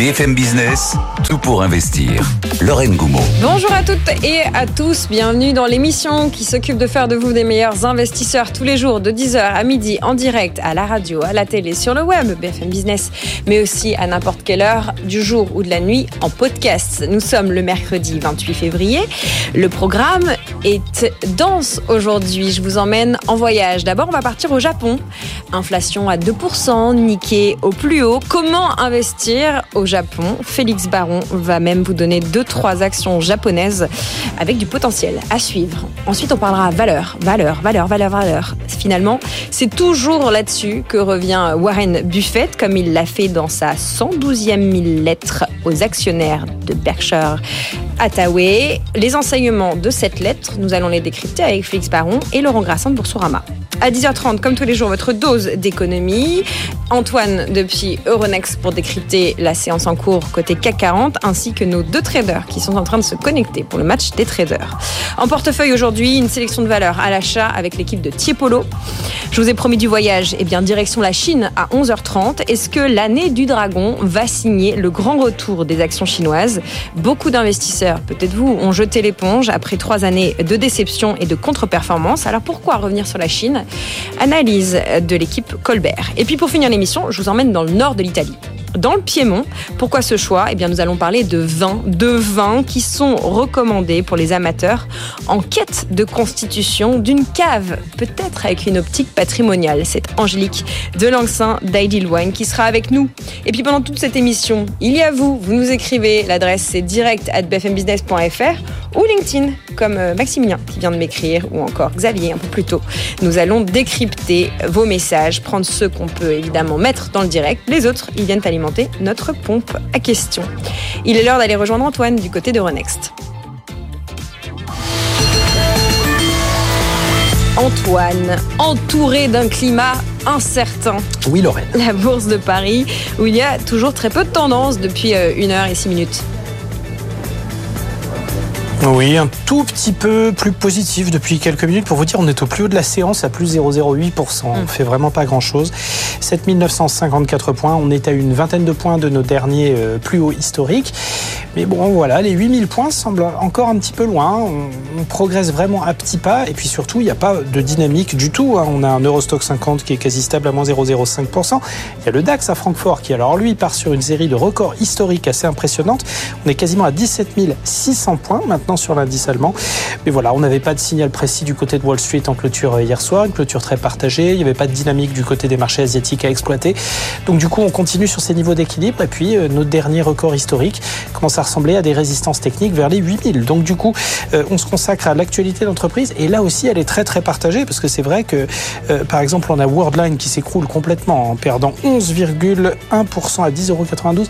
BFM Business, tout pour investir. Lorraine Goumeau. Bonjour à toutes et à tous, bienvenue dans l'émission qui s'occupe de faire de vous des meilleurs investisseurs tous les jours de 10h à midi en direct à la radio, à la télé, sur le web, BFM Business, mais aussi à n'importe quelle heure du jour ou de la nuit en podcast. Nous sommes le mercredi 28 février. Le programme est dense aujourd'hui. Je vous emmène en voyage. D'abord, on va partir au Japon. Inflation à 2%, Nikkei au plus haut. Comment investir au Japon Félix Baron va même vous donner deux trois actions japonaises avec du potentiel à suivre. Ensuite, on parlera valeur, valeur, valeur, valeur, valeur. Finalement, c'est toujours là-dessus que revient Warren Buffett, comme il l'a fait dans sa 112e lettre aux actionnaires de Berkshire Hathaway. Les enseignements de cette lettre, nous allons les décrypter avec Félix Baron et Laurent Grassin de Boursorama. À 10h30, comme tous les jours, votre dose d'économie. Antoine depuis Euronext pour décrypter la séance en cours côté CAC 40, ainsi que nos deux traders qui sont en train de se connecter pour le match des traders. En portefeuille aujourd'hui, une sélection de valeurs à l'achat avec l'équipe de Tiepolo. Je vous ai promis du voyage, et eh bien direction la Chine à 11h30. Est-ce que l'année du dragon va signer le grand retour des actions chinoises? Beaucoup d'investisseurs, peut-être vous, ont jeté l'éponge après trois années de déception et de contre-performance. Alors pourquoi revenir sur la Chine? Analyse de l'équipe Colbert. Et puis pour finir l'émission, je vous emmène dans le nord de l'Italie dans le Piémont. Pourquoi ce choix? Eh bien, nous allons parler de vins, de vins qui sont recommandés pour les amateurs en quête de constitution d'une cave, peut-être avec une optique patrimoniale. C'est Angélique Delangsin d'Ideal Wine qui sera avec nous. Et puis pendant toute cette émission, il y a vous, vous nous écrivez, l'adresse c'est direct at bfmbusiness.fr ou LinkedIn, comme euh, Maximilien qui vient de m'écrire, ou encore Xavier un peu plus tôt. Nous allons décrypter vos messages, prendre ceux qu'on peut évidemment mettre dans le direct. Les autres, ils viennent alimenter notre pompe à questions. Il est l'heure d'aller rejoindre Antoine du côté de Renext. Antoine, entouré d'un climat incertain. Oui, Lorraine. La bourse de Paris, où il y a toujours très peu de tendance depuis euh, une heure et six minutes. Oui, un tout petit peu plus positif depuis quelques minutes. Pour vous dire, on est au plus haut de la séance à plus 0,08%. On mm. fait vraiment pas grand-chose. 7954 points. On est à une vingtaine de points de nos derniers euh, plus hauts historiques. Mais bon, voilà, les 8000 points semblent encore un petit peu loin. On, progresse vraiment à petits pas. Et puis surtout, il n'y a pas de dynamique du tout. Hein. On a un Eurostock 50 qui est quasi stable à moins 0,05%. Il y a le DAX à Francfort qui, alors lui, part sur une série de records historiques assez impressionnantes. On est quasiment à 17 600 points maintenant sur l'indice allemand. Mais voilà, on n'avait pas de signal précis du côté de Wall Street en clôture euh, hier soir, une clôture très partagée. Il n'y avait pas de dynamique du côté des marchés asiatiques à exploiter. Donc du coup, on continue sur ces niveaux d'équilibre. Et puis, euh, notre dernier record historique commence à ressembler à des résistances techniques vers les 8000. Donc du coup, euh, on se consacre à l'actualité d'entreprise. Et là aussi, elle est très très partagée parce que c'est vrai que, par exemple, on a Worldline qui s'écroule complètement en perdant 11,1% à 10,92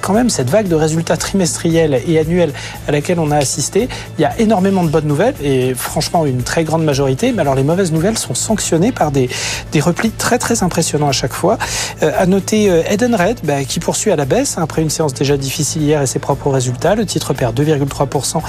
quand même, cette vague de résultats trimestriels et annuels à laquelle on a assisté il y a énormément de bonnes nouvelles et franchement une très grande majorité. Mais alors les mauvaises nouvelles sont sanctionnées par des, replis très très impressionnants à chaque fois. Euh, à noter euh, Edenred bah, qui poursuit à la baisse après une séance déjà difficile hier et ses propres résultats. Le titre perd 2,3%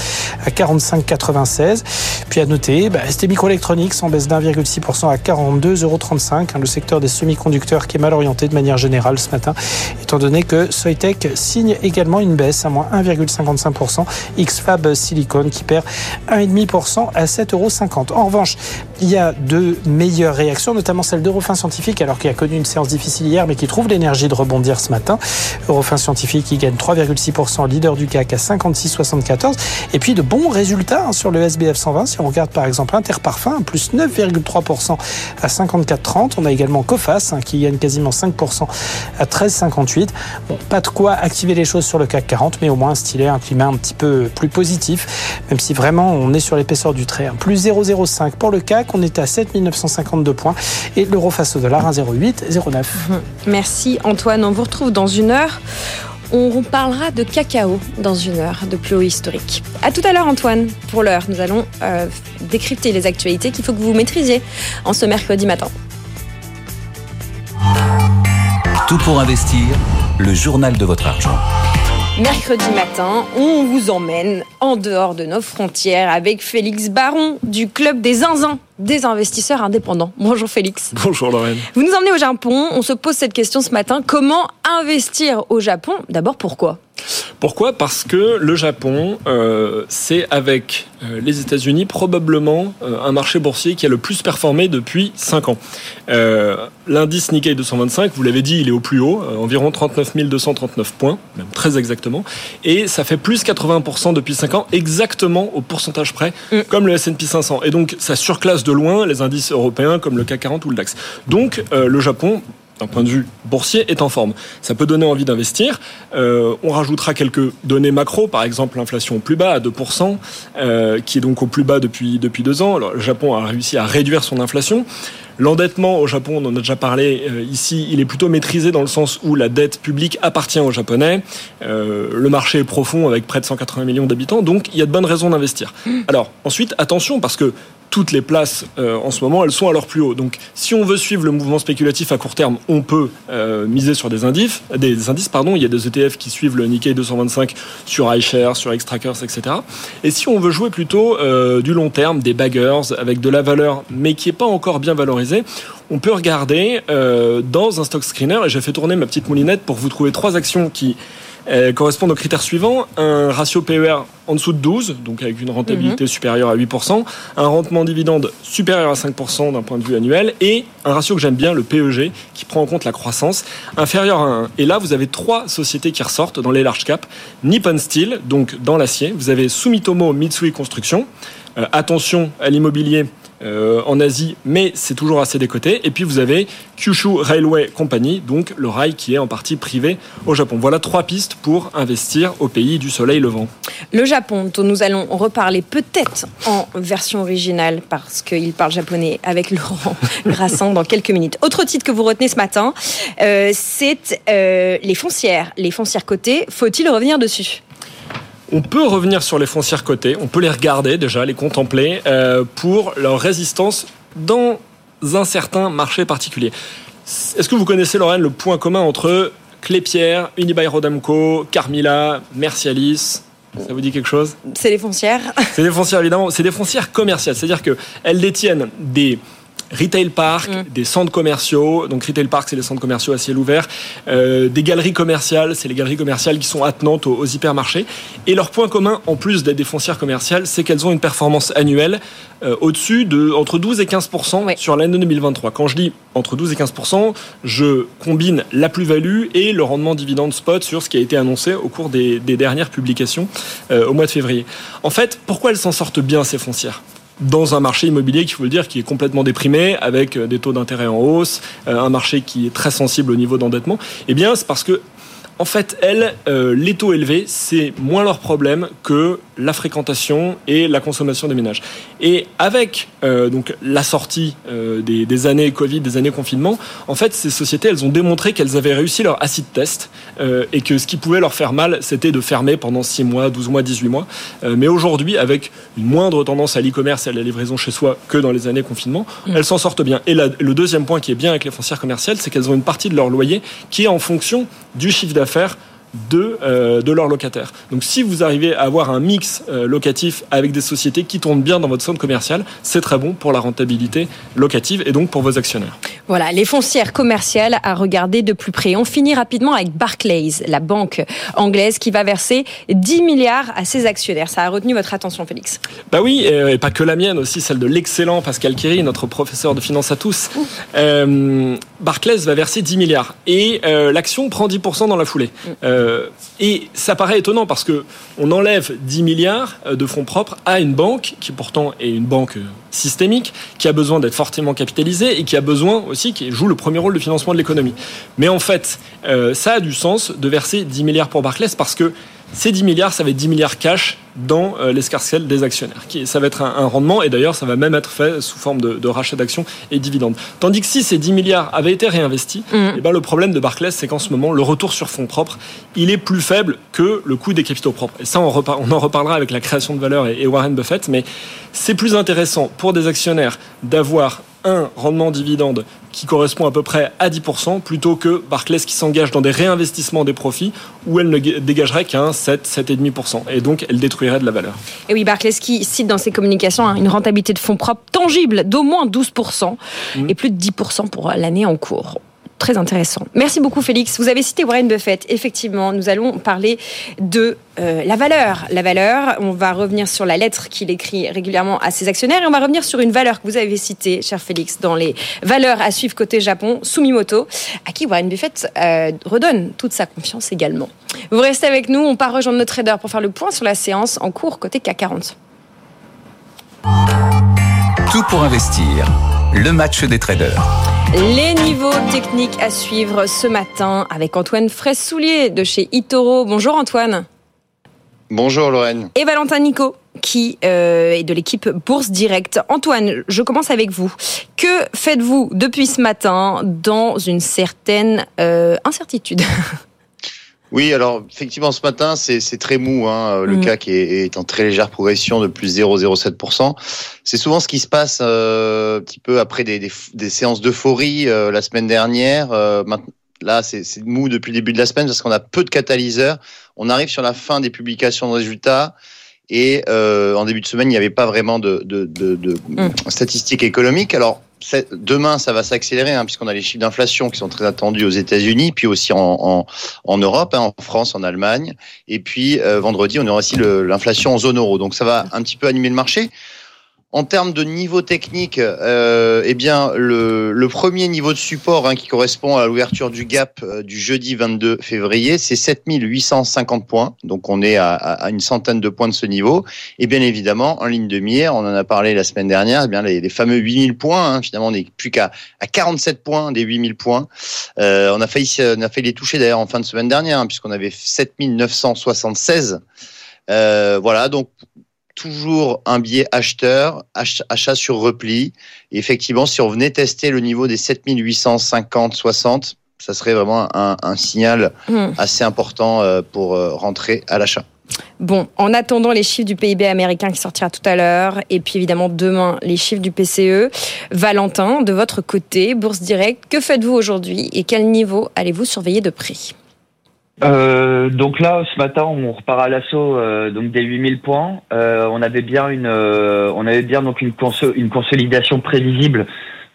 à 45,96. Puis à noter bah, ST Microelectronics en baisse d'1,6% à 42,35 euros. Hein, le secteur des semi-conducteurs qui est mal orienté de manière générale ce matin, étant donné que Soitec signe également une baisse à moins 1,55%. XFAB Silicon qui perd 1,5% à 7,50 euros. En revanche, il y a de meilleures réactions, notamment celle d'Eurofin Scientifique, alors qu'il a connu une séance difficile hier, mais qui trouve l'énergie de rebondir ce matin. Eurofin Scientifique qui gagne 3,6%, leader du CAC à 56,74. Et puis de bons résultats hein, sur le SBF 120. Si on regarde par exemple Interparfum, plus 9,3% à 54,30. On a également Cofas hein, qui gagne quasiment 5% à 13,58. Bon, pas de quoi activer les choses sur le CAC 40, mais au moins stylé un climat un petit peu plus positif même si vraiment on est sur l'épaisseur du trait. Plus 0,05 pour le CAC, on est à 7952 points et l'euro face au dollar 1,0809. Mhm. Merci Antoine, on vous retrouve dans une heure. On parlera de cacao dans une heure de plus haut historique. À tout à l'heure Antoine. Pour l'heure, nous allons euh, décrypter les actualités qu'il faut que vous maîtrisiez en ce mercredi matin. Tout pour investir, le journal de votre argent. Mercredi matin, on vous emmène en dehors de nos frontières avec Félix Baron du Club des Zinzins des investisseurs indépendants. Bonjour Félix. Bonjour Lorraine. Vous nous emmenez au Japon. On se pose cette question ce matin. Comment investir au Japon? D'abord, pourquoi? Pourquoi? Parce que le Japon, euh, c'est avec euh, les États-Unis probablement euh, un marché boursier qui a le plus performé depuis 5 ans. L'indice Nikkei 225, vous l'avez dit, il est au plus haut, environ 39 239 points, même très exactement, et ça fait plus 80% depuis 5 ans, exactement au pourcentage près, mm. comme le S&P 500. Et donc ça surclasse de loin les indices européens comme le CAC 40 ou le DAX. Donc le Japon d'un point de vue boursier, est en forme. Ça peut donner envie d'investir. Euh, on rajoutera quelques données macro, par exemple l'inflation au plus bas à 2%, euh, qui est donc au plus bas depuis, depuis deux ans. Le Japon a réussi à réduire son inflation. L'endettement au Japon, on en a déjà parlé euh, ici, il est plutôt maîtrisé dans le sens où la dette publique appartient aux Japonais. le marché est profond avec près de 180 millions d'habitants, donc il y a de bonnes raisons d'investir. Alors ensuite, attention parce que toutes les places euh, en ce moment, elles sont à leur plus haut. Donc, si on veut suivre le mouvement spéculatif à court terme, on peut euh, miser sur des indices. Des indices, pardon. Il y a des ETF qui suivent le Nikkei 225 sur iShares, sur Xtrackers, etc. Et si on veut jouer plutôt euh, du long terme, des baggers avec de la valeur, mais qui n'est pas encore bien valorisée, on peut regarder dans un stock screener. Et j'ai fait tourner ma petite moulinette pour vous trouver trois actions qui correspondent aux critères suivants. Un ratio PER en dessous de 12, donc avec une rentabilité mhm. supérieure à 8%, un rendement dividende supérieur à 5% d'un point de vue annuel, et un ratio que j'aime bien, le PEG, qui prend en compte la croissance, inférieur à 1. Et là, vous avez trois sociétés qui ressortent dans les large caps. Nippon Steel, donc dans l'acier. Vous avez Sumitomo Mitsui Construction. Euh, attention à l'immobilier euh, en Asie, mais c'est toujours assez décoté. Et puis vous avez Kyushu Railway Company, donc le rail qui est en partie privé au Japon. Voilà trois pistes pour investir au pays du soleil levant. Le Japon, dont nous allons reparler peut-être en version originale parce qu'il parle japonais avec Laurent Grassan dans quelques minutes. Autre titre que vous retenez ce matin, euh, c'est euh, les foncières. Les foncières cotées, faut-il revenir dessus? On peut revenir sur les foncières cotées, on peut les regarder déjà, les contempler euh, pour leur résistance dans un certain marché particulier. Est-ce que vous connaissez, Lorraine, le point commun entre Clépierre, Unibail-Rodamco, Carmila, Mercialis? Ça vous dit quelque chose? C'est les foncières. C'est des foncières, évidemment. C'est des foncières commerciales. C'est-à-dire qu'elles détiennent des retail park, mm. des centres commerciaux. Donc retail park, c'est les centres commerciaux à ciel ouvert. Euh, des galeries commerciales, c'est les galeries commerciales qui sont attenantes aux, hypermarchés. Et leur point commun, en plus d'être des foncières commerciales, c'est qu'elles ont une performance annuelle euh, au-dessus de entre 12 et 15% sur l'année 2023. Quand je dis entre 12 et 15% je combine la plus-value et le rendement dividende spot sur ce qui a été annoncé au cours des, dernières publications euh, au mois de février. En fait, pourquoi elles s'en sortent bien ces foncières? Dans un marché immobilier qu'il faut le dire qui est complètement déprimé avec euh, des taux d'intérêt en hausse, euh, un marché qui est très sensible au niveau d'endettement, eh bien c'est parce que en fait, elles, euh, les taux élevés, c'est moins leur problème que la fréquentation et la consommation des ménages. Et avec euh, donc la sortie euh, des, années Covid, des années confinement, en fait, ces sociétés, elles ont démontré qu'elles avaient réussi leur acid test et que ce qui pouvait leur faire mal, c'était de fermer pendant 6 mois, 12 mois, 18 mois. mais aujourd'hui, avec une moindre tendance à l'e-commerce et à la livraison chez soi que dans les années confinement, mmh. elles s'en sortent bien. Et le deuxième point qui est bien avec les foncières commerciales, c'est qu'elles ont une partie de leur loyer qui est en fonction du chiffre d'affaires faire de, euh, de leurs locataires. Donc si vous arrivez à avoir un mix euh, locatif avec des sociétés qui tournent bien dans votre centre commercial, c'est très bon pour la rentabilité locative et donc pour vos actionnaires. Voilà, les foncières commerciales à regarder de plus près. On finit rapidement avec Barclays, la banque anglaise qui va verser 10 milliards à ses actionnaires. Ça a retenu votre attention, Félix? Bah oui, et pas que la mienne, aussi celle de l'excellent Pascal Kiri, notre professeur de finance à tous. Euh, Barclays va verser 10 milliards et l'action prend 10% dans la foulée. Mm. Euh, et ça paraît étonnant parce que on enlève 10 milliards euh, de fonds propres à une banque qui pourtant est une banque euh, systémique, qui a besoin d'être fortement capitalisée et qui a besoin aussi, qui joue le premier rôle de financement de l'économie. Mais en fait, ça a du sens de verser 10 milliards pour Barclays parce que ces 10 milliards, ça va être 10 milliards cash dans euh, l'escarcelle des actionnaires. Ça va être un, rendement et d'ailleurs ça va même être fait sous forme de, rachat d'actions et dividendes. Tandis que si ces 10 milliards avaient été réinvestis, mmh. et ben le problème de Barclays c'est qu'en ce moment le retour sur fonds propres il est plus faible que le coût des capitaux propres. Et ça on, on en reparlera avec la création de valeur et, Warren Buffett, mais c'est plus intéressant pour des actionnaires d'avoir un rendement dividende qui correspond à peu près à 10%, plutôt que Barclays qui s'engage dans des réinvestissements des profits où elle ne dégagerait qu'un 7, 7,5%. Et donc, elle détruirait de la valeur. Et oui, Barclays qui cite dans ses communications hein, une rentabilité de fonds propres tangible d'au moins 12% mmh. et plus de 10% pour l'année en cours très intéressant. Merci beaucoup Félix. Vous avez cité Warren Buffett. Effectivement, nous allons parler de euh, la valeur. La valeur, on va revenir sur la lettre qu'il écrit régulièrement à ses actionnaires et on va revenir sur une valeur que vous avez citée, cher Félix, dans les valeurs à suivre côté Japon, Sumimoto, à qui Warren Buffett euh, redonne toute sa confiance également. Vous restez avec nous, on part rejoindre nos traders pour faire le point sur la séance en cours côté CAC 40. Tout pour investir, le match des traders. Les niveaux techniques à suivre ce matin avec Antoine Fraisse-Soulier de chez Itoro. Bonjour Antoine. Bonjour Lorraine. Et Valentin Nico qui euh, est de l'équipe Bourse Direct. Antoine, je commence avec vous. Que faites-vous depuis ce matin dans une certaine euh, incertitude? Oui, alors effectivement ce matin c'est très mou, hein, le mm. CAC est, est, en très légère progression de plus 0,07%. C'est souvent ce qui se passe euh, un petit peu après des, des, des séances d'euphorie euh, la semaine dernière. Euh, là c'est mou depuis le début de la semaine parce qu'on a peu de catalyseurs. On arrive sur la fin des publications de résultats. Et euh, en début de semaine, il n'y avait pas vraiment de, de, de, de mm. statistiques économiques. Alors, demain, ça va s'accélérer, hein, puisqu'on a les chiffres d'inflation qui sont très attendus aux États-Unis, puis aussi en, Europe, hein, en France, en Allemagne. Et puis euh, vendredi, on aura aussi l'inflation en zone euro. Donc ça va un petit peu animer le marché. En termes de niveau technique, euh, eh bien le, le, premier niveau de support hein, qui correspond à l'ouverture du gap euh, du jeudi 22 février, c'est 7850 points. Donc on est à, à, une centaine de points de ce niveau. Et bien évidemment, en ligne de mire, on en a parlé la semaine dernière, eh bien les, les, fameux 8000 points. Hein, finalement, on n'est plus qu'à à 47 points des 8000 points. Euh, on a failli on a failli les toucher d'ailleurs en fin de semaine dernière, hein, puisqu'on avait 7976. Euh, voilà, donc toujours un biais acheteur, achat sur repli. Et effectivement, si on venait tester le niveau des 7850, 60, ça serait vraiment un, signal hmm. assez important euh, pour euh, rentrer à l'achat. Bon, en attendant les chiffres du PIB américain qui sortira tout à l'heure, et puis évidemment demain les chiffres du PCE, Valentin, de votre côté, Bourse Direct, que faites-vous aujourd'hui et quel niveau allez-vous surveiller de prix euh, donc là, ce matin, on repart à l'assaut euh, donc des 8000 points. Euh, on avait bien une, euh, on avait bien donc une, une consolidation prévisible.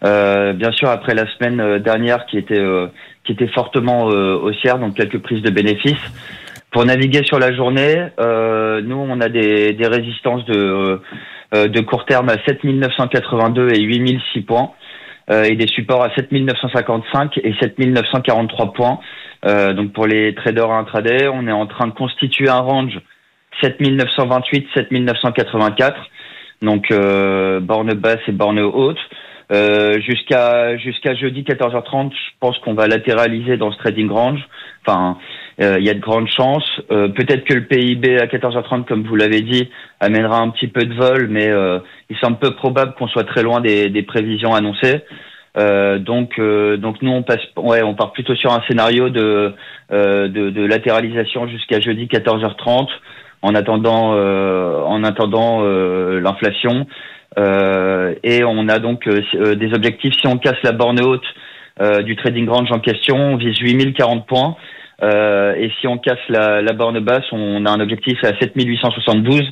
Euh, bien sûr, après la semaine dernière qui était qui était fortement haussière, donc quelques prises de bénéfices. Pour naviguer sur la journée, nous, on a des, des résistances de de court terme à 7982 et 8006 points. et des supports à 7955 et 7943 points. Euh, donc pour les traders intraday, on est en train de constituer un range 7928, 7984. Donc euh, borne basse et borne haute. Euh, jusqu'à jusqu'à jeudi 14h30, je pense qu'on va latéraliser dans ce trading range. Enfin, euh, il y a de grandes chances. Euh, peut-être que le PIB à 14h30, comme vous l'avez dit, amènera un petit peu de vol, mais il semble peu probable qu'on soit très loin des, des prévisions annoncées. Euh, donc, euh, donc nous on passe, ouais, on part plutôt sur un scénario de euh, de, de, latéralisation jusqu'à jeudi 14h30, en attendant, en attendant l'inflation. et on a donc des objectifs. Si on casse la borne haute du trading range en question, on vise 8040 points. et si on casse la, la borne basse, on a un objectif à 7872.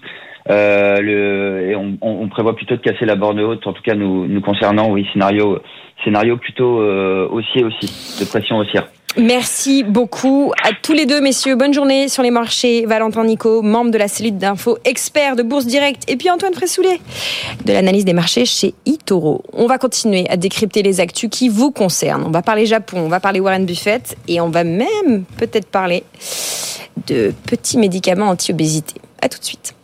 Euh, on, prévoit plutôt de casser la borne haute, en tout cas nous, concernant, oui, scénario, scénario plutôt euh, haussier aussi, de pression haussière. Merci beaucoup à tous les deux, messieurs. Bonne journée sur les marchés. Valentin Nico, membre de la cellule d'info, expert de Bourse Direct. Et puis Antoine Fressoulet, de l'analyse des marchés chez eToro. On va continuer à décrypter les actus qui vous concernent. On va parler Japon, on va parler Warren Buffett et on va même peut-être parler de petits médicaments anti-obésité. À tout de suite.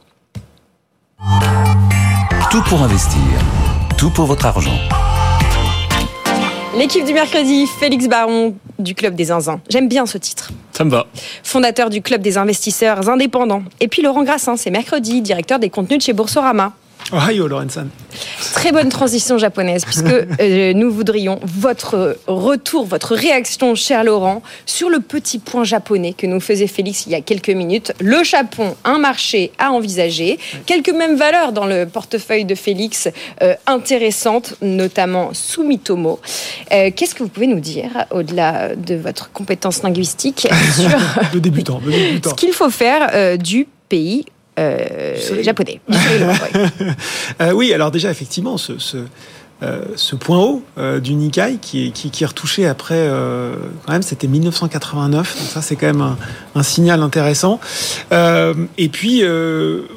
Tout pour investir. Tout pour votre argent. L'équipe du mercredi, Félix Baron du Club des Zinzins. J'aime bien ce titre. Ça me va. Fondateur du Club des investisseurs indépendants. Et puis Laurent Grassin, c'est mercredi, directeur des contenus de chez Boursorama. Ohio, Lorenzen. Très bonne transition japonaise, puisque euh, nous voudrions votre retour, votre réaction, cher Laurent, sur le petit point japonais que nous faisait Félix il y a quelques minutes. Le Japon, un marché à envisager. Quelques mêmes valeurs dans le portefeuille de Félix, euh, intéressantes, notamment Sumitomo. Euh, Qu'est-ce que vous pouvez nous dire, au-delà de votre compétence linguistique, sur de débutant, de débutant. ce qu'il faut faire du pays euh, japonais. Euh, oui, alors déjà, effectivement, ce, ce, euh, ce point haut euh, du Nikkei qui est, qui, qui est retouché après, quand même, c'était 1989. Donc ça, c'est quand même un, un signal intéressant. Et puis,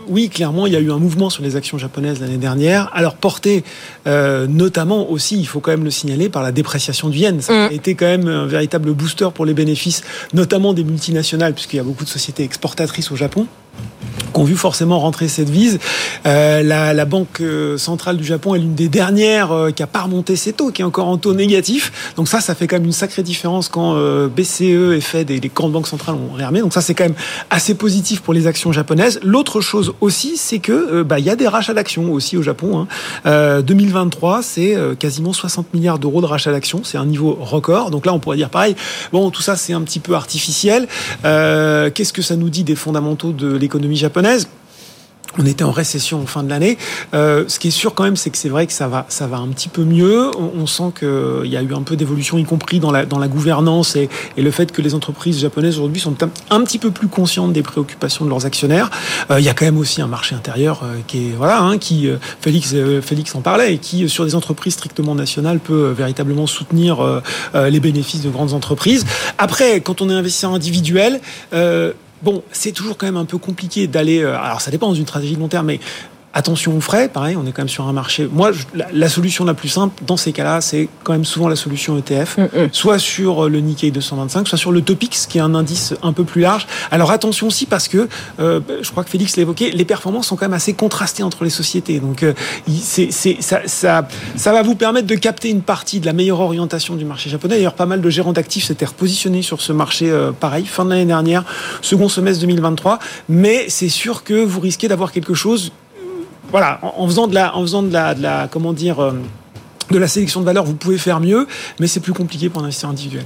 oui, clairement, il y a eu un mouvement sur les actions japonaises l'année dernière. Alors, porté notamment aussi, il faut quand même le signaler, par la dépréciation du yen. Ça a Mm. été quand même un véritable booster pour les bénéfices, notamment des multinationales, puisqu'il y a beaucoup de sociétés exportatrices au Japon qui ont vu forcément rentrer cette vise. Euh, la, Banque euh, centrale du Japon est l'une des dernières euh, qui a pas remonté ses taux, qui est encore en taux négatif. Donc ça, ça fait quand même une sacrée différence quand BCE et Fed et les grandes banques centrales ont réarmé. Donc ça, c'est quand même assez positif pour les actions japonaises. L'autre chose aussi, c'est que bah, il y a des rachats d'actions aussi au Japon. Hein. Euh, 2023, c'est euh, quasiment 60 milliards d'euros de rachats d'actions. C'est un niveau record. Donc là, on pourrait dire pareil. Bon, tout ça, c'est un petit peu artificiel. Qu'est-ce que ça nous dit des fondamentaux de l'économie japonaise on était en récession en fin de l'année. Euh, ce qui est sûr quand même, c'est que c'est vrai que ça va, ça va un petit peu mieux. On, on sent qu'il y a eu un peu d'évolution, y compris dans la, dans la gouvernance et, le fait que les entreprises japonaises aujourd'hui sont un, petit peu plus conscientes des préoccupations de leurs actionnaires. Euh, il y a quand même aussi un marché intérieur euh, qui est voilà, hein, qui euh, Félix, euh, Félix en parlait et qui euh, sur des entreprises strictement nationales peut euh, véritablement soutenir euh, euh, les bénéfices de grandes entreprises. Après, quand on est investisseur individuel. Bon, c'est toujours quand même un peu compliqué d'aller. euh, Alors, ça dépend d'une stratégie de long terme, mais attention aux frais. Pareil, on est quand même sur un marché. Moi, je- la, la solution la plus simple dans ces cas-là, c'est quand même souvent la solution ETF, soit sur euh, le Nikkei 225, soit sur le Topix, qui est un indice un peu plus large. Alors attention aussi parce que euh, je crois que Félix l'a évoqué, les performances sont quand même assez contrastées entre les sociétés. Donc, euh, c'est, ça, ça, ça va vous permettre de capter une partie de la meilleure orientation du marché japonais. D'ailleurs, pas mal de gérants d'actifs s'étaient repositionnés sur ce marché, euh, pareil, fin de l'année dernière, second semestre 2023. Mais c'est sûr que vous risquez d'avoir quelque chose voilà, en, faisant de la, en faisant de la, de la comment dire, euh, de la sélection de valeur, vous pouvez faire mieux, mais c'est plus compliqué pour un investisseur individuel.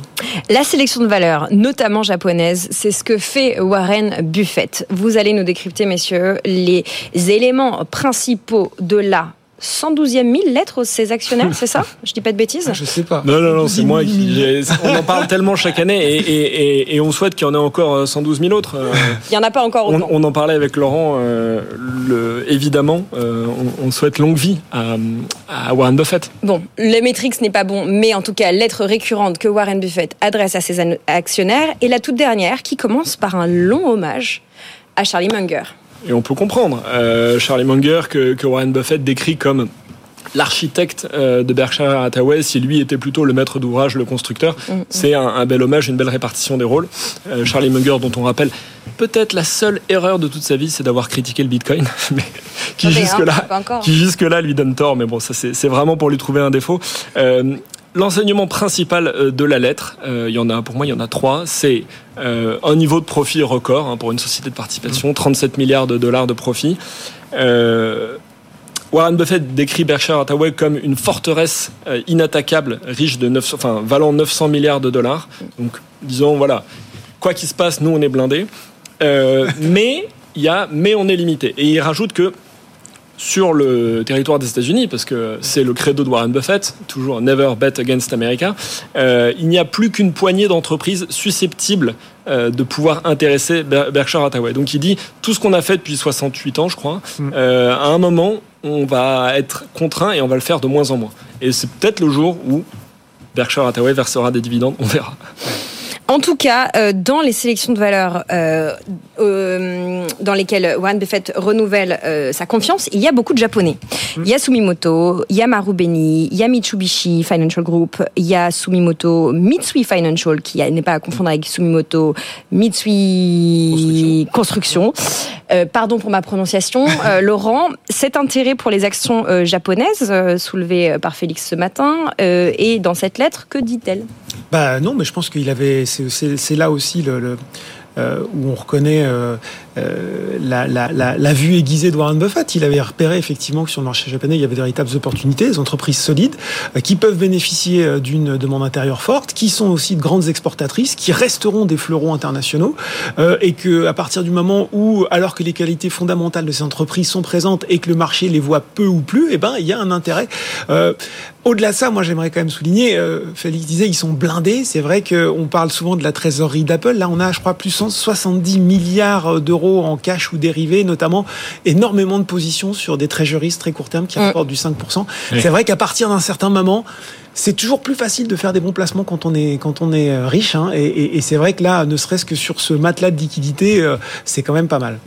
La sélection de valeurs, notamment japonaise, c'est ce que fait Warren Buffett. Vous allez nous décrypter, messieurs, les éléments principaux de la 112e mille lettres aux ses actionnaires, c'est ça? Je dis pas de bêtises Ah, je sais pas. Non, non, non, c'est 12 moi 000. qui. On en parle tellement chaque année et, et, et, et on souhaite qu'il y en ait encore euh, 112 000 autres. Euh, Il y en a pas encore On, autant. on en parlait avec Laurent. euh, le, évidemment, euh, on, on souhaite longue vie à, à Warren Buffett. Bon, le Matrix n'est pas bon, mais en tout cas, lettre récurrente que Warren Buffett adresse à ses actionnaires. Et la toute dernière, qui commence par un long hommage à Charlie Munger. Et on peut comprendre. Euh, Charlie Munger, que, que Warren Buffett décrit comme l'architecte euh, de Berkshire Hathaway, si lui était plutôt le maître d'ouvrage, le constructeur, c'est un, un bel hommage, une belle répartition des rôles. Euh, Charlie Munger, dont on rappelle peut-être la seule erreur de toute sa vie, c'est d'avoir critiqué le Bitcoin, mais qui hein, jusque-là lui donne tort, mais bon, ça c'est c'est vraiment pour lui trouver un défaut. Euh, L'enseignement principal euh, de la lettre, euh, il y en a pour moi, il y en a trois. C'est euh, un niveau de profit record hein, pour une société de participation, 37 milliards de dollars de profit. Euh, Warren Buffett décrit Berkshire Hathaway comme une forteresse inattaquable, riche de 900, enfin valant 900 milliards de dollars. Donc, disons voilà, quoi qu'il se passe, nous on est blindés. Mais il y a, mais on est limité. Et il rajoute que sur le territoire des États-Unis, parce que c'est le credo de Warren Buffett, toujours never bet against America, euh, il n'y a plus qu'une poignée d'entreprises susceptibles euh, de pouvoir intéresser Ber- Berkshire Hathaway. Donc il dit tout ce qu'on a fait depuis 68 ans, je crois, euh, à un moment, on va être contraint et on va le faire de moins en moins. Et c'est peut-être le jour où Berkshire Hathaway versera des dividendes, on verra. En tout cas, euh, dans les sélections de valeurs euh, euh, dans lesquelles Warren Buffett renouvelle sa confiance, il y a beaucoup de japonais. Il y a Sumimoto, il y a Marubeni, il y a Mitsubishi Financial Group, il y a Sumimoto Mitsui Financial, qui n'est pas à confondre avec Sumimoto Mitsui Construction. Pardon pour ma prononciation. Laurent, cet intérêt pour les actions japonaises soulevé par Félix ce matin, et dans cette lettre, que dit-elle? Bah non, mais je pense qu'il avait. C'est là aussi le où on reconnaît la, la, la, vue aiguisée de Warren Buffett. Il avait repéré effectivement que sur le marché japonais, il y avait de véritables opportunités, des entreprises solides qui peuvent bénéficier d'une demande intérieure forte, qui sont aussi de grandes exportatrices, qui resteront des fleurons internationaux, et que à partir du moment où, alors que les qualités fondamentales de ces entreprises sont présentes et que le marché les voit peu ou plus, eh ben il y a un intérêt. Euh, au-delà de ça, moi j'aimerais quand même souligner, euh, Félix disait, ils sont blindés. C'est vrai qu'on parle souvent de la trésorerie d'Apple. Là, on a, je crois, plus de 170 milliards d'euros en cash ou dérivés, notamment énormément de positions sur des trésoreries très court terme qui rapportent du 5%. C'est vrai qu'à partir d'un certain moment, c'est toujours plus facile de faire des bons placements quand on est quand on est euh, riche. Hein, et, et, c'est vrai que là, ne serait-ce que sur ce matelas de liquidité, euh, c'est quand même pas mal.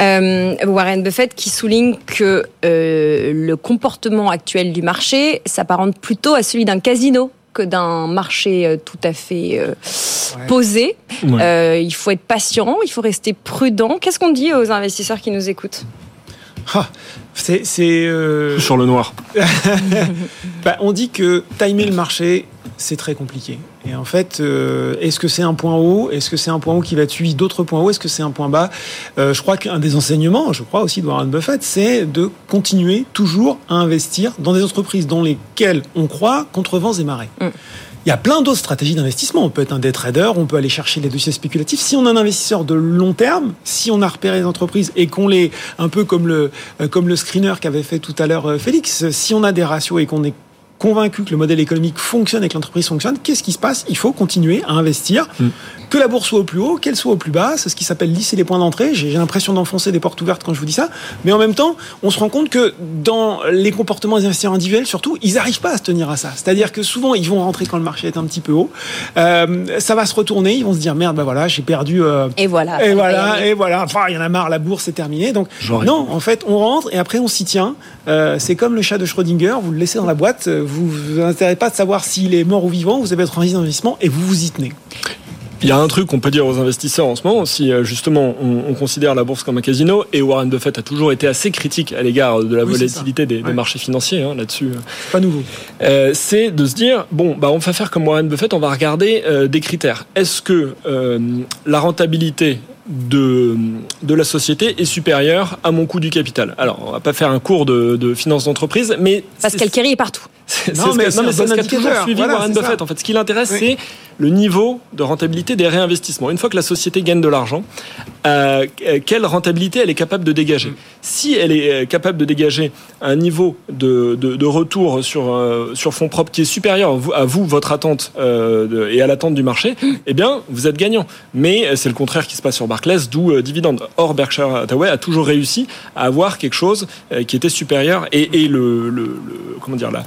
Euh, Warren Buffett qui souligne que euh, le comportement actuel du marché s'apparente plutôt à celui d'un casino que d'un marché tout à fait euh, posé. Ouais. il faut être patient, il faut rester prudent. Qu'est-ce qu'on dit aux investisseurs qui nous écoutent ah, c'est euh... sur le noir. bah, on dit que timer le marché, c'est très compliqué. Et en fait, euh, est-ce que c'est un point haut? Est-ce que c'est un point haut qui va suivre d'autres points hauts? Est-ce que c'est un point bas? Euh, Je crois qu'un des enseignements, je crois aussi de Warren Buffett, c'est de continuer toujours à investir dans des entreprises dans lesquelles on croit contre vents et marées. Mm. Il y a plein d'autres stratégies d'investissement. On peut être un day trader, on peut aller chercher les dossiers spéculatifs. Si on est un investisseur de long terme, si on a repéré les entreprises et qu'on les, un peu comme le, euh, comme le screener qu'avait fait tout à l'heure Félix, si on a des ratios et qu'on est convaincu que le modèle économique fonctionne et que l'entreprise fonctionne, qu'est-ce qui se passe? Il faut continuer à investir. Mm. Que la bourse soit au plus haut, qu'elle soit au plus bas, c'est ce qui s'appelle lisser les points d'entrée. J'ai l'impression d'enfoncer des portes ouvertes quand je vous dis ça. Mais en même temps, on se rend compte que dans les comportements des investisseurs individuels, surtout, ils n'arrivent pas à se tenir à ça. C'est-à-dire que souvent, ils vont rentrer quand le marché est un petit peu haut. Euh, ça va se retourner, ils vont se dire merde, ben voilà, j'ai perdu. Euh, et voilà. Et voilà, et voilà. Enfin, il y en a marre, la bourse est terminée. Donc, non, en fait, on rentre et après, on s'y tient. Euh, c'est comme le chat de Schrödinger, vous le laissez dans la boîte, vous vous intéressez pas de savoir s'il est mort ou vivant, vous avez votre investissement et vous vous y tenez. Il y a un truc qu'on peut dire aux investisseurs en ce moment, si justement on, on, considère la bourse comme un casino, et Warren Buffett a toujours été assez critique à l'égard de la oui, volatilité des, ouais. des, marchés financiers hein, là-dessus. Pas nouveau. Euh, c'est de se dire bon, bah on va faire comme Warren Buffett, on va regarder euh, des critères. Est-ce que euh, la rentabilité de, de la société est supérieure à mon coût du capital? Alors, on va pas faire un cours de, de finance d'entreprise, mais parce qu'Alkeri est partout. C'est non, ce mais c'est ce qu'a toujours suivi voilà, Warren Buffett. En fait, ce qui l'intéresse, oui. c'est le niveau de rentabilité des réinvestissements. Une fois que la société gagne de l'argent, euh, quelle rentabilité elle est capable de dégager mm. Si elle est capable de dégager un niveau de, de, de retour sur, euh, sur fonds propres qui est supérieur à vous, votre attente euh, de, et à l'attente du marché, mm. eh bien, vous êtes gagnant. Mais c'est le contraire qui se passe sur Barclays, d'où euh, dividende. Or, Berkshire Hathaway a toujours réussi à avoir quelque chose euh, qui était supérieur et, et le, le, le, comment dire là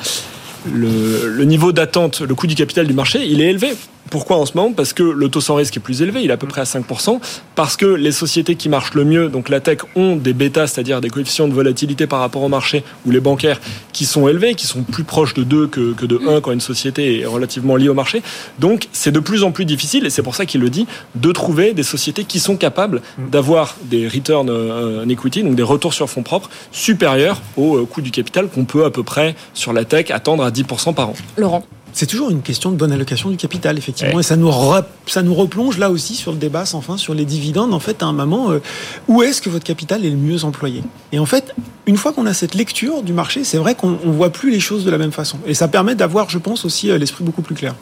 le, niveau d'attente, le coût du capital du marché, il est élevé. Pourquoi en ce moment? Parce que le taux sans risque est plus élevé, il est à peu près à 5%, parce que les sociétés qui marchent le mieux, donc la tech, ont des bêtas, c'est-à-dire des coefficients de volatilité par rapport au marché, ou les bancaires, qui sont élevés, qui sont plus proches de 2 que, de 1 quand une société est relativement liée au marché. Donc c'est de plus en plus difficile, et c'est pour ça qu'il le dit, de trouver des sociétés qui sont capables d'avoir des returns en equity, donc des retours sur fonds propres, supérieurs au coût du capital qu'on peut à peu près sur la tech attendre à 10% par an. Laurent c'est toujours une question de bonne allocation du capital, effectivement. Ouais. Et ça nous, ça nous replonge là aussi sur le débat sans fin sur les dividendes. En fait, à un moment, euh, où est-ce que votre capital est le mieux employé? Et en fait, une fois qu'on a cette lecture du marché, c'est vrai qu'on ne voit plus les choses de la même façon. Et ça permet d'avoir, je pense, aussi euh, l'esprit beaucoup plus clair.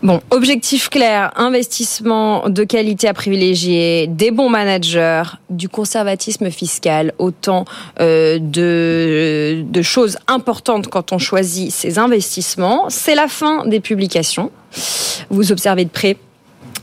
Bon, objectif clair, investissement de qualité à privilégier, des bons managers, du conservatisme fiscal, autant euh, de, choses importantes quand on choisit ses investissements. C'est la fin des publications. Vous observez de près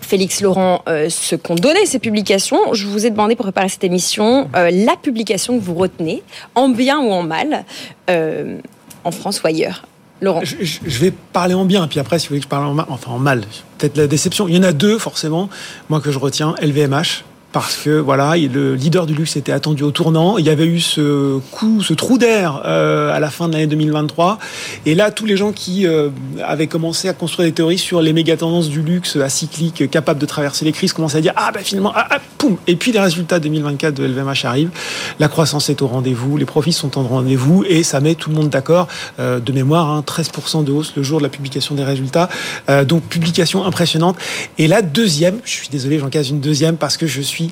Félix Laurent, euh, ce qu'ont donné ces publications. Je vous ai demandé pour préparer cette émission euh, la publication que vous retenez, en bien ou en mal, en France ou ailleurs. Laurent. Je, vais parler en bien, puis après, si vous voulez que je parle en mal, enfin en mal, peut-être la déception. Il y en a deux, forcément, moi que je retiens, LVMH parce que voilà, le leader du luxe était attendu au tournant. Il y avait eu ce coup, ce trou d'air euh, à la fin de l'année 2023. Et là, tous les gens qui euh, avaient commencé à construire des théories sur les méga tendances du luxe acyclique, capables de traverser les crises, commençaient à dire ah ben finalement ah, ah, poum. Et puis les résultats 2024 de LVMH arrivent. La croissance est au rendez-vous, les profits sont au rendez-vous et ça met tout le monde d'accord. Euh, de mémoire, hein, 13% de hausse le jour de la publication des résultats. donc publication impressionnante. Et la deuxième, je suis désolé, j'en casse une deuxième parce que je suis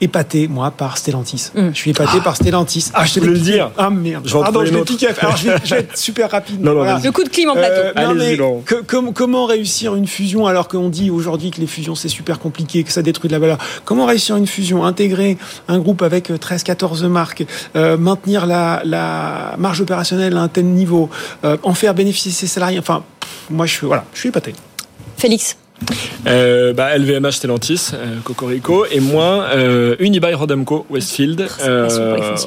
épaté, moi, par Stellantis. Mm. Je suis épaté par Stellantis. Ah, je te voulais le dire. Ah, merde. Je Pardon, je vais Alors, je vais, être super rapide. Non, non, Le coup de clim en plateau. Euh, comment réussir une fusion alors qu'on dit aujourd'hui que les fusions, c'est super compliqué, que ça détruit de la valeur? Comment réussir une fusion? Intégrer un groupe avec 13-14 marques, euh, maintenir la, la, marge opérationnelle à un tel niveau, euh, en faire bénéficier ses salariés? Enfin, moi, je, voilà, je suis épaté. Félix euh, bah, LVMH Stellantis, euh, Cocorico, et moi, euh, Unibail Rodamco Westfield. Euh,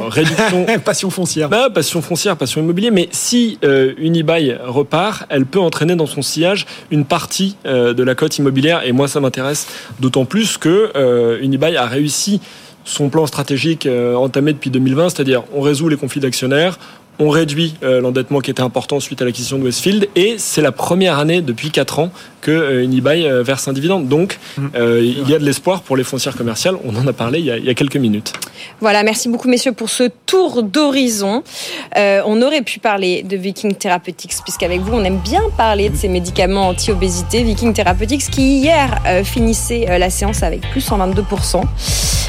réduction. passion foncière. Bah, passion foncière, passion immobilière. Mais si euh, Unibail repart, elle peut entraîner dans son sillage une partie euh, de la cote immobilière. Et moi, ça m'intéresse d'autant plus que Unibail a réussi son plan stratégique entamé depuis 2020, c'est-à-dire on résout les conflits d'actionnaires, on réduit euh, l'endettement qui était important suite à l'acquisition de Westfield et c'est la première année depuis 4 ans que euh, Unibail euh, verse un dividende. Donc mmh. il y a de l'espoir pour les foncières commerciales. On en a parlé il y a, quelques minutes. Voilà, merci beaucoup messieurs pour ce tour d'horizon. on aurait pu parler de Viking Therapeutics puisqu'avec vous on aime bien parler de ces médicaments anti-obésité. Viking Therapeutics qui hier finissait la séance avec plus 122%.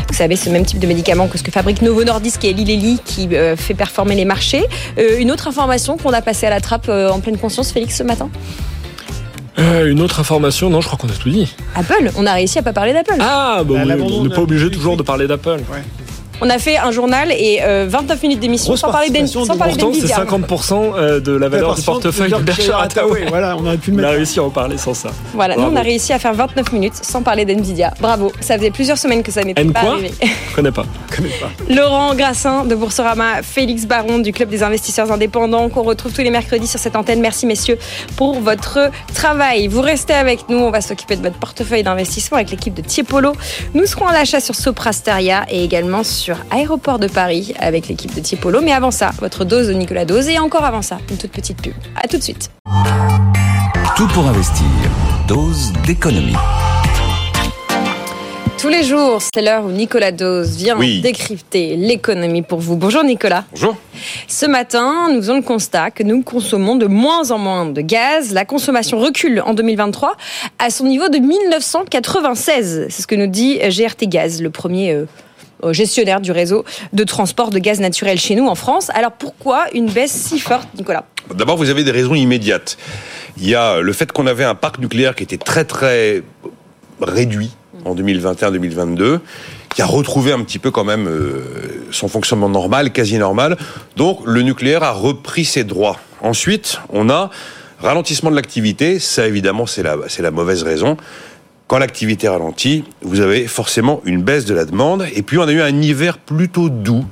Vous savez, c'est le même type de médicament que ce que fabrique Novo Nordisk et Lilly qui fait performer les marchés. Euh, une autre information qu'on a passée à la trappe euh, en pleine conscience, Félix, ce matin euh, une autre information, non, je crois qu'on a tout dit. Apple, on a réussi à pas parler d'Apple. Ah, bah oui, on n'est pas obligé toujours de parler d'Apple. On a fait un journal et 29 minutes d'émission sans parler d'Nvidia. Pourtant, c'est 50% de la valeur du portefeuille de Berkshire Hathaway. Voilà, on a pu On a réussi à en parler sans ça. Voilà, nous on a réussi à faire 29 minutes sans parler d'Nvidia. Bravo, ça faisait plusieurs semaines que ça n'était pas arrivé. Je connais pas. Connais pas. Laurent Grassin de Boursorama, Félix Baron du Club des investisseurs indépendants qu'on retrouve tous les mercredis sur cette antenne. Merci messieurs pour votre travail. Vous restez avec nous, on va s'occuper de votre portefeuille d'investissement avec l'équipe de Tiepolo. Nous serons à l'achat sur Soprasteria et également sur Aéroport de Paris avec l'équipe de Tiepolo. Mais avant ça, votre dose de Nicolas Dose et encore avant ça, une toute petite pub. A tout de suite. Tout pour investir. Dose d'économie. Tous les jours, c'est l'heure où Nicolas Dose vient décrypter l'économie pour vous. Bonjour Nicolas. Bonjour. Ce matin, nous faisons le constat que nous consommons de moins en moins de gaz. La consommation recule en 2023 à son niveau de 1996. C'est ce que nous dit GRT Gaz, le premier euh, gestionnaire du réseau de transport de gaz naturel chez nous en France. Alors pourquoi une baisse si forte, Nicolas? D'abord, vous avez des raisons immédiates. Il y a le fait qu'on avait un parc nucléaire qui était très très réduit en 2021-2022, qui a retrouvé un petit peu quand même euh, son fonctionnement normal, quasi normal. Donc le nucléaire a repris ses droits. Ensuite, on a ralentissement de l'activité. Ça, évidemment, c'est la mauvaise raison. Quand l'activité ralentit, vous avez forcément une baisse de la demande. Et puis, on a eu un hiver plutôt doux.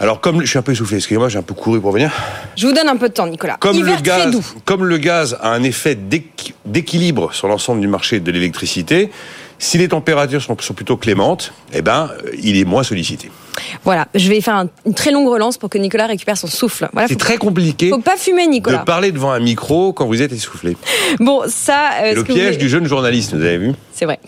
Alors, comme je suis un peu essoufflé, excusez-moi, j'ai un peu couru pour venir. Je vous donne un peu de temps, Nicolas. Comme, le gaz, comme le gaz a un effet d'équilibre sur l'ensemble du marché de l'électricité, si les températures sont, plutôt clémentes, eh ben, il est moins sollicité. Voilà, je vais faire une très longue relance pour que Nicolas récupère son souffle. Voilà, c'est très compliqué. Faut pas fumer, Nicolas. De parler devant un micro quand vous êtes essoufflé. Bon, ça. Euh, le piège du jeune journaliste, vous avez vu C'est vrai.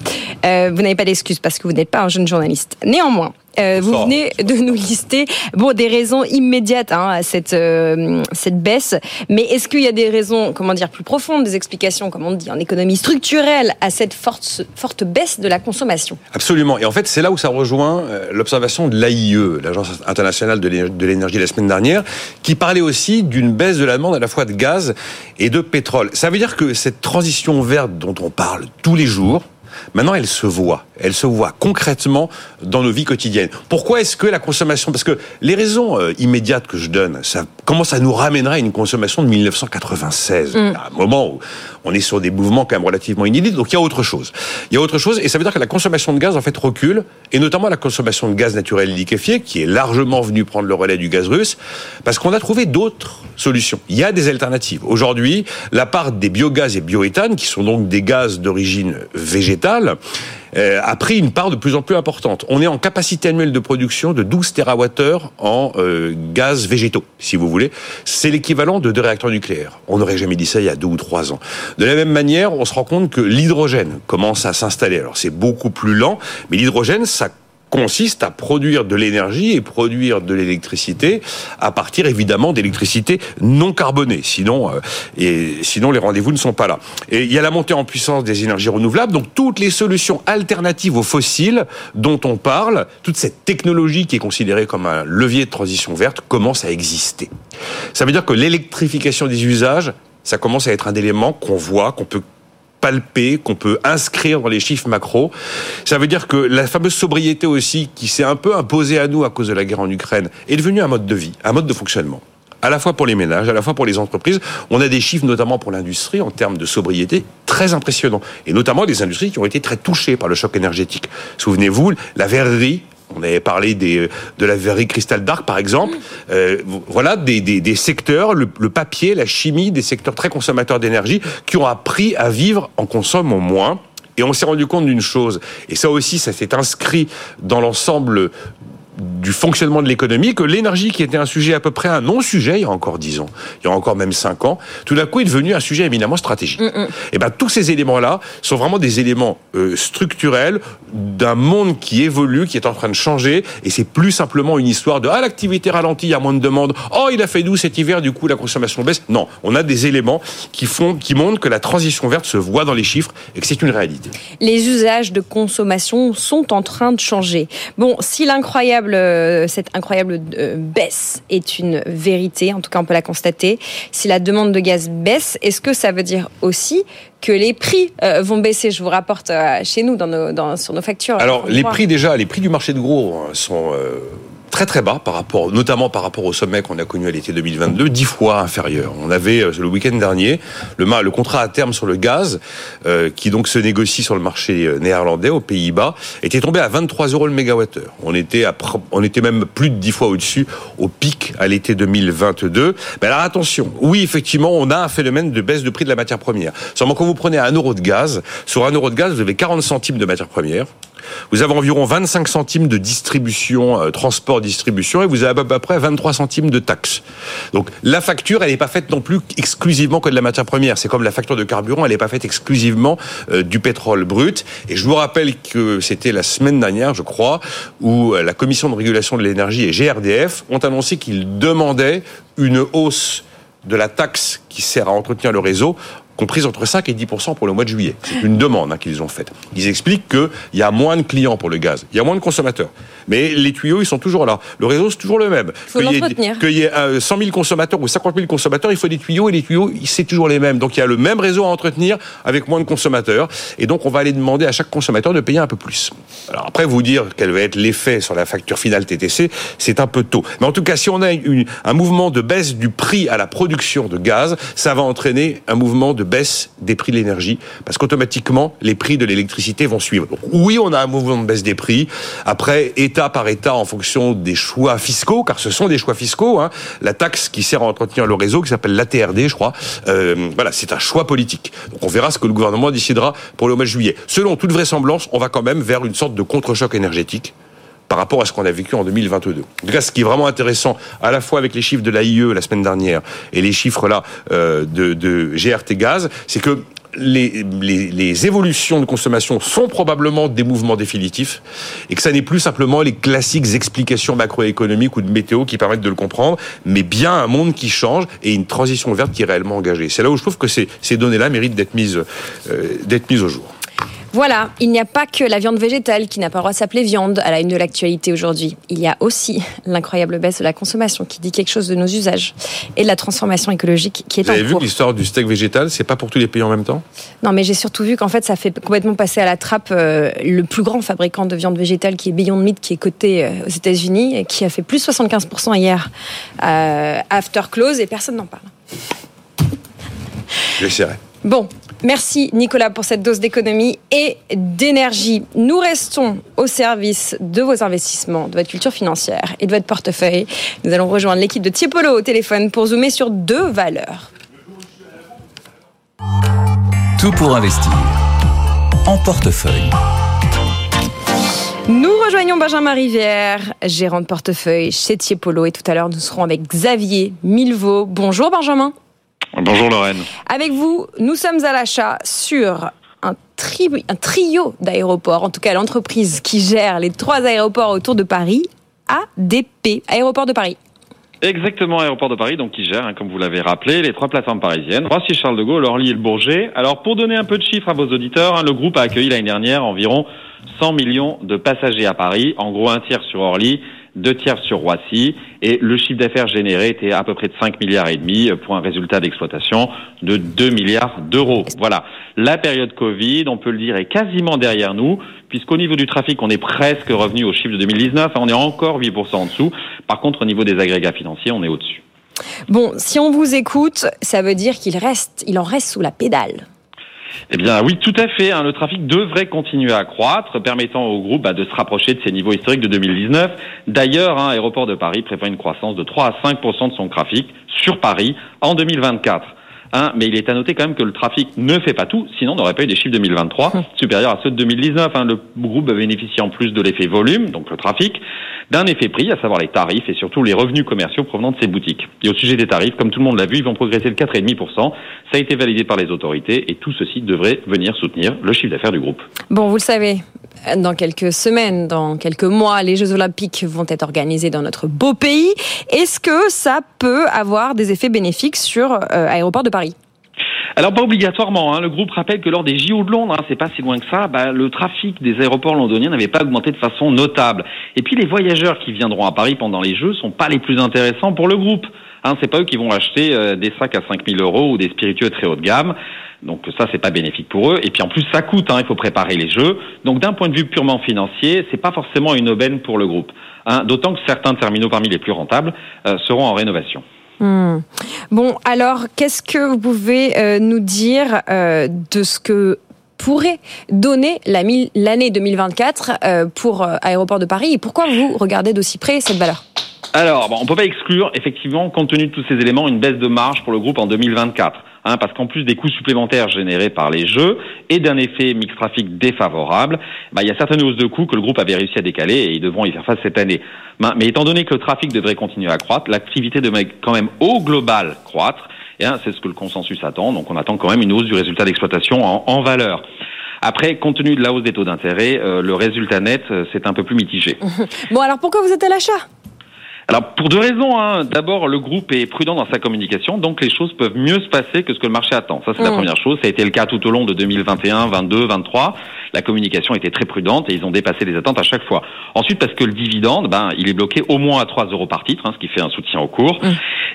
Euh, vous n'avez pas d'excuse parce que vous n'êtes pas un jeune journaliste. Néanmoins, euh, vous venez de nous lister bon des raisons immédiates hein, à cette euh, cette baisse, mais est-ce qu'il y a des raisons comment dire plus profondes, des explications comme on dit en économie structurelle à cette forte forte baisse de la consommation? Absolument. Et en fait, c'est là où ça rejoint euh, l'observation de l'AIE, l'Agence internationale de l'énergie la semaine dernière, qui parlait aussi d'une baisse de la demande à la fois de gaz et de pétrole. Ça veut dire que cette transition verte dont on parle tous les jours, Maintenant, elle se voit. Elle se voit concrètement dans nos vies quotidiennes. Pourquoi est-ce que la consommation Parce que les raisons euh, immédiates que je donne, ça commence à nous ramènerait à une consommation de 1996, mm. à un moment où on est sur des mouvements quand même relativement inédits. Donc il y a autre chose. Il y a autre chose, et ça veut dire que la consommation de gaz en fait recule, et notamment la consommation de gaz naturel liquéfié, qui est largement venue prendre le relais du gaz russe, parce qu'on a trouvé d'autres solutions. Il y a des alternatives. Aujourd'hui, la part des biogaz et bioéthane, qui sont donc des gaz d'origine végétale, euh, a pris une part de plus en plus importante. On est en capacité annuelle de production de 12 TWh en euh, gaz végétaux, si vous voulez. C'est l'équivalent de deux réacteurs nucléaires. On n'aurait jamais dit ça il y a deux ou trois ans. De la même manière, on se rend compte que l'hydrogène commence à s'installer. Alors c'est beaucoup plus lent, mais l'hydrogène, ça consiste à produire de l'énergie et produire de l'électricité à partir évidemment d'électricité non carbonée. Sinon, euh, et sinon les rendez-vous ne sont pas là. Et il y a la montée en puissance des énergies renouvelables, donc toutes les solutions alternatives aux fossiles dont on parle, toute cette technologie qui est considérée comme un levier de transition verte commence à exister. Ça veut dire que l'électrification des usages, ça commence à être un élément qu'on voit, qu'on peut palpé, qu'on peut inscrire dans les chiffres macro. Ça veut dire que la fameuse sobriété aussi, qui s'est un peu imposée à nous à cause de la guerre en Ukraine, est devenue un mode de vie, un mode de fonctionnement à la fois pour les ménages, à la fois pour les entreprises. On a des chiffres notamment pour l'industrie en termes de sobriété très impressionnants, et notamment des industries qui ont été très touchées par le choc énergétique. Souvenez-vous, la verrerie on avait parlé des, de la verrerie Cristal Dark, par exemple. Euh, voilà des, des, des secteurs, le, le, papier, la chimie, des secteurs très consommateurs d'énergie qui ont appris à vivre en consommant moins. Et on s'est rendu compte d'une chose, et ça aussi, ça s'est inscrit dans l'ensemble du fonctionnement de l'économie que l'énergie, qui était un sujet à peu près un non-sujet il y a encore dix ans, il y a encore même cinq ans, tout d'un coup est devenu un sujet éminemment stratégique. Mm -mm. Et ben tous ces éléments-là sont vraiment des éléments euh, structurels d'un monde qui évolue, qui est en train de changer, et c'est plus simplement une histoire de ah l'activité ralentit, il y a moins de demandes, oh il a fait doux cet hiver, du coup la consommation baisse. Non, on a des éléments qui font, qui montrent que la transition verte se voit dans les chiffres et que c'est une réalité. Les usages de consommation sont en train de changer. Bon, si l'incroyable euh, cette incroyable euh, baisse est une vérité, en tout cas on peut la constater. Si la demande de gaz baisse, est-ce que ça veut dire aussi que les prix euh, vont baisser? Je vous rapporte chez nous dans nos, dans, sur nos factures. Alors les prix déjà, les prix du marché de gros sont euh, très très bas par rapport, notamment par rapport au sommet qu'on a connu à l'été 2022, dix fois inférieur. On avait le week-end dernier le, le contrat à terme sur le gaz, euh, qui donc se négocie sur le marché néerlandais aux Pays-Bas, était tombé à 23 euros le mégawattheure. On était à, on était même plus de dix fois au-dessus au pic à l'été 2022. Mais alors attention, oui effectivement, on a un phénomène de baisse de prix de la matière première. Seulement quand vous prenez un euro de gaz, sur un euro de gaz, vous avez 40 centimes de matière première. Vous avez environ 25 centimes de distribution, euh, transport, distribution, et vous avez à peu près 23 centimes de taxes. Donc la facture, elle n'est pas faite non plus exclusivement que de la matière première. C'est comme la facture de carburant, elle n'est pas faite exclusivement euh, du pétrole brut. Et je vous rappelle que c'était la semaine dernière, je crois, où euh, la Commission de régulation de l'énergie et GRDF ont annoncé qu'ils demandaient une hausse de la taxe qui sert à entretenir le réseau comprise entre 5 et 10 pour le mois de juillet. C'est une demande hein, qu'ils ont faite. Ils expliquent qu'il y a moins de clients pour le gaz, il y a moins de consommateurs. Mais les tuyaux, ils sont toujours là. Le réseau, c'est toujours le même. Qu'il y, y, ait euh, 100 000 consommateurs ou 50 000 consommateurs, il faut des tuyaux, et les tuyaux, c'est toujours les mêmes. Donc il y a le même réseau à entretenir avec moins de consommateurs. Et donc on va aller demander à chaque consommateur de payer un peu plus. Alors après, vous dire quel va être l'effet sur la facture finale TTC, c'est un peu tôt. Mais en tout cas, si on a une, un mouvement de baisse du prix à la production de gaz, ça va entraîner un mouvement de baisse des prix de l'énergie, parce qu'automatiquement, les prix de l'électricité vont suivre. Donc, oui, on a un mouvement de baisse des prix. Après, État par État, en fonction des choix fiscaux, car ce sont des choix fiscaux, hein, la taxe qui sert à entretenir le réseau, qui s'appelle l'ATRD, je crois, euh, voilà, c'est un choix politique. Donc on verra ce que le gouvernement décidera pour le mois de juillet. Selon toute vraisemblance, on va quand même vers une sorte de contre-choc énergétique par rapport à ce qu'on a vécu en 2022. En tout cas, ce qui est vraiment intéressant, à la fois avec les chiffres de l'AIE la semaine dernière et les chiffres là euh, de, de GRT Gaz, c'est que les, les, les, évolutions de consommation sont probablement des mouvements définitifs et que ça n'est plus simplement les classiques explications macroéconomiques ou de météo qui permettent de le comprendre, mais bien un monde qui change et une transition verte qui est réellement engagée. C'est là où je trouve que ces, ces données-là méritent d'être mises, euh, mises au jour. Voilà, il n'y a pas que la viande végétale qui n'a pas le droit de s'appeler viande à la une de l'actualité aujourd'hui. Il y a aussi l'incroyable baisse de la consommation qui dit quelque chose de nos usages et de la transformation écologique qui est Vous en avez vu cours. que l'histoire du steak végétal, c'est pas pour tous les pays en même temps? Non, mais j'ai surtout vu qu'en fait, ça fait complètement passer à la trappe euh, le plus grand fabricant de viande végétale qui est Beyond Meat, qui est coté euh, aux États-Unis, qui a fait plus 75% hier euh, after close et personne n'en parle. J'essaierai. Bon, merci Nicolas pour cette dose d'économie et d'énergie. Nous restons au service de vos investissements, de votre culture financière et de votre portefeuille. Nous allons rejoindre l'équipe de Tiepolo au téléphone pour zoomer sur deux valeurs. Tout pour investir. En portefeuille. Nous rejoignons Benjamin Rivière, gérant de portefeuille chez Tiepolo. Et tout à l'heure, nous serons avec Xavier Milvaux. Bonjour Benjamin. Bonjour Lorraine. Avec vous, nous sommes à l'achat sur un, un trio d'aéroports, en tout cas l'entreprise qui gère les trois aéroports autour de Paris, ADP, Aéroport de Paris. Exactement, Aéroport de Paris, donc qui gère, hein, comme vous l'avez rappelé, les trois plateformes parisiennes, Roissy-Charles de Gaulle, Orly et le Bourget. Alors, pour donner un peu de chiffres à vos auditeurs, hein, le groupe a accueilli l'année dernière environ 100 millions de passagers à Paris, en gros un tiers sur Orly, deux tiers sur Roissy, et le chiffre d'affaires généré était à peu près de 5 milliards et demi pour un résultat d'exploitation de 2 milliards d'euros. Voilà. La période Covid, on peut le dire, est quasiment derrière nous, puisqu'au niveau du trafic, on est presque revenu au chiffre de 2019, on est encore 8% en dessous. Par contre, au niveau des agrégats financiers, on est au-dessus. Bon, si on vous écoute, ça veut dire qu'il reste, il en reste sous la pédale. Eh bien oui, tout à fait. Hein. Le trafic devrait continuer à croître, permettant au groupe bah, de se rapprocher de ses niveaux historiques de 2019. D'ailleurs, hein, Aéroport de Paris prévoit une croissance de 3 à 5 de son trafic sur Paris en 2024. Hein, mais il est à noter quand même que le trafic ne fait pas tout, sinon on n'aurait pas eu des chiffres 2023 hum. supérieurs à ceux de 2019. Hein. Le groupe bénéficie en plus de l'effet volume, donc le trafic, d'un effet prix, à savoir les tarifs et surtout les revenus commerciaux provenant de ses boutiques. Et au sujet des tarifs, comme tout le monde l'a vu, ils vont progresser de 4,5%. Ça a été validé par les autorités et tout ceci devrait venir soutenir le chiffre d'affaires du groupe. Bon, vous le savez, dans quelques semaines, dans quelques mois, les Jeux Olympiques vont être organisés dans notre beau pays. Est-ce que ça peut avoir des effets bénéfiques sur euh, Aéroport de Paris? Alors pas obligatoirement. Hein. Le groupe rappelle que lors des JO de Londres, hein, c'est pas si loin que ça, bah, le trafic des aéroports londoniens n'avait pas augmenté de façon notable. Et puis les voyageurs qui viendront à Paris pendant les Jeux sont pas les plus intéressants pour le groupe. Hein, c'est pas eux qui vont acheter euh, des sacs à 5000 euros ou des spiritueux très haut de gamme. Donc ça, c'est pas bénéfique pour eux. Et puis en plus, ça coûte. Hein, il faut préparer les jeux. Donc d'un point de vue purement financier, c'est pas forcément une aubaine pour le groupe. Hein, D'autant que certains terminaux parmi les plus rentables euh, seront en rénovation. Hmm. Bon, alors qu'est-ce que vous pouvez euh, nous dire euh, de ce que pourrait donner l'année 2024 euh, pour Aéroport de Paris? Et pourquoi vous regardez d'aussi près cette valeur? Alors, bon, on peut pas exclure, effectivement, compte tenu de tous ces éléments, une baisse de marge pour le groupe en 2024. Hein, parce qu'en plus des coûts supplémentaires générés par les jeux et d'un effet mix trafic défavorable, bah, il y a certaines hausses de coûts que le groupe avait réussi à décaler et ils devront y faire face cette année. Mais étant donné que le trafic devrait continuer à croître, l'activité devrait quand même au global croître. Et hein, c'est ce que le consensus attend. Donc on attend quand même une hausse du résultat d'exploitation en, en valeur. Après, compte tenu de la hausse des taux d'intérêt, euh, le résultat net, euh, c'est un peu plus mitigé. bon, alors pourquoi vous êtes à l'achat? Alors pour deux raisons. Hein. D'abord, le groupe est prudent dans sa communication, donc les choses peuvent mieux se passer que ce que le marché attend. Ça, c'est la mmh. première chose. Ça a été le cas tout au long de 2021, 22, 23. La communication était très prudente et ils ont dépassé les attentes à chaque fois. Ensuite, parce que le dividende, ben, il est bloqué au moins à 3 euros par titre, hein, ce qui fait un soutien au cours. Mmh.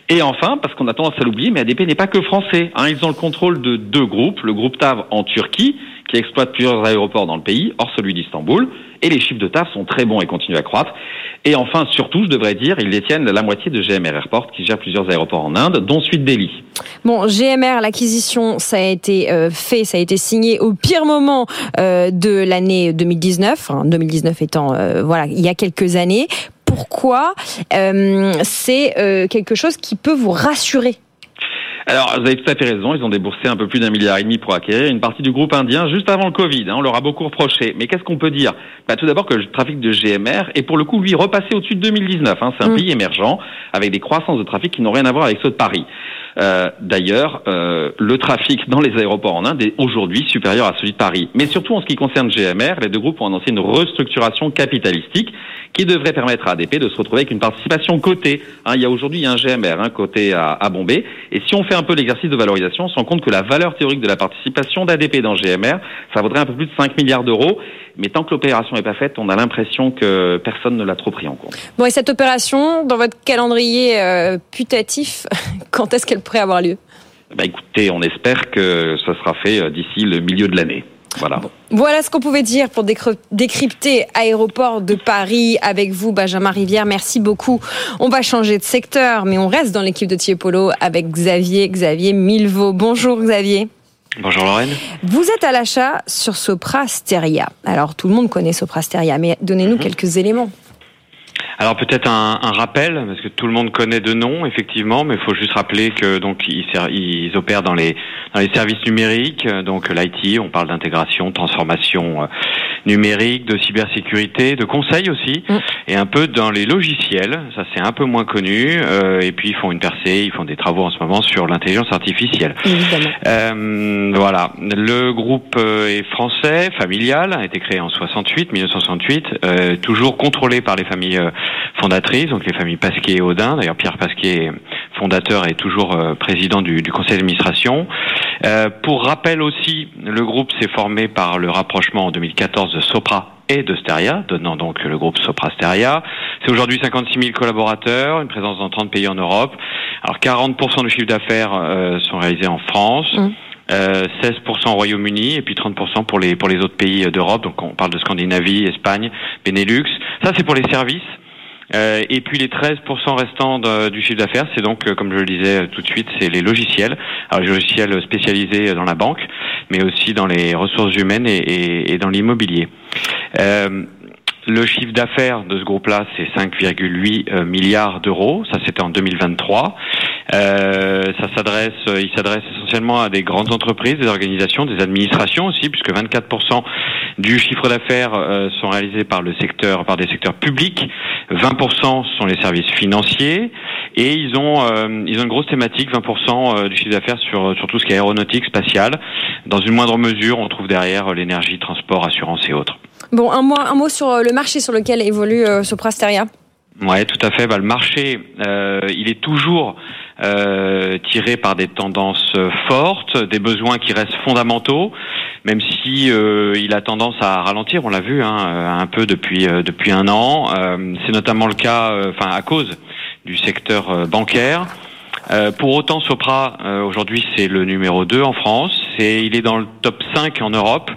Et enfin, parce qu'on a tendance à l'oublier, mais ADP n'est pas que français. Hein. Ils ont le contrôle de deux groupes. Le groupe TAV en Turquie, qui exploite plusieurs aéroports dans le pays, hors celui d'Istanbul, et les chiffres de TAV sont très bons et continuent à croître. Et enfin, surtout, je devrais dire, ils détiennent la moitié de GMR Airport, qui gère plusieurs aéroports en Inde, dont celui de Delhi. Bon, GMR, l'acquisition, ça a été euh, fait, ça a été signé au pire moment euh, de l'année 2019, 2019 étant, euh, voilà, il y a quelques années. Pourquoi c'est quelque chose qui peut vous rassurer? Alors, vous avez tout à fait raison. Ils ont déboursé un peu plus d'un milliard et demi pour acquérir une partie du groupe indien juste avant le Covid. Hein, on leur a beaucoup reproché. Mais qu'est-ce qu'on peut dire? Bah, Tout d'abord que le trafic de GMR est pour le coup, lui, repassé au-dessus de 2019. Hein. C'est un mm. pays émergent avec des croissances de trafic qui n'ont rien à voir avec ceux de Paris. Euh, D'ailleurs, euh, le trafic dans les aéroports en Inde est aujourd'hui supérieur à celui de Paris. Mais surtout en ce qui concerne GMR, les deux groupes ont annoncé une restructuration capitalistique qui devrait permettre à ADP de se retrouver avec une participation cotée. Hein, il y a aujourd'hui un GMR hein, coté à, à, Bombay. Et si on fait un peu l'exercice de valorisation, on se rend compte que la valeur théorique de la participation d'ADP dans GMR, ça vaudrait un peu plus de 5 milliards d'euros. Mais tant que l'opération n'est pas faite, on a l'impression que personne ne l'a trop pris en compte. Bon, et cette opération, dans votre calendrier euh, putatif, quand est-ce qu'elle pourrait avoir lieu? Bah écoutez, on espère que ça sera fait euh, d'ici le milieu de l'année. Voilà. Voilà ce qu'on pouvait dire pour décrypter Aéroport de Paris avec vous, Benjamin Rivière. Merci beaucoup. On va changer de secteur, mais on reste dans l'équipe de Tiepolo avec Xavier, Xavier Milvaux. Bonjour Xavier. Bonjour Lorraine. Vous êtes à l'achat sur Soprasteria. Alors tout le monde connaît Soprasteria, mais donnez-nous mhm. quelques éléments. Alors peut-être un, un, rappel, parce que tout le monde connaît de nom, effectivement, mais il faut juste rappeler que donc ils, ils opèrent dans les dans les services numériques, donc l'IT, on parle d'intégration, transformation euh, numérique, de cybersécurité, de conseil aussi, Mm. et un peu dans les logiciels. Ça c'est un peu moins connu. euh, et puis ils font une percée, ils font des travaux en ce moment sur l'intelligence artificielle. Évidemment. Euh, voilà. Le groupe euh, est français, familial, a été créé en 68, 1968, euh, toujours contrôlé par les familles euh, fondatrices, donc les familles Pasquier et Audin. D'ailleurs, Pierre Pasquier, fondateur, est toujours euh, président du, du conseil d'administration. Euh, pour rappel aussi, le groupe s'est formé par le rapprochement en 2014 de Sopra et de Steria, donnant donc le groupe Sopra Steria. C'est aujourd'hui 56 000 collaborateurs, une présence dans 30 pays en Europe. Alors 40% du chiffre d'affaires euh, sont réalisés en France. Mm. Euh, 16% au Royaume-Uni et puis 30% pour les pour les autres pays d'Europe. Donc on parle de Scandinavie, Espagne, Benelux. Ça c'est pour les services. Euh, et puis les 13% restants du chiffre d'affaires, c'est donc, euh, comme je le disais euh, tout de suite, c'est les logiciels. Alors les logiciels spécialisés dans la banque, mais aussi dans les ressources humaines et, dans l'immobilier. Le chiffre d'affaires de ce groupe-là, c'est 5,8 euh, milliards d'euros. Ça, c'était en 2023. Euh, ça s'adresse, il s'adresse essentiellement à des grandes entreprises, des organisations, des administrations aussi, puisque 24% du chiffre d'affaires euh, sont réalisés par le secteur, par des secteurs publics. 20% sont les services financiers et ils ont, euh, ils ont une grosse thématique, 20% euh, du chiffre d'affaires sur, sur tout ce qui est aéronautique, spatial. Dans une moindre mesure, on trouve derrière l'énergie, transport, assurance et autres. Bon, un mot, un mot sur euh, le marché sur lequel évolue euh, Sopra Steria. Ouais, tout à fait. Bah, le marché, euh, il est toujours euh, tiré par des tendances fortes, des besoins qui restent fondamentaux, même si euh, il a tendance à ralentir. On l'a vu hein, euh, un peu depuis euh, depuis un an. C'est notamment le cas, enfin à cause du secteur bancaire. Pour autant, Sopra aujourd'hui c'est le numéro 2 en France. C'est il est dans le top 5 en Europe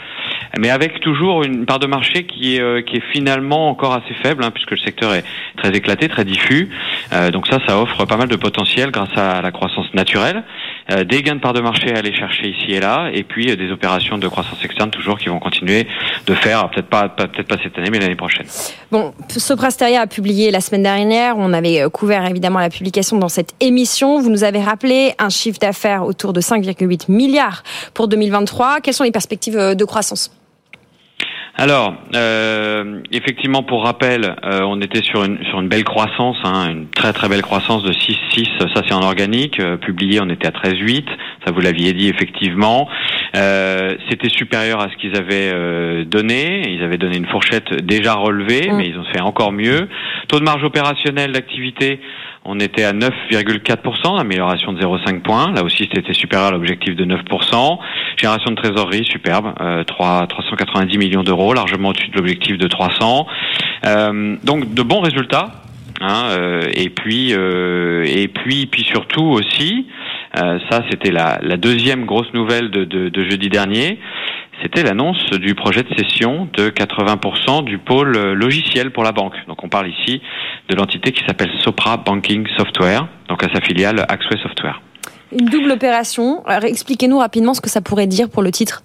mais avec toujours une part de marché qui est, euh, qui est finalement encore assez faible, hein, puisque le secteur est très éclaté, très diffus. Euh, donc ça, ça offre pas mal de potentiel grâce à la croissance naturelle, euh, des gains de part de marché à aller chercher ici et là, et puis euh, des opérations de croissance externe toujours qui vont continuer de faire, alors peut-être pas, peut-être pas cette année, mais l'année prochaine. Bon, Sopra Steria a publié la semaine dernière. On avait euh, couvert évidemment la publication dans cette émission. Vous nous avez rappelé un chiffre d'affaires autour de 5,8 milliards pour 2023. Quelles sont les perspectives euh, de croissance? Alors, euh, effectivement, pour rappel, euh, on était sur une sur une belle croissance, hein, une très très belle croissance de 6,6. Ça, c'est en organique. Euh, publié, on était à 13,8. Ça, vous l'aviez dit effectivement. Euh, C'était supérieur à ce qu'ils avaient euh, donné. Ils avaient donné une fourchette déjà relevée, Mm. mais ils ont fait encore mieux. Taux de marge opérationnelle d'activité, on était à 9,4%, amélioration de 0,5 points. Là aussi, c'était supérieur à l'objectif de 9%. Génération de trésorerie, superbe, euh, 3, 390 millions d'euros, largement au-dessus de l'objectif de 300. Euh, donc, de bons résultats. Hein, euh, et puis, euh, et puis, puis surtout aussi, euh, ça, c'était la, la deuxième grosse nouvelle de, de, de jeudi dernier. C'était l'annonce du projet de cession de 80% du pôle logiciel pour la banque. Donc on parle ici de l'entité qui s'appelle Sopra Banking Software, donc à sa filiale Axway Software. Une double opération. Alors, expliquez-nous rapidement ce que ça pourrait dire pour le titre.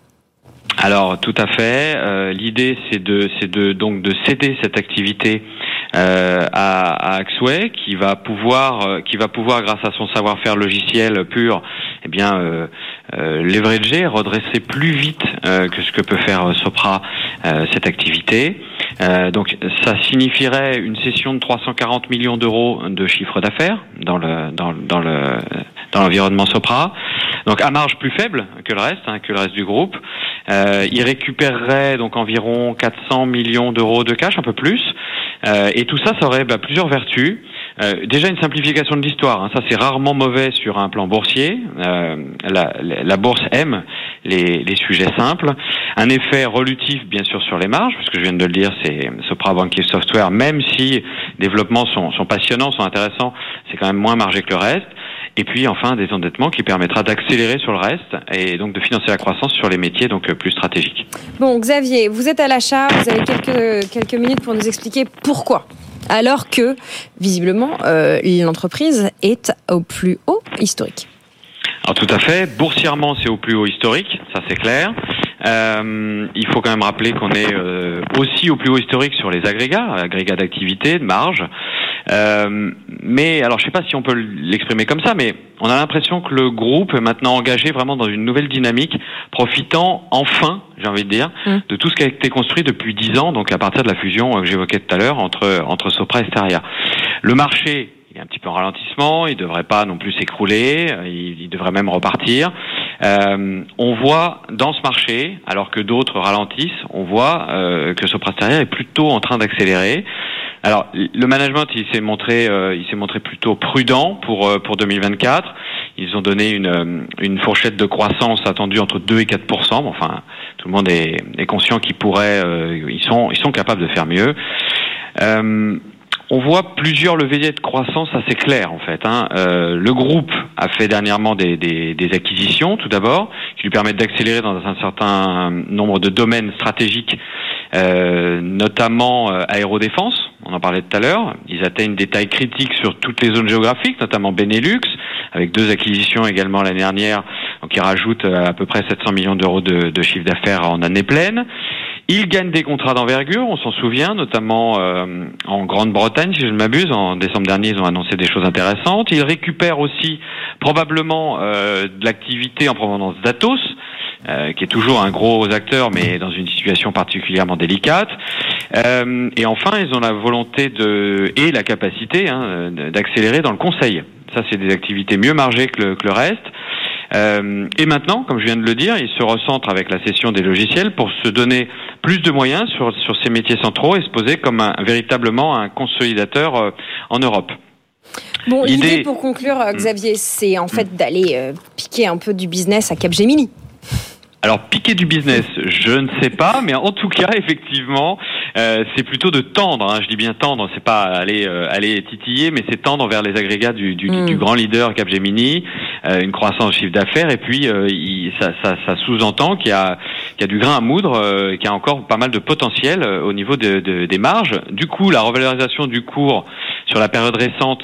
Alors tout à fait. Euh, L'idée c'est de c'est de donc de céder cette activité euh, à, à Axway qui va pouvoir euh, qui va pouvoir grâce à son savoir-faire logiciel pur eh bien euh, leverager redresser plus vite que ce que peut faire Sopra cette activité. Donc ça signifierait une cession de 340 millions d'euros de chiffre d'affaires dans le dans, dans le dans l'environnement Sopra. Donc à marge plus faible que le reste, hein, que le reste du groupe. Euh, il récupérerait donc environ 400 millions d'euros de cash, un peu plus. Euh, et tout ça, ça aurait bah, plusieurs vertus. Euh, déjà une simplification de l'histoire, hein, ça c'est rarement mauvais sur un plan boursier. Euh, la, la- la bourse aime les, les sujets simples. Un effet relutif bien sûr sur les marges, puisque je viens de le dire, c'est Sopra Banking Software, même si les développements sont, sont passionnants, sont intéressants, c'est quand même moins margé que le reste. Et puis enfin des endettements qui permettra d'accélérer sur le reste et donc de financer la croissance sur les métiers donc euh, plus stratégiques. Bon, Xavier, vous êtes à l'achat, vous avez quelques, quelques minutes pour nous expliquer pourquoi. Alors que, visiblement, euh, l'entreprise est au plus haut historique. Alors tout à fait, boursièrement c'est au plus haut historique, ça c'est clair. Euh, il faut quand même rappeler qu'on est euh, aussi au plus haut historique sur les agrégats, agrégats d'activité, de marge. Euh, mais alors, je sais pas si on peut l'exprimer comme ça, mais on a l'impression que le groupe est maintenant engagé vraiment dans une nouvelle dynamique, profitant enfin, j'ai envie de dire, Mm. de tout ce qui a été construit depuis dix ans, donc à partir de la fusion euh, que j'évoquais tout à l'heure entre entre Sopra et Steria. Le marché il est un petit peu en ralentissement, il devrait pas non plus s'écrouler, euh, il, il devrait même repartir. Euh, on voit dans ce marché, alors que d'autres ralentissent, on voit euh, que Sopra Steria est plutôt en train d'accélérer. Alors le management, il s'est montré, euh, il s'est montré plutôt prudent pour euh, pour 2024. Ils ont donné une euh, une fourchette de croissance attendue entre 2 et 4% Bon, Enfin, tout le monde est, est conscient qu'ils pourraient, euh, ils sont ils sont capables de faire mieux. Euh, on voit plusieurs leviers de croissance assez clairs en fait. Hein. Euh, le groupe a fait dernièrement des, des, des acquisitions, tout d'abord, qui lui permettent d'accélérer dans un certain nombre de domaines stratégiques, notamment euh, aérodéfense. On en parlait tout à l'heure. Ils atteignent des tailles critiques sur toutes les zones géographiques, notamment Benelux, avec deux acquisitions également l'année dernière, qui rajoutent euh, à peu près 700 millions d'euros de, de chiffre d'affaires en année pleine. Ils gagnent des contrats d'envergure, on s'en souvient, notamment euh, en Grande-Bretagne, si je ne m'abuse. En décembre dernier, ils ont annoncé des choses intéressantes. Ils récupèrent aussi probablement euh, de l'activité en provenance d'Atos, euh, qui est toujours un gros acteur, mais dans une situation particulièrement délicate. Euh, et enfin, ils ont la volonté de et la capacité hein, d'accélérer dans le conseil. Ça, c'est des activités mieux margées que le, que le reste. Euh, et maintenant, comme je viens de le dire, ils se recentrent avec la cession des logiciels pour se donner plus de moyens sur, sur ces métiers centraux et se poser comme un, véritablement un consolidateur euh, en Europe. Bon, L'idée- pour conclure, euh, Xavier, c'est en fait d'aller euh, piquer un peu du business à Capgemini. Alors piquer du business, je ne sais pas, mais en tout cas, effectivement, euh, c'est plutôt de tendre. hein. je dis bien tendre, c'est pas aller euh, aller titiller, mais c'est tendre vers les agrégats du, du, Mm. du grand leader Capgemini, euh, une croissance chiffre d'affaires, et puis euh, il- ça, ça, ça sous-entend qu'il y a qu'il y a du grain à moudre, euh, qu'il y a encore pas mal de potentiel euh, au niveau de, de- des marges. Du coup, la revalorisation du cours sur la période récente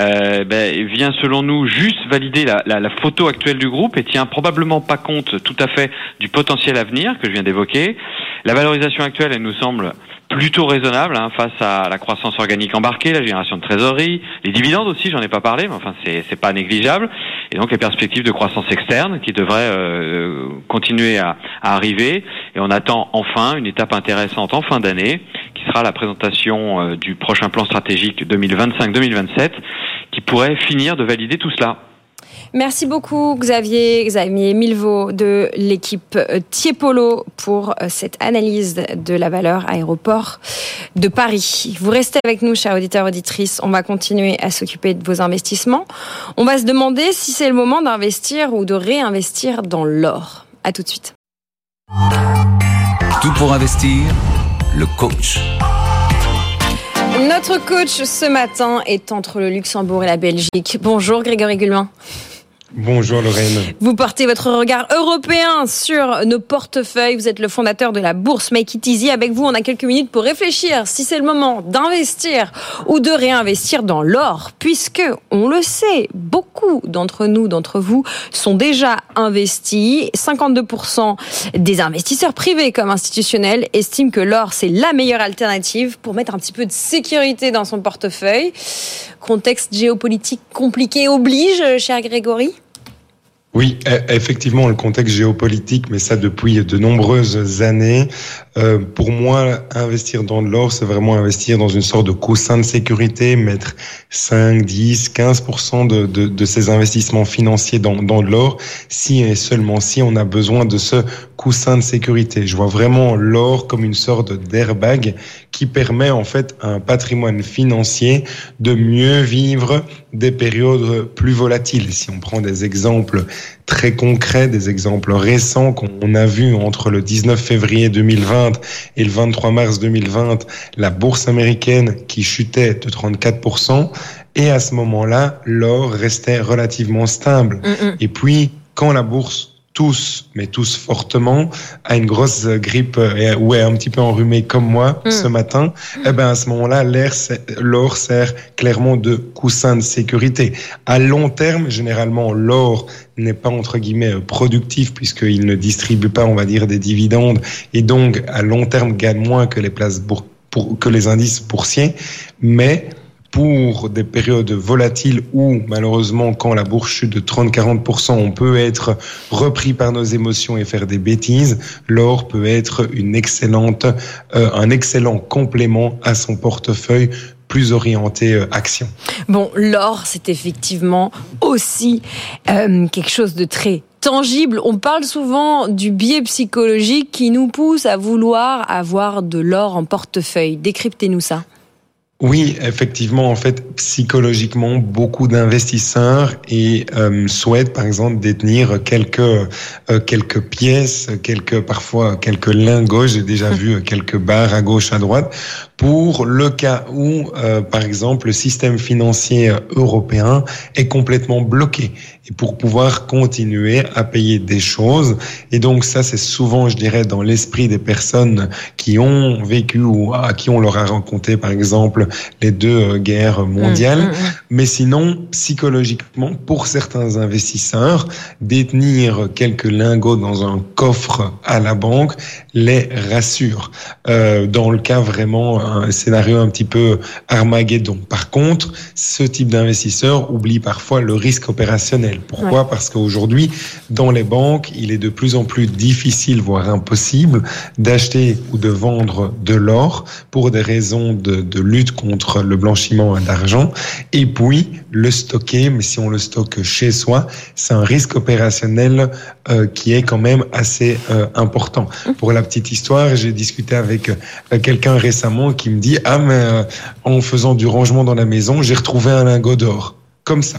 euh, ben, vient selon nous juste valider la, la, la photo actuelle du groupe et tient probablement pas compte tout à fait du potentiel à venir que je viens d'évoquer. La valorisation actuelle, elle nous semble plutôt raisonnable hein, face à la croissance organique embarquée, la génération de trésorerie, les dividendes aussi, j'en ai pas parlé, mais enfin c'est pas négligeable, et donc les perspectives de croissance externe qui devraient euh, continuer à, à arriver, et on attend enfin une étape intéressante en fin d'année, qui sera la présentation euh, du prochain plan stratégique 2025-2027, qui pourrait finir de valider tout cela. Merci beaucoup Xavier, Xavier Milvaux de l'équipe euh, Tiepolo pour euh, cette analyse de la valeur aéroport de Paris. Vous restez avec nous, chers auditeurs, auditrices. On va continuer à s'occuper de vos investissements. On va se demander si c'est le moment d'investir ou de réinvestir dans l'or. À tout de suite. Tout pour investir, le coach. Notre coach ce matin est entre le Luxembourg et la Belgique. Bonjour Grégory Gulmin. Bonjour Lorraine. Vous portez votre regard européen sur nos portefeuilles. Vous êtes le fondateur de la bourse Make It Easy. Avec vous, on a quelques minutes pour réfléchir si c'est le moment d'investir ou de réinvestir dans l'or, puisque on le sait, beaucoup d'entre nous, d'entre vous, sont déjà investis. 52% des investisseurs privés comme institutionnels estiment que l'or c'est la meilleure alternative pour mettre un petit peu de sécurité dans son portefeuille. Contexte géopolitique compliqué oblige, cher Grégory. Oui, e- effectivement, le contexte géopolitique, mais ça depuis de nombreuses années. Euh, pour moi, investir dans de l'or, c'est vraiment investir dans une sorte de coussin de sécurité, mettre 5, 10, 15% de, de, de ces investissements financiers dans, dans de l'or, si et seulement si on a besoin de ce coussin de sécurité. Je vois vraiment l'or comme une sorte d'airbag qui permet en fait à un patrimoine financier de mieux vivre des périodes plus volatiles. Si on prend des exemples très concrets, des exemples récents qu'on a vus entre le 19 février 2020 et le 23 mars 2020, la bourse américaine qui chutait de 34%, et à ce moment-là, l'or restait relativement stable. Et puis, quand la bourse tous, mais tous fortement, à une grosse grippe euh, ou est un petit peu enrhumé comme moi Mm. ce matin, eh ben à ce moment-là, l'or sert clairement de coussin de sécurité. À long terme, généralement, l'or n'est pas entre guillemets euh, productif puisqu'il ne distribue pas, on va dire, des dividendes et donc à long terme gagne moins que les places bour- pour, que les indices boursiers, mais pour des périodes volatiles où, malheureusement, quand la bourse chute de 30-40%, on peut être repris par nos émotions et faire des bêtises, l'or peut être une excellente, euh, un excellent complément à son portefeuille plus orienté euh, action. Bon, l'or, c'est effectivement aussi euh, quelque chose de très tangible. On parle souvent du biais psychologique qui nous pousse à vouloir avoir de l'or en portefeuille. Décryptez-nous ça. Oui, effectivement, en fait, psychologiquement, beaucoup d'investisseurs et euh, souhaitent, par exemple, détenir quelques euh, quelques pièces, quelques parfois quelques lingots. J'ai déjà vu quelques barres à gauche, à droite, pour le cas où, euh, par exemple, le système financier européen est complètement bloqué et pour pouvoir continuer à payer des choses. Et donc ça, c'est souvent, je dirais, dans l'esprit des personnes qui ont vécu ou à qui on leur a raconté, par exemple, les deux euh, guerres mondiales. Mmh, mmh, mmh. Mais sinon, psychologiquement, pour certains investisseurs, détenir quelques lingots dans un coffre à la banque les rassure. Euh, dans le cas vraiment un scénario un petit peu Armageddon. Par contre, ce type d'investisseur oublie parfois le risque opérationnel. Pourquoi? Parce qu'aujourd'hui, dans les banques, il est de plus en plus difficile, voire impossible, d'acheter ou de vendre de l'or pour des raisons de, de lutte contre le blanchiment d'argent. Et puis, le stocker, mais si on le stocke chez soi, c'est un risque opérationnel euh, qui est quand même assez euh, important. Pour la petite histoire, j'ai discuté avec euh, quelqu'un récemment qui me dit ah mais euh, en faisant du rangement dans la maison, j'ai retrouvé un lingot d'or comme ça.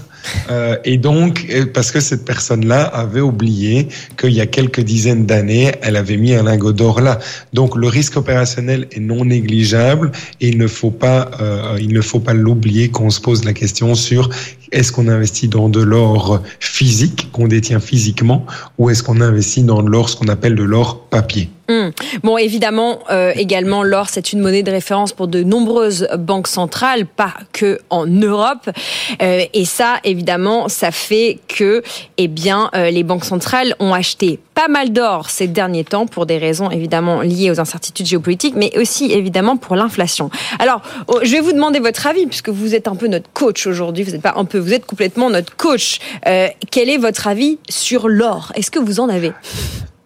Euh, et donc, parce que cette personne-là avait oublié qu'il y a quelques dizaines d'années, elle avait mis un lingot d'or là. Donc, le risque opérationnel est non négligeable et il ne faut pas, il ne faut pas l'oublier qu'on se pose la question sur est-ce qu'on investit dans de l'or physique qu'on détient physiquement ou est-ce qu'on investit dans de l'or, ce qu'on appelle de l'or papier. Hum. Bon, évidemment, euh, également, l'or, c'est une monnaie de référence pour de nombreuses banques centrales, pas que en Europe. Euh, et ça, évidemment, ça fait que, eh bien, euh, les banques centrales ont acheté pas mal d'or ces derniers temps pour des raisons évidemment liées aux incertitudes géopolitiques, mais aussi évidemment pour l'inflation. Alors, oh, je vais vous demander votre avis puisque vous êtes un peu notre coach aujourd'hui. Vous n'êtes pas un peu, vous êtes complètement notre coach. Euh, quel est votre avis sur l'or? Est-ce que vous en avez?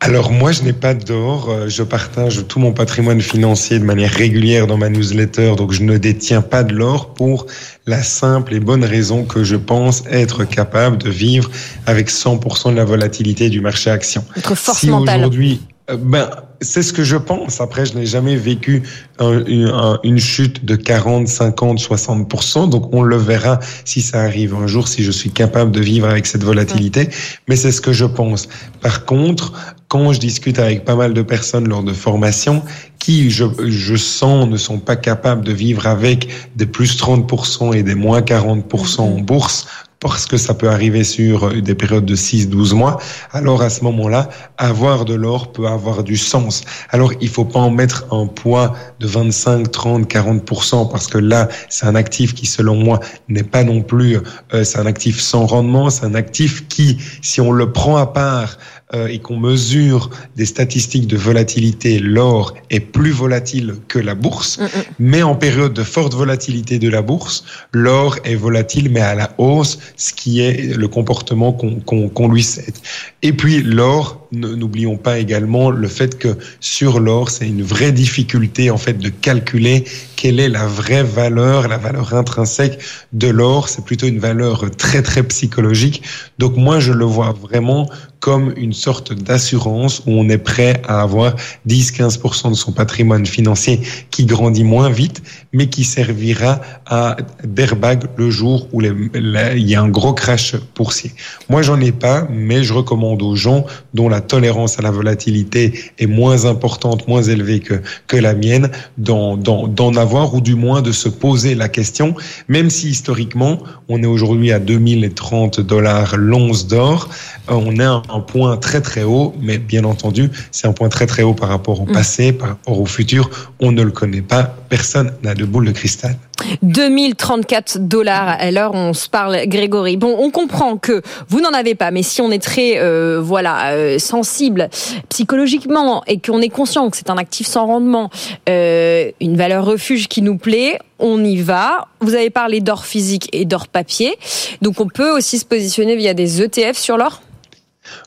Alors moi, je n'ai pas d'or. Euh, je partage tout mon patrimoine financier de manière régulière dans ma newsletter, donc je ne détiens pas de l'or pour la simple et bonne raison que je pense être capable de vivre avec 100% de la volatilité du marché action. Votre force si Aujourd'hui, euh, ben, c'est ce que je pense. Après, je n'ai jamais vécu un, une chute de 40, 50, 60%. Donc, on le verra si ça arrive un jour, si je suis capable de vivre avec cette volatilité. Mais c'est ce que je pense. Par contre, quand je discute avec pas mal de personnes lors de formation, qui, je, je sens, ne sont pas capables de vivre avec des plus 30% et des moins 40% en bourse, parce que ça peut arriver sur des périodes de 6-12 mois, alors à ce moment-là, avoir de l'or peut avoir du sens. Alors il faut pas en mettre un poids de 25, 30, 40% parce que là, c'est un actif qui, selon moi, n'est pas non plus, euh, c'est un actif sans rendement, c'est un actif qui, si on le prend à part, euh, et qu'on mesure des statistiques de volatilité, l'or est plus volatile que la bourse. Mm, mm. Mais en période de forte volatilité de la bourse, l'or est volatile mais à la hausse, ce qui est le comportement qu'on lui cède. Et puis l'or, n'oublions pas également le fait que sur l'or, c'est une vraie difficulté en fait de calculer quelle est la vraie valeur, la valeur intrinsèque de l'or. C'est plutôt une valeur très très psychologique. Donc moi, je le vois vraiment comme une sorte d'assurance où on est prêt à avoir 10-15% de son patrimoine financier qui grandit moins vite, mais qui servira à d'airbag le jour où il y a un gros crash boursier. Moi, j'en ai pas, mais je recommande aux gens dont la tolérance à la volatilité est moins importante, moins élevée que, que la mienne, d'en, d'en avoir ou du moins de se poser la question, même si historiquement, on est aujourd'hui à 2030 dollars l'once d'or, euh, on est un point très très haut, mais bien entendu, c'est un point très très haut par rapport au mm. passé, par rapport au futur. On ne le connaît pas. Personne n'a de boule de cristal. 2034 dollars à l'heure on se parle Grégory. Bon, on comprend que vous n'en avez pas, mais si on est très euh, voilà euh, sensible psychologiquement et qu'on est conscient que c'est un actif sans rendement, euh, une valeur refuge qui nous plaît, on y va. Vous avez parlé d'or physique et d'or papier, donc on peut aussi se positionner via des ETF sur l'or?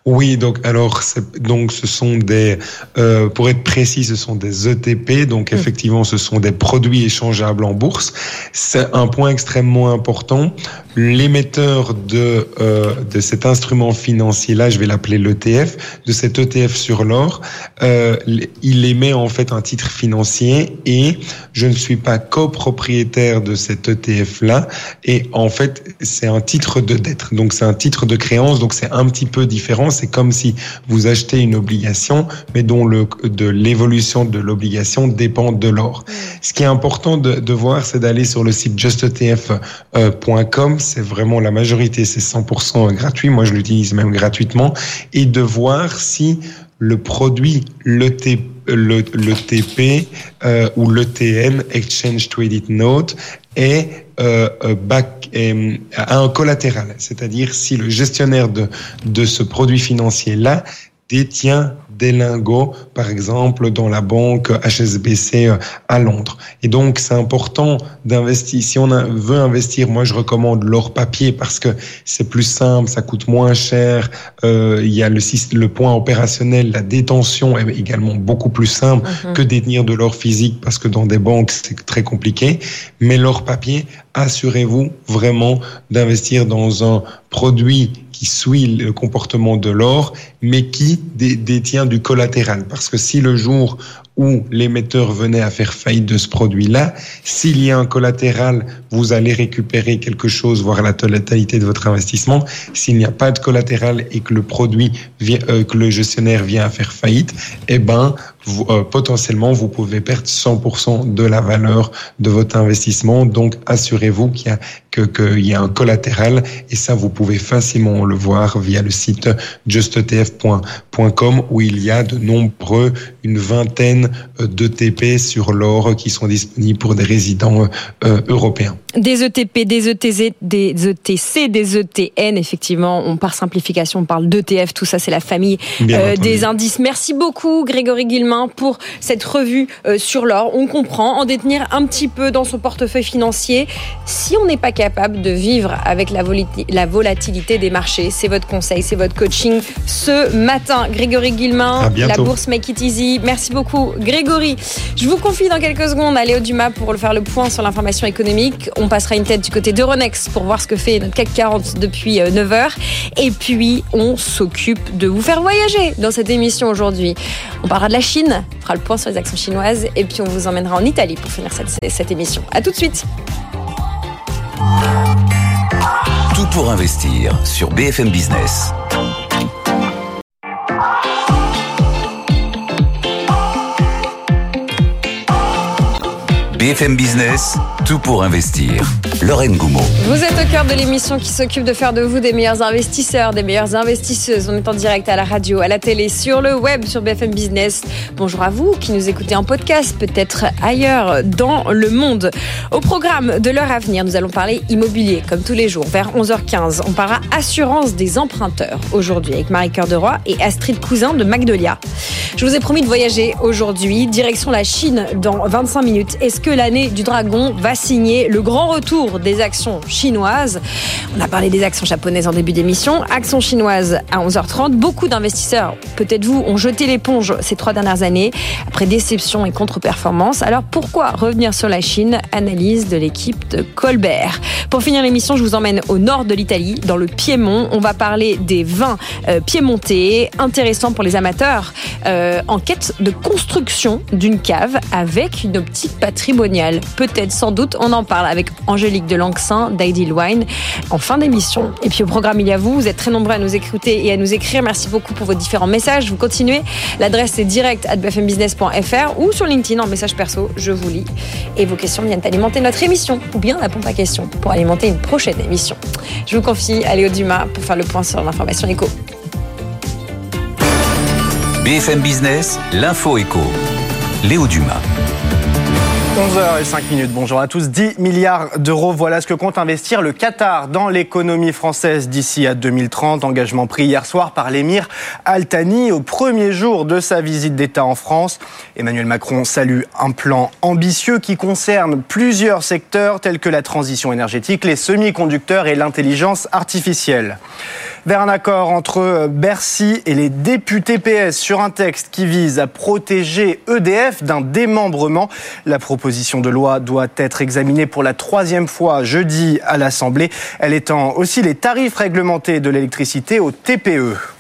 Oui, donc alors donc ce sont des euh, pour être précis, ce sont des ETP, donc mmh. effectivement ce sont des produits échangeables en bourse. C'est un point extrêmement important. L'émetteur de euh, de cet instrument financier là, je vais l'appeler l'ETF, de cet ETF sur l'or, euh, il émet en fait un titre financier et je ne suis pas copropriétaire de cet ETF là et en fait c'est un titre de dette, donc c'est un titre de créance, donc c'est un petit peu différent c'est comme si vous achetez une obligation, mais dont le, de l'évolution de l'obligation dépend de l'or. Ce qui est important de, de voir, c'est d'aller sur le site justetf.com. C'est vraiment la majorité, c'est 100% gratuit. Moi, je l'utilise même gratuitement. Et de voir si le produit, l'ETP, le, le TP euh, ou l'ETN, Exchange Traded Note, est euh, euh un collatéral, c'est-à-dire si le gestionnaire de, de ce produit financier-là détient des lingots, par exemple, dans la banque HSBC euh, à Londres. Et donc, c'est important d'investir. Si on veut investir, moi, je recommande l'or papier parce que c'est plus simple, ça coûte moins cher. Euh, il y a le, le point opérationnel, la détention est également beaucoup plus simple mhm. que détenir de l'or physique parce que dans des banques, c'est très compliqué. Mais l'or papier, assurez-vous vraiment d'investir dans un produit qui suit le comportement de l'or, mais qui détient du collatéral. Parce que si le jour où l'émetteur venait à faire faillite de ce produit-là, s'il y a un collatéral, vous allez récupérer quelque chose, voire la totalité de votre investissement. S'il n'y a pas de collatéral et que le produit vient, euh, que le gestionnaire vient à faire faillite, eh ben, vous, euh, potentiellement, vous pouvez perdre 100% de la valeur de votre investissement. Donc, assurez-vous qu'il y a y a un collatéral et ça, vous pouvez facilement le voir via le site justetf.com où il y a de nombreux, une vingtaine d'ETP sur l'or qui sont disponibles pour des résidents euh, européens. Des ETP, des ETZ, des ETC, des ETN, effectivement, on par simplification, on parle d'ETF, tout ça c'est la famille euh, des indices. Merci beaucoup Grégory Guillemin pour cette revue euh, sur l'or. On comprend en détenir un petit peu dans son portefeuille financier si on n'est pas capable de vivre avec la, la volatilité des marchés. C'est votre conseil, c'est votre coaching ce matin. Grégory Guillemin, la bourse Make It Easy. Merci beaucoup Grégory. Je vous confie dans quelques secondes à Léo Dumas pour faire le point sur l'information économique. On passera une tête du côté d'Euronext pour voir ce que fait notre CAC 40 depuis 9 euh. Et puis, on s'occupe de vous faire voyager dans cette émission aujourd'hui. On parlera de la Chine, on fera le point sur les actions chinoises et puis on vous emmènera en Italie pour finir cette, cette émission. À tout de suite. Tout pour investir sur BFM Business. BFM Business, tout pour investir. Lorraine Goumeau. Vous êtes au cœur de l'émission qui s'occupe de faire de vous des meilleurs investisseurs, des meilleures investisseuses. On est en direct à la radio, à la télé, sur le web, sur BFM Business. Bonjour à vous qui nous écoutez en podcast, peut-être ailleurs dans le monde. Au programme de l'heure à venir, nous allons parler immobilier, comme tous les jours, vers 11h15. On parlera assurance des emprunteurs aujourd'hui avec Marie Cœur de Roy et Astrid Cousin de Magnolia. Je vous ai promis de voyager aujourd'hui, direction la Chine dans 25 minutes. Est-ce que l'année du dragon va signer le grand retour des actions chinoises. On a parlé des actions japonaises en début d'émission. Actions chinoises à 11h30. Beaucoup d'investisseurs, peut-être vous, ont jeté l'éponge ces trois dernières années après déception et contre-performance. Alors pourquoi revenir sur la Chine? Analyse de l'équipe de Colbert. Pour finir l'émission, je vous emmène au nord de l'Italie, dans le Piémont. On va parler des vins euh, piémontais, intéressants pour les amateurs, euh, en quête de construction d'une cave avec une optique Peut-être, sans doute, on en parle avec Angélique de Langsin d'Ideal Wine en fin d'émission. Et puis au programme, il y a vous. Vous êtes très nombreux à nous écouter et à nous écrire. Merci beaucoup pour vos différents messages. Vous continuez. L'adresse est direct at bfmbusiness.fr ou sur LinkedIn en message perso. Je vous lis. Et vos questions viennent alimenter notre émission ou bien la pompe à questions pour alimenter une prochaine émission. Je vous confie à Léo Dumas pour faire le point sur l'information éco. BFM Business, l'info éco. Léo Dumas. 11h05 minutes. Bonjour à tous. 10 milliards d'euros, voilà ce que compte investir le Qatar dans l'économie française d'ici à 2030. Engagement pris hier soir par l'émir Al-Thani au premier jour de sa visite d'État en France. Emmanuel Macron salue un plan ambitieux qui concerne plusieurs secteurs tels que la transition énergétique, les semi-conducteurs et l'intelligence artificielle vers un accord entre Bercy et les députés PS sur un texte qui vise à protéger EDF d'un démembrement. La proposition de loi doit être examinée pour la troisième fois jeudi à l'Assemblée. Elle étend aussi les tarifs réglementés de l'électricité au TPE.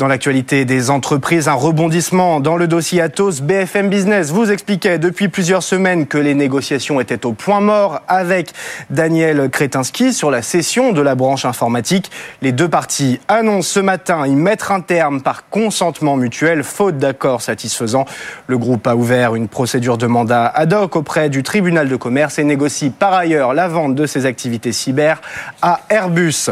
Dans l'actualité des entreprises, un rebondissement dans le dossier Atos. BFM Business vous expliquait depuis plusieurs semaines que les négociations étaient au point mort avec Daniel Kretinsky sur la cession de la branche informatique. Les deux parties annoncent ce matin y mettre un terme par consentement mutuel, faute d'accord satisfaisant. Le groupe a ouvert une procédure de mandat ad hoc auprès du tribunal de commerce et négocie par ailleurs la vente de ses activités cyber à Airbus.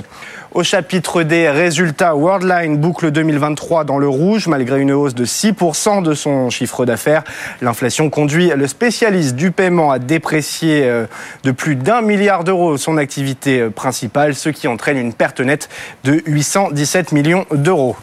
Au chapitre des résultats, Worldline boucle 2023 dans le rouge malgré une hausse de 6% de son chiffre d'affaires. L'inflation conduit le spécialiste du paiement à déprécier euh, de plus d'un milliard d'euros son activité euh, principale, ce qui entraîne une perte nette de 817 millions d'euros.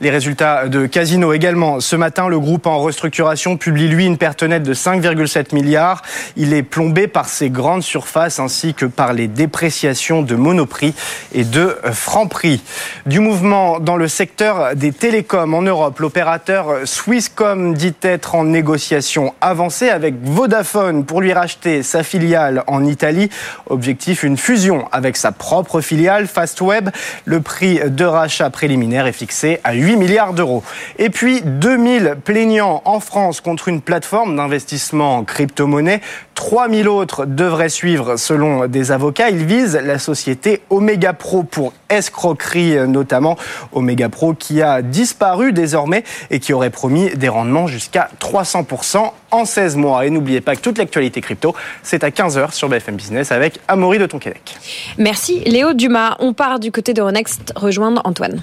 Les résultats de Casino également. Ce matin, le groupe en restructuration publie lui une perte nette de 5,7 milliards. Il est plombé par ses grandes surfaces ainsi que par les dépréciations de Monoprix et de Franprix. Du mouvement dans le secteur des télécoms en Europe, l'opérateur Swisscom dit être en négociation avancée avec Vodafone pour lui racheter sa filiale en Italie. Objectif, une fusion avec sa propre filiale Fastweb. Le prix de rachat préliminaire est fixé à 8 milliards d'euros. Et puis 2000 plaignants en France contre une plateforme d'investissement en crypto-monnaie. 3000 autres devraient suivre selon des avocats. Ils visent la société Omega Pro pour escroquerie notamment. Omega Pro qui a disparu désormais et qui aurait promis des rendements jusqu'à 300% en 16 mois. Et n'oubliez pas que toute l'actualité crypto, c'est à 15h sur BFM Business avec Amaury de Tonquédec. Merci Léo Dumas. On part du côté de Renext rejoindre Antoine.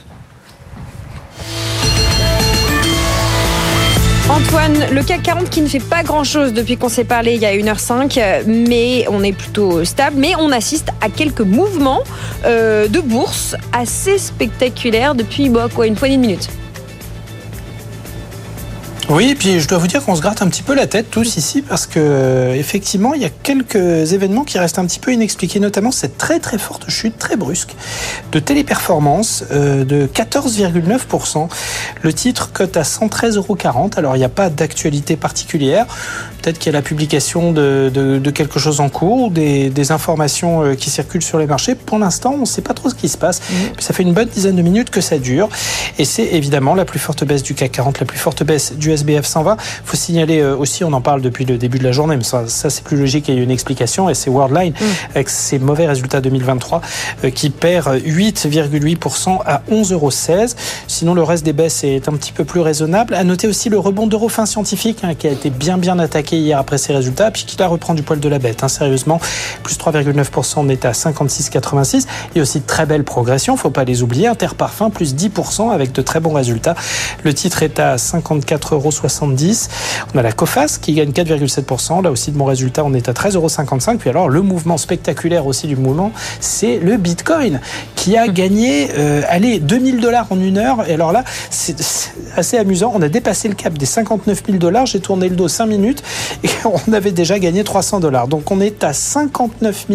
Antoine, le CAC 40 qui ne fait pas grand-chose depuis qu'on s'est parlé il y a 1h05, mais on est plutôt stable, mais on assiste à quelques mouvements euh, de bourse assez spectaculaires depuis bah, quoi, une poignée de minutes. Oui, et puis je dois vous dire qu'on se gratte un petit peu la tête tous ici parce que effectivement il y a quelques événements qui restent un petit peu inexpliqués, notamment cette très très forte chute très brusque de téléperformance euh, de 14,9%. Le titre cote à 113,40 euros. Alors il n'y a pas d'actualité particulière. Peut-être qu'il y a la publication de, de, de, quelque chose en cours ou des, des, informations euh, qui circulent sur les marchés. Pour l'instant, on ne sait pas trop ce qui se passe. Mmh. Ça fait une bonne dizaine de minutes que ça dure. Et c'est évidemment la plus forte baisse du CAC 40, la plus forte baisse du SBF 120. Il faut signaler euh, aussi, on en parle depuis le début de la journée, mais ça, ça c'est plus logique, il y a une explication, et c'est Worldline, mmh. avec ses mauvais résultats 2023, euh, qui perd 8,8% à 11,16 euros. Sinon, le reste des baisses est un petit peu plus raisonnable. À noter aussi le rebond d'Eurofin Scientifique, hein, qui a été bien bien attaqué hier après ses résultats, puis qui la reprend du poil de la bête. Hein, sérieusement, plus 3,9%, on est à 56,86. Il y a aussi de très belles progressions, faut pas les oublier. Interparfum, plus 10% avec de très bons résultats. Le titre est à 54,70 euros. On a la Cofas qui gagne 4,7%. Là aussi de bons résultats, on est à 13,55 euros. Puis alors, le mouvement spectaculaire aussi du mouvement, c'est le Bitcoin qui a gagné, euh, allez, 2000 dollars en une heure. Et alors là, c'est assez amusant. On a dépassé le cap des 59 000 dollars. J'ai tourné le dos 5 minutes et on avait déjà gagné 300 dollars. Donc on est à 59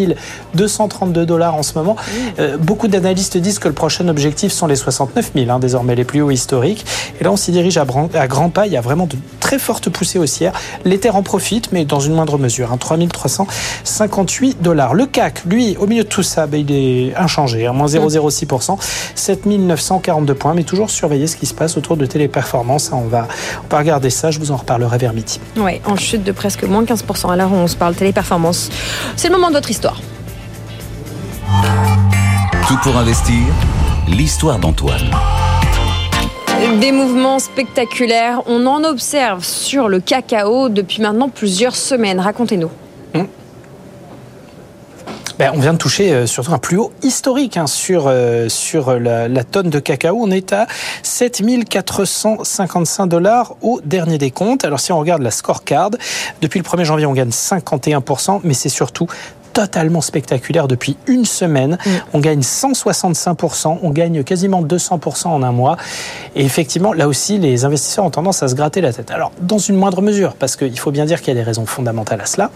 232 dollars en ce moment. Euh, beaucoup d'analystes disent que le prochain objectif sont les 69 000, hein, désormais les plus hauts historiques. Et là, on s'y dirige à, à grands pas. Il y a vraiment de très fortes poussées haussières. L'Ether en profite, mais dans une moindre mesure. Hein, 3358 dollars. Le CAC, lui, au milieu de tout ça, ben, il est inchangé, hein, moins 0,06%, 7942 points. Mais toujours surveiller ce qui se passe autour de téléperformance. On va, on va regarder ça. Je vous en reparlerai vers midi. Ouais, en chute de presque moins 15% à l'heure où on se parle téléperformance. C'est le moment de votre histoire. Tout pour investir, l'histoire d'Antoine. Des mouvements spectaculaires, on en observe sur le cacao depuis maintenant plusieurs semaines. Racontez-nous. ben, On vient de toucher euh, surtout un plus haut historique hein, sur, euh, sur la, la, tonne de cacao. On est à 7455 dollars au dernier des comptes. Alors si on regarde la scorecard, depuis le 1er janvier, on gagne 51%, mais c'est surtout totalement spectaculaire depuis une semaine. Mm. On gagne 165%, on gagne quasiment 200% en un mois. Et effectivement, là aussi, les investisseurs ont tendance à se gratter la tête. Alors, dans une moindre mesure, parce qu'il faut bien dire qu'il y a des raisons fondamentales à cela,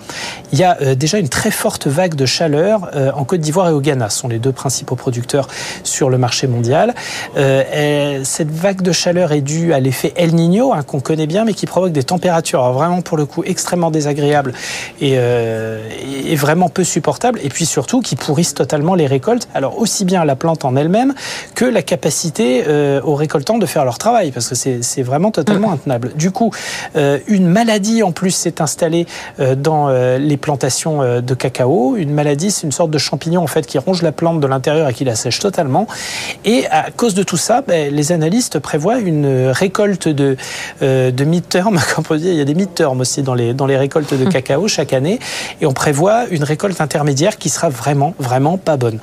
il y a euh, déjà une très forte vague de chaleur euh, en Côte d'Ivoire et au Ghana. Ce sont les deux principaux producteurs sur le marché mondial. Euh, cette vague de chaleur est due à l'effet El Niño, hein, qu'on connaît bien, mais qui provoque des températures vraiment, pour le coup, extrêmement désagréables et, et vraiment peu supportables et puis surtout qui pourrissent totalement les récoltes. Alors aussi bien la plante en elle-même que la capacité euh, aux récoltants de faire leur travail parce que c'est vraiment totalement mm. intenable. Du coup, euh, une maladie en plus s'est installée euh, dans les plantations de cacao. Une maladie, c'est une sorte de champignon en fait qui ronge la plante de l'intérieur et qui la sèche totalement. Et à cause de tout ça, ben, les analystes prévoient une récolte de, de mid-term. Il y a des mid-term aussi dans les, dans les récoltes de mm. cacao chaque année. Et on prévoit une récolte intermédiaire qui sera vraiment, vraiment pas bonne.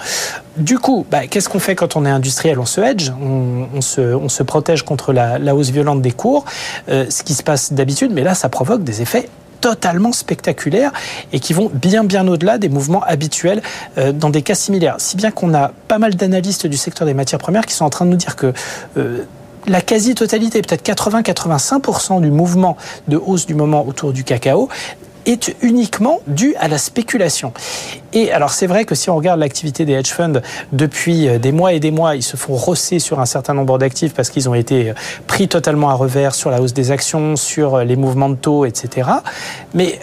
Du coup, bah, qu'est-ce qu'on fait quand on est industriel? On se hedge, on, se, protège contre la, la, hausse violente des cours, euh, ce qui se passe d'habitude, mais là, ça provoque des effets totalement spectaculaires et qui vont bien bien au-delà des mouvements habituels euh, dans des cas similaires. Si bien qu'on a pas mal d'analystes du secteur des matières premières qui sont en train de nous dire que euh, la quasi-totalité, peut-être 80-85% du mouvement de hausse du moment autour du cacao est uniquement dû à la spéculation. Et alors c'est vrai que si on regarde l'activité des hedge funds depuis euh, des mois et des mois, ils se font rosser sur un certain nombre d'actifs parce qu'ils ont été euh, pris totalement à revers sur la hausse des actions, sur euh, les mouvements de taux, etc. Mais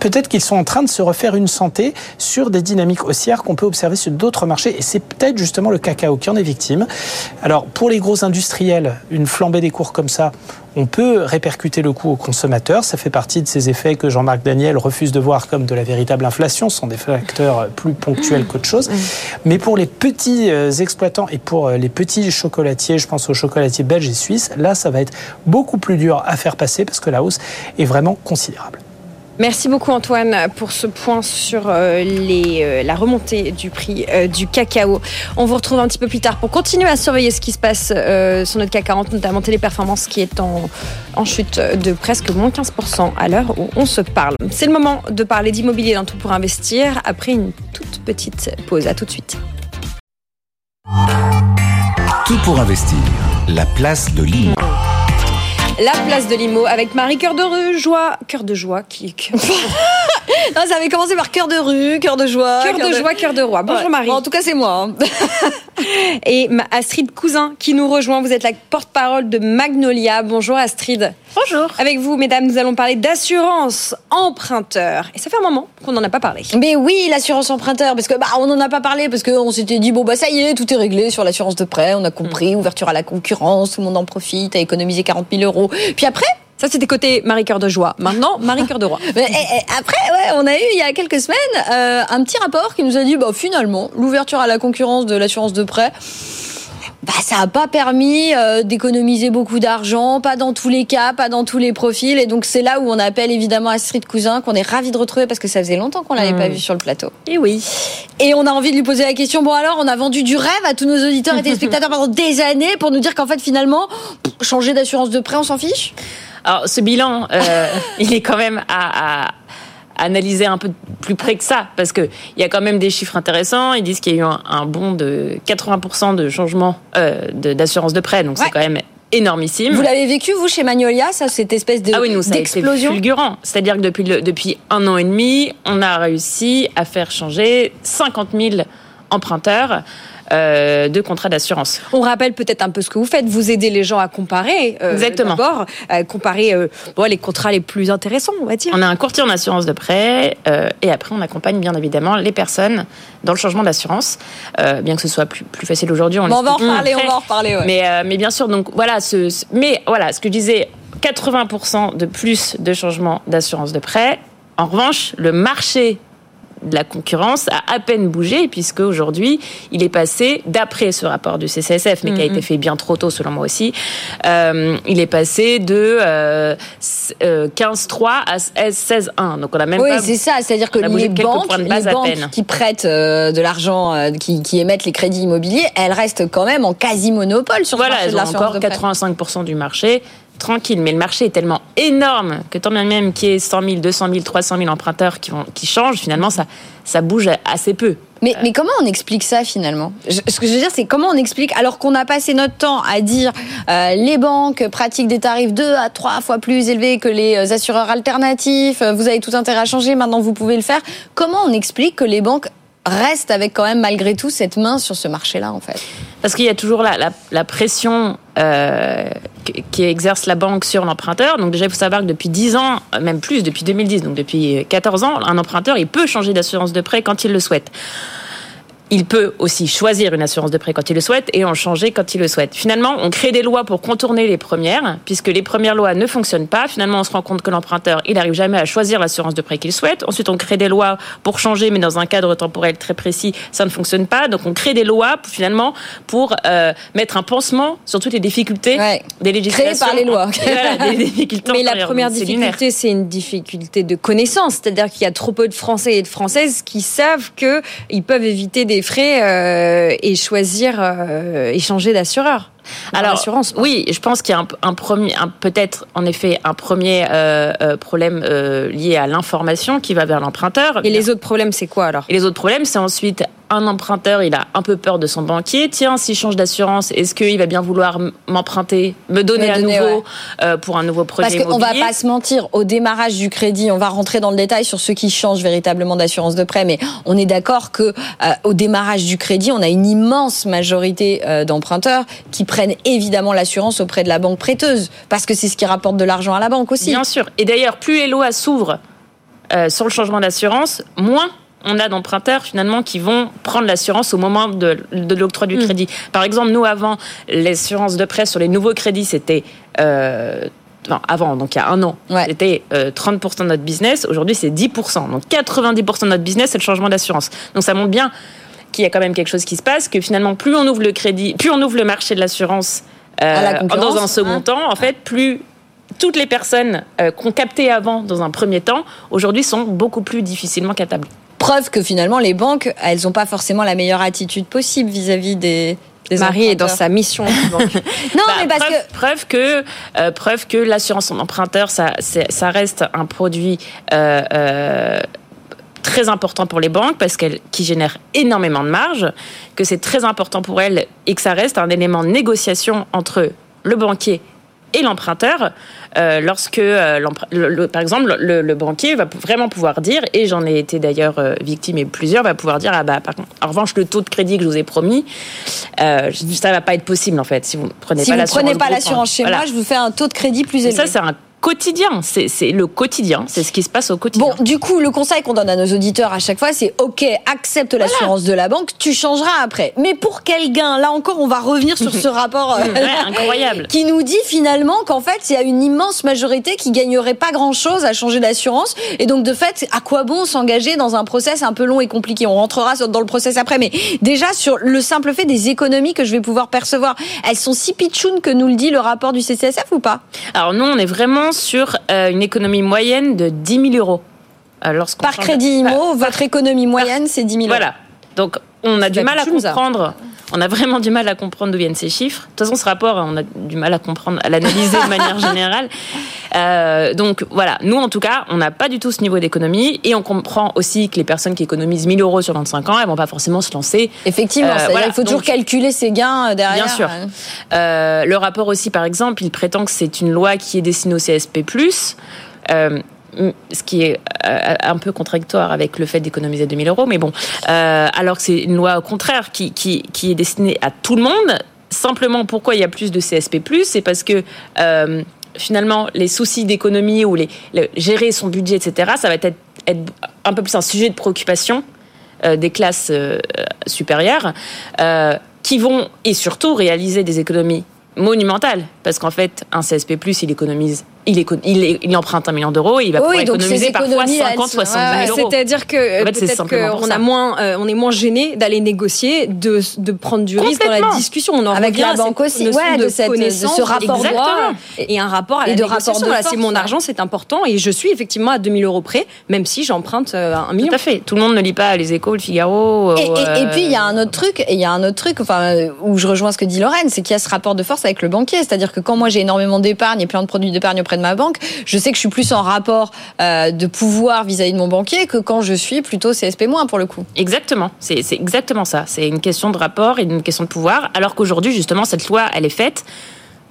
peut-être qu'ils sont en train de se refaire une santé sur des dynamiques haussières qu'on peut observer sur d'autres marchés. Et c'est peut-être justement le cacao qui en est victime. Alors pour les gros industriels, une flambée des cours comme ça, on peut répercuter le coût aux consommateurs. Ça fait partie de ces effets que Jean-Marc Daniel refuse de voir comme de la véritable inflation. Ce sont des plus ponctuels qu'autre chose. Mais pour les petits euh, exploitants et pour euh, les petits chocolatiers, je pense aux chocolatiers belges et suisses, là, ça va être beaucoup plus dur à faire passer parce que la hausse est vraiment considérable. Merci beaucoup Antoine pour ce point sur euh, les, euh, la remontée du prix euh, du cacao. On vous retrouve un petit peu plus tard pour continuer à surveiller ce qui se passe sur notre CAC 40, notamment Téléperformance qui est en, en chute de presque moins 15% à l'heure où on se parle. C'est le moment de parler d'immobilier d'un tout pour investir après une toute petite pause. À tout de suite. Tout pour investir. La place de l'IMO. La place de Limo avec Marie Cœur de Joie. Cœur de Joie qui. non, ça avait commencé par Cœur de Rue, Cœur de Joie. Cœur de, de Joie, Cœur de Roi. Bonjour ouais. Marie. Bon, en tout cas, c'est moi. Hein. Et Astrid Cousin qui nous rejoint. Vous êtes la porte-parole de Magnolia. Bonjour Astrid. Bonjour. Avec vous, mesdames, nous allons parler d'assurance emprunteur. Et ça fait un moment qu'on n'en a pas parlé. Mais oui, l'assurance emprunteur, parce que bah on n'en a pas parlé parce qu'on s'était dit bon bah ça y est, tout est réglé sur l'assurance de prêt. On a compris, mmh. ouverture à la concurrence, tout le monde en profite, a économisé 40 000 euros. Puis après, ça, c'était côté Marie Cœur de Joie. Maintenant, Marie Cœur de Roi. Et, et après, ouais, on a eu il y a quelques semaines euh, un petit rapport qui nous a dit, bah, finalement, l'ouverture à la concurrence de l'assurance de prêt, bah, ça n'a pas permis euh, d'économiser beaucoup d'argent, pas dans tous les cas, pas dans tous les profils. Et donc, c'est là où on appelle évidemment Astrid Cousin, qu'on est ravi de retrouver parce que ça faisait longtemps qu'on l'avait mmh. pas vu sur le plateau. Et oui. Et on a envie de lui poser la question, bon alors, on a vendu du rêve à tous nos auditeurs et téléspectateurs pendant des années pour nous dire qu'en fait, finalement, changer d'assurance de prêt, on s'en fiche? Alors, ce bilan, euh, il est quand même à, à, analyser un peu plus près que ça, parce qu'il y a quand même des chiffres intéressants. Ils disent qu'il y a eu un, un bond de 80% de changement euh, d'assurance de, de, prêt, donc ouais. c'est quand même énormissime. Vous l'avez vécu, vous, chez Magnolia, ça, cette espèce de, ah oui, nous, ça d'explosion a été fulgurant. C'est-à-dire que depuis, le, depuis un an et demi, on a réussi à faire changer 50 000 emprunteurs euh, de contrats d'assurance. On rappelle peut-être un peu ce que vous faites. Vous aidez les gens à comparer. Euh, Exactement. D'abord, comparer euh, bon, les contrats les plus intéressants, on va dire. On a un courtier en assurance de prêt et après on accompagne bien évidemment les personnes dans le changement d'assurance, bien que ce soit plus, plus facile aujourd'hui. On, bon, on va en reparler, on va en reparler. Ouais. Mais, mais bien sûr, donc voilà. Ce, ce, mais voilà, ce que je disais, 80% de plus de changements d'assurance de prêt. En revanche, le marché de la concurrence a à peine bougé, puisque aujourd'hui, il est passé, d'après ce rapport du CCSF, mais qui a Mhm. été fait bien trop tôt selon moi aussi, euh, il est passé de euh, s- euh, 15,3 à 16,1. Donc on a même oui, c'est ça. C'est-à-dire que on a bougé les banques, les à qui prêtent euh, de l'argent, qui, qui émettent les crédits immobiliers, elles restent quand même en quasi-monopole sur le marché elles ont encore de prêt. 85% du marché. Tranquille, mais le marché est tellement énorme que tant bien même qu'il y ait 100 000, 200 000, 300 000 emprunteurs qui, vont, qui changent, finalement, ça, ça bouge assez peu. Mais, mais comment on explique ça finalement? Ce que je veux dire, c'est comment on explique, alors qu'on a passé notre temps à dire euh, les banques pratiquent des tarifs deux à trois fois plus élevés que les euh, assureurs alternatifs, euh, vous avez tout intérêt à changer, maintenant vous pouvez le faire. Comment on explique que les banques restent avec quand même malgré tout cette main sur ce marché-là en fait Parce qu'il y a toujours la, la, la pression euh, qui exerce la banque sur l'emprunteur. Donc déjà, il faut savoir que depuis 10 ans, même plus, depuis 2010, donc depuis 14 ans, un emprunteur, il peut changer d'assurance de prêt quand il le souhaite. Il peut aussi choisir une assurance de prêt quand il le souhaite et en changer quand il le souhaite. Finalement, on crée des lois pour contourner les premières, puisque les premières lois ne fonctionnent pas. Finalement, on se rend compte que l'emprunteur, il n'arrive jamais à choisir l'assurance de prêt qu'il souhaite. Ensuite, on crée des lois pour changer, mais dans un cadre temporel très précis, ça ne fonctionne pas. Donc, on crée des lois pour, finalement pour euh, mettre un pansement sur toutes les difficultés des législations. par les lois. Voilà, des difficultés Mais la première Donc, difficulté, c'est une difficulté de connaissance. C'est-à-dire qu'il y a trop peu de Français et de Françaises qui savent qu'ils peuvent éviter des frais euh, et choisir, euh, et changer d'assureur. Alors, oui, je pense qu'il y a un, un premier, peut-être en effet un premier euh, euh, problème euh, lié à l'information qui va vers l'emprunteur. Et les autres problèmes, c'est quoi alors? Et les autres problèmes, c'est ensuite un emprunteur, il a un peu peur de son banquier. Tiens, s'il change d'assurance, est-ce qu'il va bien vouloir m'emprunter, me donner Me à donner, nouveau ouais. euh, pour un nouveau projet Parce qu'on va pas se mentir, au démarrage du crédit, on va rentrer dans le détail sur ceux qui changent véritablement d'assurance de prêt, mais on est d'accord que euh, au démarrage du crédit, on a une immense majorité euh, d'emprunteurs qui prennent évidemment l'assurance auprès de la banque prêteuse, parce que c'est ce qui rapporte de l'argent à la banque aussi. Bien sûr. Et d'ailleurs, plus les lois s'ouvrent euh, sur le changement d'assurance, moins on a d'emprunteurs finalement qui vont prendre l'assurance au moment de, de l'octroi Mm. du crédit. Par exemple, nous avant, l'assurance de prêt sur les nouveaux crédits, c'était euh, Enfin, avant, donc il y a un an, c'était euh, 30% de notre business. Aujourd'hui, c'est 10%. Donc 90% de notre business, c'est le changement d'assurance. Donc ça montre bien qu'il y a quand même quelque chose qui se passe, que finalement, plus on ouvre le crédit, plus on ouvre le marché de l'assurance euh, la dans un second hein. temps, en fait, plus toutes les personnes euh, qu'on captait avant dans un premier temps, aujourd'hui sont beaucoup plus difficilement captables. Preuve que finalement, les banques, elles n'ont pas forcément la meilleure attitude possible vis-à-vis des, des Marie est dans sa mission. Non, mais parce Bah, preuve, preuve que euh, preuve que l'assurance en emprunteur, ça, ça reste un produit euh, euh, très important pour les banques parce qu'elle qui génère énormément de marge, que c'est très important pour elles et que ça reste un élément de négociation entre le banquier et l'emprunteur, euh, lorsque, euh, l'empr- le- le- par exemple, le, le banquier va vraiment pouvoir dire, et j'en ai été d'ailleurs euh, victime et plusieurs, va pouvoir dire, ah bah, par contre, en revanche, le taux de crédit que je vous ai promis, euh, ça va pas être possible en fait si vous ne prenez si pas vous l'assurance. prenez pas l'assurance chez Voilà. moi, je vous fais un taux de crédit plus Et élevé. ça, c'est un quotidien, c'est le quotidien, c'est ce qui se passe au quotidien. Bon, du coup, le conseil qu'on donne à nos auditeurs à chaque fois, c'est OK, accepte l'assurance de la banque, tu changeras après. Mais pour quel gain? Là encore, on va revenir sur ce rapport euh, incroyable. qui nous dit finalement qu'en fait, il y a une immense majorité qui gagnerait pas grand-chose à changer d'assurance. Et donc, de fait, à quoi bon s'engager dans un process un peu long et compliqué? On rentrera dans le process après. Mais déjà, sur le simple fait des économies que je vais pouvoir percevoir, elles sont si pitchounes que nous le dit le rapport du CCSF ou pas? Alors nous, on est vraiment sur euh, une économie moyenne de 10 000 euros. Euh, Par crédit IMO, votre économie moyenne, c'est 10 000 euros. Voilà. Donc, on a du mal à comprendre. On a vraiment du mal à comprendre d'où viennent ces chiffres. De toute façon, ce rapport, on a du mal à comprendre, à l'analyser de manière générale. Euh, donc voilà, nous en tout cas, on n'a pas du tout ce niveau d'économie et on comprend aussi que les personnes qui économisent 1000 euros sur 25 ans, elles vont pas forcément se lancer. Effectivement, Euh, voilà. il faut toujours Donc, calculer ses gains euh, derrière. Bien sûr. Euh, le rapport aussi, par exemple, il prétend que c'est une loi qui est destinée au CSP+. Euh, ce qui est euh, un peu contradictoire avec le fait d'économiser 2000 euros, mais bon, euh, alors que c'est une loi au contraire qui, qui, qui est destinée à tout le monde. Simplement, pourquoi il y a plus de CSP+, c'est parce que euh, finalement, les soucis d'économie ou les, le- gérer son budget, etc., ça va être, être un peu plus un sujet de préoccupation des classes supérieures qui vont et surtout réaliser des économies monumentales parce qu'en fait un CSP+ il économise il, il, est- il emprunte un million d'euros et il va Oui, pouvoir donc économiser parfois économies, 50, elles sont- 60 Ouais, 000 euros. C'est-à-dire que En fait, c'est peut-être qu'on ça. a moins, euh, on est moins gêné d'aller négocier, de, de prendre du risque dans la discussion. On en Avec la banque aussi, ouais, de cette- de ce rapport de droit et un rapport à Et la de négociation. rapport de Voilà, c'est mon argent, c'est important et je suis effectivement à 2000 euros près, même si j'emprunte euh, un million. Tout à fait. Tout le monde ne lit pas les échos, le Figaro. Et, et- euh, et puis il y a un autre truc, et il y a un autre truc, enfin où je rejoins ce que dit Lorraine, c'est qu'il y a ce rapport de force avec le banquier, c'est-à-dire que quand moi j'ai énormément d'épargne et plein de produits d'épargne auprès de ma banque, je sais que je suis plus en rapport euh, de pouvoir vis-à-vis de mon banquier que quand je suis plutôt CSP- pour le coup. Exactement, c'est exactement ça. C'est une question de rapport et une question de pouvoir, alors qu'aujourd'hui, justement, cette loi, elle est faite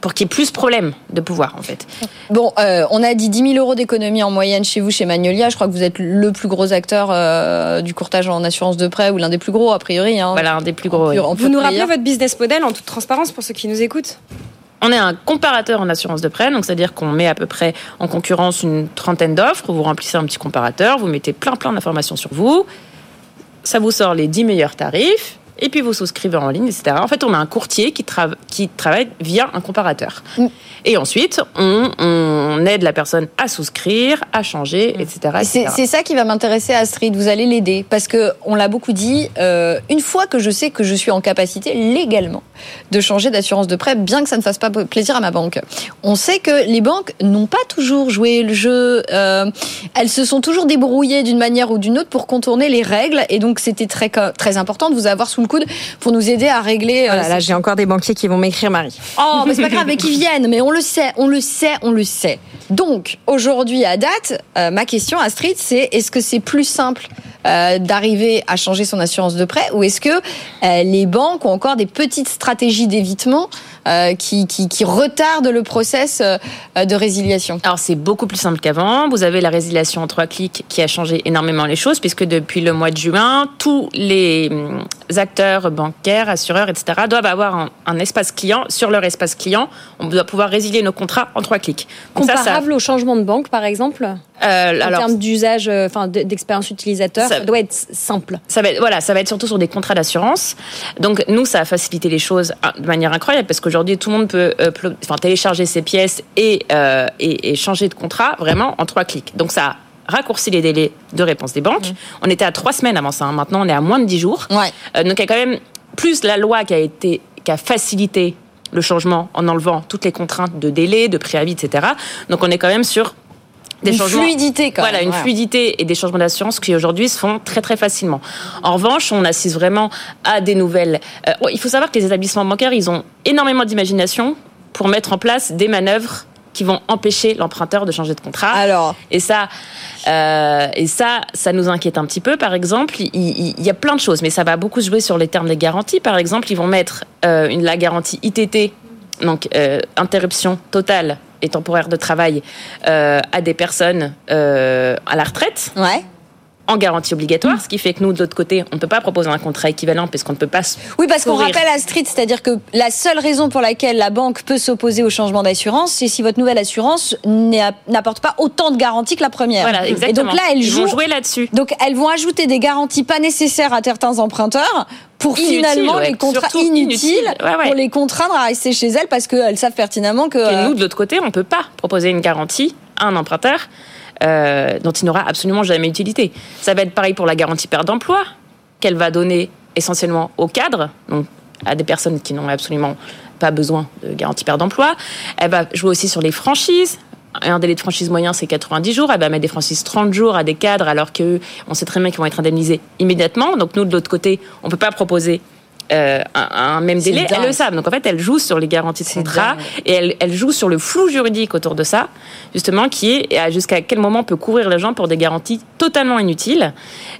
pour qu'il y ait plus de problèmes de pouvoir, en fait. Bon, euh, on a dit 10 000 euros d'économie en moyenne chez vous, chez Magnolia. Je crois que vous êtes le plus gros acteur euh, du courtage en assurance de prêt, ou l'un des plus gros a priori. Hein. Voilà, un des plus gros. En oui. pure- en Vous nous rappelez votre business model en toute transparence pour ceux qui nous écoutent? On est un comparateur en assurance de prêt, donc c'est-à-dire qu'on met à peu près en concurrence une trentaine d'offres. Vous remplissez un petit comparateur, vous mettez plein plein d'informations sur vous. Ça vous sort les 10 meilleurs tarifs. Et puis vous souscrivez en ligne, etc. En fait, on a un courtier qui, trava- qui travaille via un comparateur. Mm. Et ensuite, on, on aide la personne à souscrire, à changer, etc. Et C'est etc. c'est ça qui va m'intéresser, Astrid. Vous allez l'aider parce que on l'a beaucoup dit. euh, une fois que je sais que je suis en capacité légalement de changer d'assurance de prêt, bien que ça ne fasse pas plaisir à ma banque, on sait que les banques n'ont pas toujours joué le jeu. euh, elles se sont toujours débrouillées d'une manière ou d'une autre pour contourner les règles. Et donc c'était très très important de vous avoir sous le coude pour nous aider à régler. euh, Voilà, là j'ai encore des banquiers qui vont m'écrire Marie. Oh, mais c'est pas grave, mais qu'ils viennent. Mais on le sait, on le sait, on le sait. Donc, aujourd'hui, à date, euh, ma question, Astrid, c'est est-ce que c'est plus simple euh, d'arriver à changer son assurance de prêt ou est-ce que euh, les banques ont encore des petites stratégies d'évitement euh, qui, qui, qui retardent le process euh, de résiliation? Alors c'est beaucoup plus simple qu'avant. Vous avez la résiliation en trois clics qui a changé énormément les choses puisque depuis le mois de juin, tous les hum, acteurs bancaires, assureurs, etc. doivent avoir un, un espace client. Sur leur espace client, on doit pouvoir résilier nos contrats en trois clics. Donc ça, ça- Comparable au changement de banque, par exemple? Euh, En alors, termes d'usage, enfin d'expérience utilisateur, Ça- doit être simple. ça va être, voilà, ça va être surtout sur des contrats d'assurance. Donc nous, ça a facilité les choses hein, de manière incroyable parce qu'aujourd'hui, tout le monde peut euh, enfin, télécharger ses pièces et, euh, et, et changer de contrat vraiment en trois clics. Donc ça a raccourci les délais de réponse des banques. On était à trois semaines avant ça. hein. Maintenant, on est à moins de dix jours. Ouais. Euh, donc il y a quand même plus la loi qui a été qui a facilité le changement en enlevant toutes les contraintes de délai, de préavis, etc. Donc on est quand même sur des Une changements. fluidité, quand Voilà, même, une ouais. fluidité et des changements d'assurance qui aujourd'hui se font très très facilement. En revanche, on assiste vraiment à des nouvelles. euh, ouais, il faut savoir que les établissements bancaires, ils ont énormément d'imagination pour mettre en place des manœuvres qui vont empêcher l'emprunteur de changer de contrat. Alors, Et ça, euh, et ça, ça nous inquiète un petit peu. Par exemple, il, il- il y a plein de choses, mais ça va beaucoup se jouer sur les termes des garanties. Par exemple, ils vont mettre euh, une, la garantie ITT, donc euh, interruption totale et temporaire de travail, euh, à des personnes euh, à la retraite. ouais. En garantie obligatoire, ce qui fait que nous, de l'autre côté, on ne peut pas proposer un contrat équivalent puisqu'on ne peut pas. Oui, parce qu'on rappelle Astrid, c'est-à-dire que la seule raison pour laquelle la banque peut s'opposer au changement d'assurance, c'est si votre nouvelle assurance n'a- n'apporte pas autant de garanties que la première. Voilà, Et exactement. donc là, elles Ils vont jouer là-dessus. Donc elles vont ajouter des garanties pas nécessaires à certains emprunteurs pour finalement ouais, les contrats inutiles, inutiles. Ouais, ouais. pour les contraindre à rester chez elles parce qu'elles savent pertinemment que. Et euh, nous, de l'autre côté, on ne peut pas proposer une garantie à un emprunteur euh, dont il n'aura absolument jamais utilité. Ça va être pareil pour la garantie perte d'emploi, qu'elle va donner essentiellement aux cadres, donc à des personnes qui n'ont absolument pas besoin de garantie perte d'emploi. Elle va jouer aussi sur les franchises. Un délai de franchise moyen, c'est 90 jours. Elle va mettre des franchises 30 jours à des cadres, alors qu'eux, on sait très bien qu'ils vont être indemnisés immédiatement. Donc nous, de l'autre côté, on ne peut pas proposer euh, un, un même délai. Elles le savent. Donc en fait, elle joue sur les garanties de contrat et elle, elle joue sur le flou juridique autour de ça, justement, qui est jusqu'à quel moment on peut couvrir les gens pour des garanties totalement inutiles,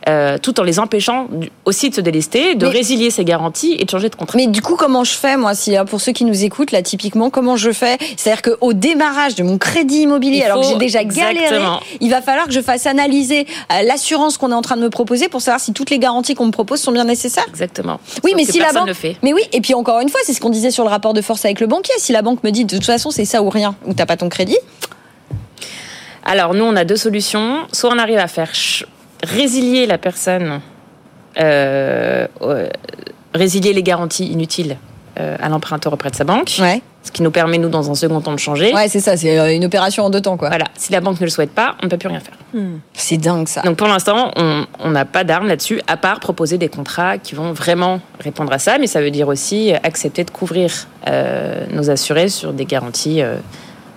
euh, tout en les empêchant aussi de se délester, de Mais- résilier ces garanties et de changer de contrat. Mais du coup, comment je fais, moi, si, hein, pour ceux qui nous écoutent, là, typiquement, comment je fais? C'est-à-dire qu'au démarrage de mon crédit immobilier, Il alors que j'ai déjà galéré, exactement. il va falloir que je fasse analyser euh, l'assurance qu'on est en train de me proposer pour savoir si toutes les garanties qu'on me propose sont bien nécessaires. Exactement. Oui, Sauf mais si personne fait. Mais oui, et puis encore une fois, c'est ce qu'on disait sur le rapport de force avec le banquier. Si la banque me dit de toute façon c'est ça ou rien, ou t'as pas ton crédit, Alors nous, on a deux solutions. Soit on arrive à faire résilier la personne, euh, euh, résilier les garanties inutiles à l'emprunteur auprès de sa banque. Ouais. Ce qui nous permet, nous, dans un second temps, de changer. Ouais, c'est ça, c'est euh, une opération en deux temps, quoi. Voilà. Si la banque ne le souhaite pas, on ne peut plus rien faire. C'est dingue, ça. Donc pour l'instant, on n'a pas d'armes là-dessus, à part proposer des contrats qui vont vraiment répondre à ça. Mais ça veut dire aussi accepter de couvrir euh, nos assurés sur des garanties euh,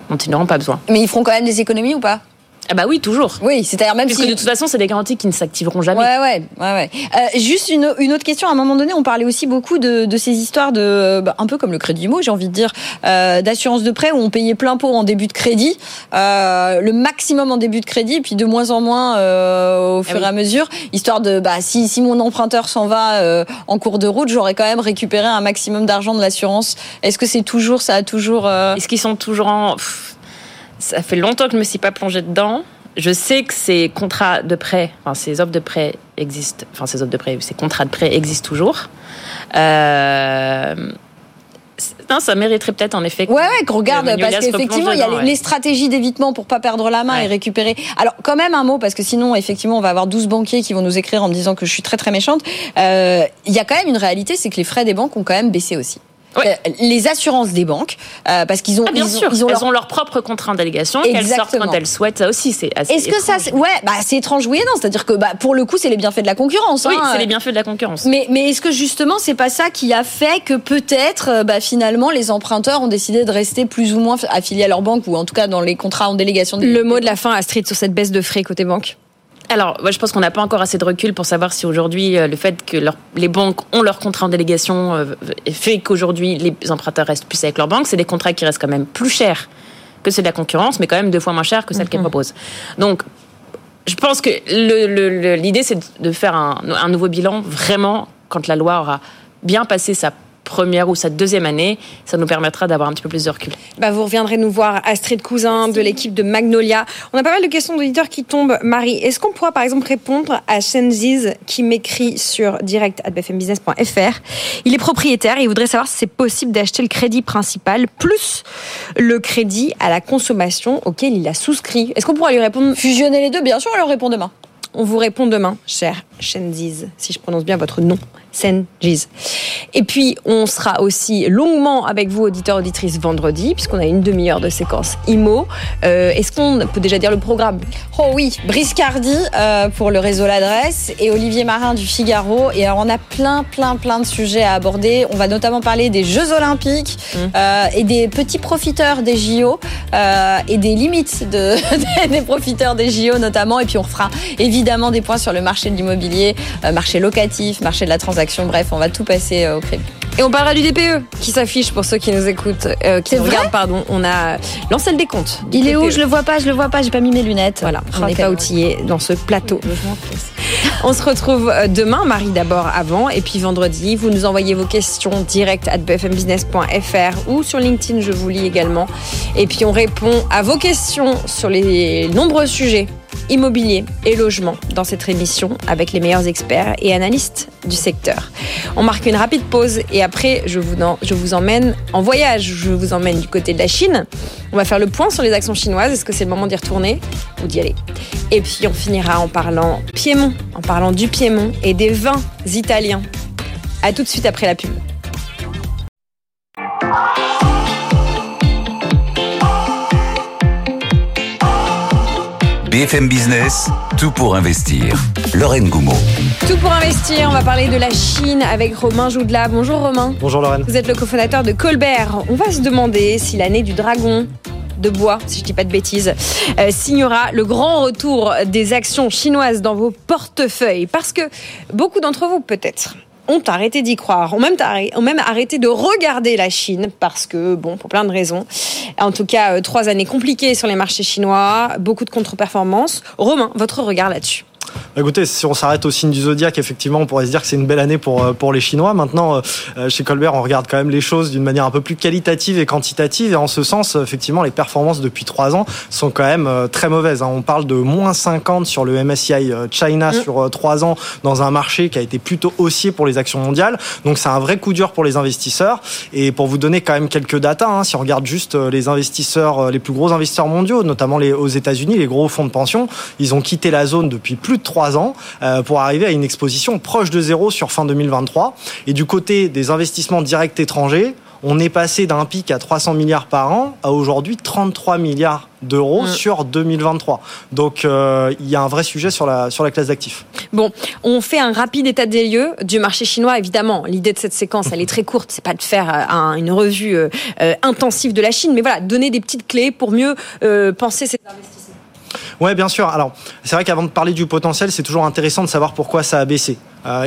dont ils n'auront pas besoin. Mais ils feront quand même des économies ou pas? Ah bah oui, toujours. Oui, c'est-à-dire même Puisque si... de toute façon, c'est des garanties qui ne s'activeront jamais. Ouais, ouais, ouais, ouais. Euh, juste une, une autre question. À un moment donné, on parlait aussi beaucoup de, de ces histoires de, bah, un peu comme le crédit mot, j'ai envie de dire, euh, d'assurance de prêt où on payait plein pot en début de crédit, euh, le maximum en début de crédit, puis de moins en moins euh, au fur oui. et à mesure, histoire de, bah, si, si mon emprunteur s'en va euh, en cours de route, j'aurais quand même récupéré un maximum d'argent de l'assurance. Est-ce que c'est toujours, ça a toujours. euh, Est-ce qu'ils sont toujours en. Pff, ça fait longtemps que je ne me suis pas plongée dedans. Je sais que ces contrats de prêt, enfin ces offres de prêt existent, enfin ces offres de prêt, ces contrats de prêt existent toujours. Euh, non, ça mériterait peut-être en effet. que- Ouais, ouais, qu'on regarde, que parce qu'effectivement, il y a les, ouais. les stratégies d'évitement pour pas perdre la main Ouais. et récupérer. Alors, quand même un mot, parce que sinon, effectivement, on va avoir 12 banquiers qui vont nous écrire en me disant que je suis très très méchante. Euh, Il y a quand même une réalité, c'est que les frais des banques ont quand même baissé aussi. Ouais. Euh, Les assurances des banques, euh, parce qu'ils ont, Ah, bien ils ont, sûr, ils ont elles leur ont leur propre contrat d'allégation qu'elles sortent quand elles souhaitent. Ça aussi, c'est assez. Est-ce que ça, ouais, bah c'est étrange, oui et non. C'est-à-dire que bah, pour le coup, c'est les bienfaits de la concurrence. Oui, hein. c'est les bienfaits de la concurrence. Mais, mais est-ce que justement, c'est pas ça qui a fait que peut-être, euh, bah, finalement, les emprunteurs ont décidé de rester plus ou moins affiliés à leur banque ou en tout cas dans les contrats en délégation. des- Le mot de la fin, Astrid, sur cette baisse de frais côté banque Alors, moi, je pense qu'on n'a pas encore assez de recul pour savoir si aujourd'hui euh, le fait que leur- les banques ont leur contrat en délégation euh, fait qu'aujourd'hui les emprunteurs restent plus avec leur banque. C'est des contrats qui restent quand même plus chers que ceux de la concurrence, mais quand même deux fois moins chers que celles qu'elles proposent. Donc, je pense que l'idée, c'est de faire un, un nouveau bilan vraiment quand la loi aura bien passé sa première ou sa deuxième année. Ça nous permettra d'avoir un petit peu plus de recul. Bah, vous reviendrez nous voir, Astrid Cousin de l'équipe de Magnolia. On a pas mal de questions d'auditeurs qui tombent. Marie, est-ce qu'on pourra par exemple répondre à Shenziz qui m'écrit sur direct.bfmbusiness.fr Il est propriétaire et il voudrait savoir si c'est possible d'acheter le crédit principal plus le crédit à la consommation auquel il a souscrit. Est-ce qu'on pourra lui répondre? Fusionner les deux, bien sûr, on leur répond demain. On vous répond demain, cher Shenziz, si je prononce bien votre nom, Senjiz. Et puis, on sera aussi longuement avec vous, auditeurs, auditrices, vendredi, puisqu'on a une demi-heure de séquence IMO. Euh, Est-ce qu'on peut déjà dire le programme? Oh oui, Briscardi euh, pour le réseau L'Adresse et Olivier Marin du Figaro. Et alors, on a plein, plein, plein de sujets à aborder. On va notamment parler des Jeux Olympiques euh, et des petits profiteurs des JO euh, et des limites de, des profiteurs des JO notamment. Et puis, on fera évidemment des points sur le marché de l'immobilier, euh, marché locatif, marché de la transaction. Bref, on va tout passer euh, au crédit. Et on parlera du DPE qui s'affiche pour ceux qui nous écoutent, euh, qui nous regardent, pardon. On a lancé le décompte. Il est où? DPE. Je le vois pas, je le vois pas, j'ai pas mis mes lunettes. Voilà, on n'est pas outillés dans ce plateau. On se retrouve demain, Marie d'abord avant, et puis vendredi, vous nous envoyez vos questions direct at bfmbusiness.fr ou sur LinkedIn, je vous lis également. Et puis on répond à vos questions sur les nombreux sujets immobilier et logement dans cette émission avec les meilleurs experts et analystes du secteur. On marque une rapide pause et après je vous, emmène en voyage. Je vous emmène du côté de la Chine. On va faire le point sur les actions chinoises. Est-ce que c'est le moment d'y retourner ou d'y aller? Et puis on finira en parlant Piémont, en parlant du Piémont et des vins italiens. À tout de suite après la pub. BFM Business, tout pour investir. Lorraine Goumeau. Tout pour investir, on va parler de la Chine avec Romain Joudela. Bonjour Romain. Bonjour Lorraine. Vous êtes le cofondateur de Colbert. On va se demander si l'année du dragon de bois, si je dis pas de bêtises, euh, signera le grand retour des actions chinoises dans vos portefeuilles. Parce que beaucoup d'entre vous, peut-être, ont arrêté d'y croire, ont même, arrêté, de regarder la Chine parce que, bon, pour plein de raisons. En tout cas, euh, trois années compliquées sur les marchés chinois, beaucoup de contre-performances. Romain, votre regard là-dessus Écoutez, si on s'arrête au signe du zodiaque, effectivement, on pourrait se dire que c'est une belle année pour, euh, pour les Chinois. Maintenant, euh, chez Colbert, on regarde quand même les choses d'une manière un peu plus qualitative et quantitative. Et en ce sens, effectivement, les performances depuis trois ans sont quand même euh, très mauvaises. hein. On parle de moins 50 sur le MSCI euh, China sur euh, trois ans dans un marché qui a été plutôt haussier pour les actions mondiales. Donc c'est un vrai coup dur pour les investisseurs. Et pour vous donner quand même quelques datas, hein, si on regarde juste euh, les investisseurs, euh, les plus gros investisseurs mondiaux, notamment les, aux États-Unis, les gros fonds de pension, ils ont quitté la zone depuis plus de trois ans pour arriver à une exposition proche de zéro sur fin 2023. Et du côté des investissements directs étrangers, on est passé d'un pic à 300 milliards par an à aujourd'hui 33 milliards d'euros mm. sur 2023. Donc euh, il y a un vrai sujet sur la, sur la classe d'actifs. Bon, on fait un rapide état des lieux du marché chinois. Évidemment, l'idée de cette séquence, elle est très courte. C'est pas de faire euh, une revue euh, intensive de la Chine, mais voilà, donner des petites clés pour mieux penser ces investissements. Oui, bien sûr. Alors, c'est vrai qu'avant de parler du potentiel, c'est toujours intéressant de savoir pourquoi ça a baissé.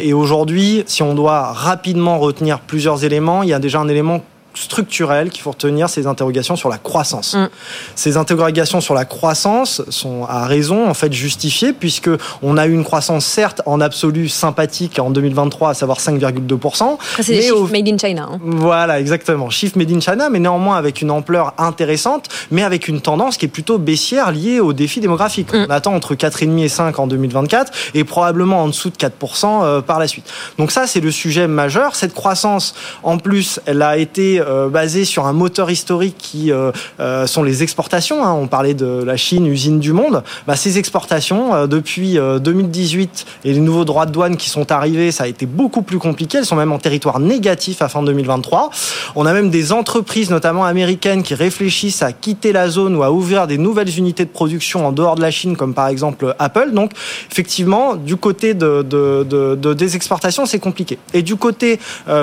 et aujourd'hui, si on doit rapidement retenir plusieurs éléments, il y a déjà un élément structurelles qu'il faut retenir, ces interrogations sur la croissance. Mm. Ces interrogations sur la croissance sont à raison en fait justifiées puisque on a eu une croissance certes en absolu sympathique en 2023, à savoir 5,2%. C'est des chiffres made in China. Hein. Voilà, exactement, chiffres made in China, mais néanmoins avec une ampleur intéressante, mais avec une tendance qui est plutôt baissière liée au défi démographique. Mm. On attend entre 4,5 et 5 en 2024 et probablement en dessous de 4% euh, par la suite. Donc ça, c'est le sujet majeur. Cette croissance, en plus, elle a été euh, basé sur un moteur historique qui euh, euh, sont les exportations. Hein. On parlait de la Chine, usine du monde. Bah, ces exportations, depuis 2018 et les nouveaux droits de douane qui sont arrivés, ça a été beaucoup plus compliqué. Elles sont même en territoire négatif à fin 2023. On a même des entreprises, notamment américaines, qui réfléchissent à quitter la zone ou à ouvrir des nouvelles unités de production en dehors de la Chine, comme par exemple Apple. Donc, effectivement, du côté de, de, de, des exportations, c'est compliqué. Et du côté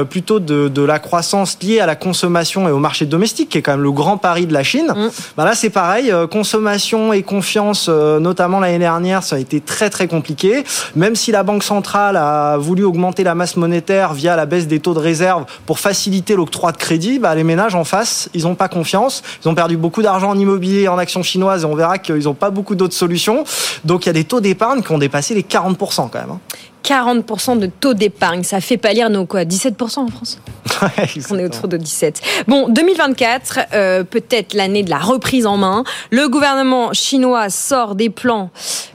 plutôt de, de la croissance liée à la consommation et au marché domestique, qui est quand même le grand pari de la Chine, mm. bah là c'est pareil, euh, consommation et confiance, euh, notamment l'année dernière, ça a été très très compliqué. Même si la Banque centrale a voulu augmenter la masse monétaire via la baisse des taux de réserve pour faciliter l'octroi de crédit, bah, les ménages en face, ils n'ont pas confiance. Ils ont perdu beaucoup d'argent en immobilier et en actions chinoises et on verra qu'ils n'ont pas beaucoup d'autres solutions. Donc il y a des taux d'épargne qui ont dépassé les 40% quand même. Hein. 40% de taux d'épargne. Ça fait pâlir nos quoi 17% en France On est autour de 17. Bon, 2024, euh, peut-être l'année de la reprise en main. Le gouvernement chinois sort des plans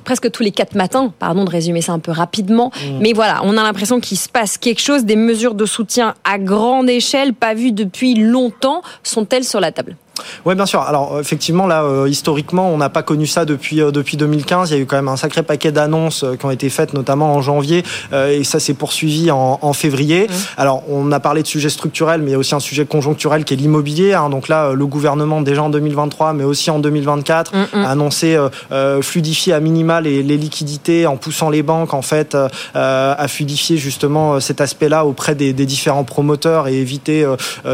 presque tous les quatre matins. Pardon de résumer ça un peu rapidement. Mm. Mais voilà, on a l'impression qu'il se passe quelque chose. Des mesures de soutien à grande échelle, pas vues depuis longtemps, sont-elles sur la table? Oui, bien sûr. Alors, effectivement, là, euh, historiquement, on n'a pas connu ça depuis, euh, depuis 2015. Il y a eu quand même un sacré paquet d'annonces euh, qui ont été faites, notamment en janvier, et ça s'est poursuivi en, en février. Mmh. Alors, on a parlé de sujets structurels, mais il y a aussi un sujet conjoncturel qui est l'immobilier. Hein. Donc là, le gouvernement, déjà en 2023, mais aussi en 2024, mmh, mmh. a annoncé fluidifier à minima les, les, liquidités en poussant les banques, en fait, à fluidifier justement cet aspect-là auprès des, des, différents promoteurs et éviter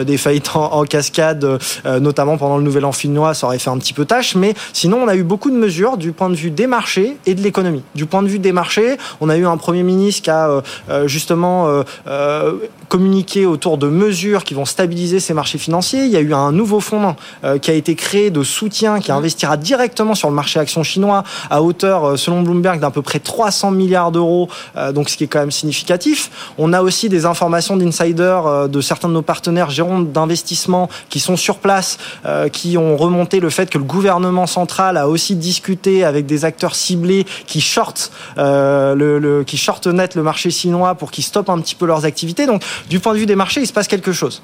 des faillites en, en cascade, notamment pendant le nouvel an finnois, ça aurait fait un petit peu tâche. Mais sinon, on a eu beaucoup de mesures du point de vue des marchés et de l'économie. Du point de vue des marchés, on a eu un Premier ministre qui a euh, euh, justement euh, communiqué autour de mesures qui vont stabiliser ces marchés financiers. Il y a eu un nouveau fonds qui a été créé de soutien qui investira directement sur le marché action chinois à hauteur, selon Bloomberg, d'à peu près 300 milliards d'euros, donc ce qui est quand même significatif. On a aussi des informations d'insiders de certains de nos partenaires gérants d'investissement qui sont sur place qui ont remonté le fait que le gouvernement central a aussi discuté avec des acteurs ciblés qui shortent, euh, net le marché chinois pour qu'ils stoppent un petit peu leurs activités. Donc, du point de vue des marchés, il se passe quelque chose.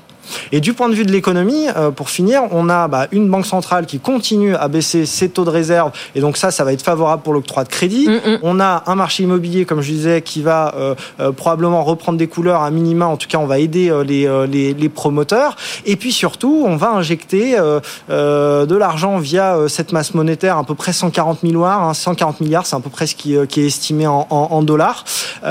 Et du point de vue de l'économie, euh, pour finir, on a bah, une banque centrale qui continue à baisser ses taux de réserve, et donc ça, ça va être favorable pour l'octroi de crédit. Mm, mm. On a un marché immobilier, comme je disais, qui va euh, euh, probablement reprendre des couleurs à minima. En tout cas, on va aider les, les, les, promoteurs. Et puis surtout, on va injecter de l'argent via cette masse monétaire, à peu près 140 milliards. Hein, 140 milliards, c'est à peu près ce qui, qui est estimé en, en, en dollars.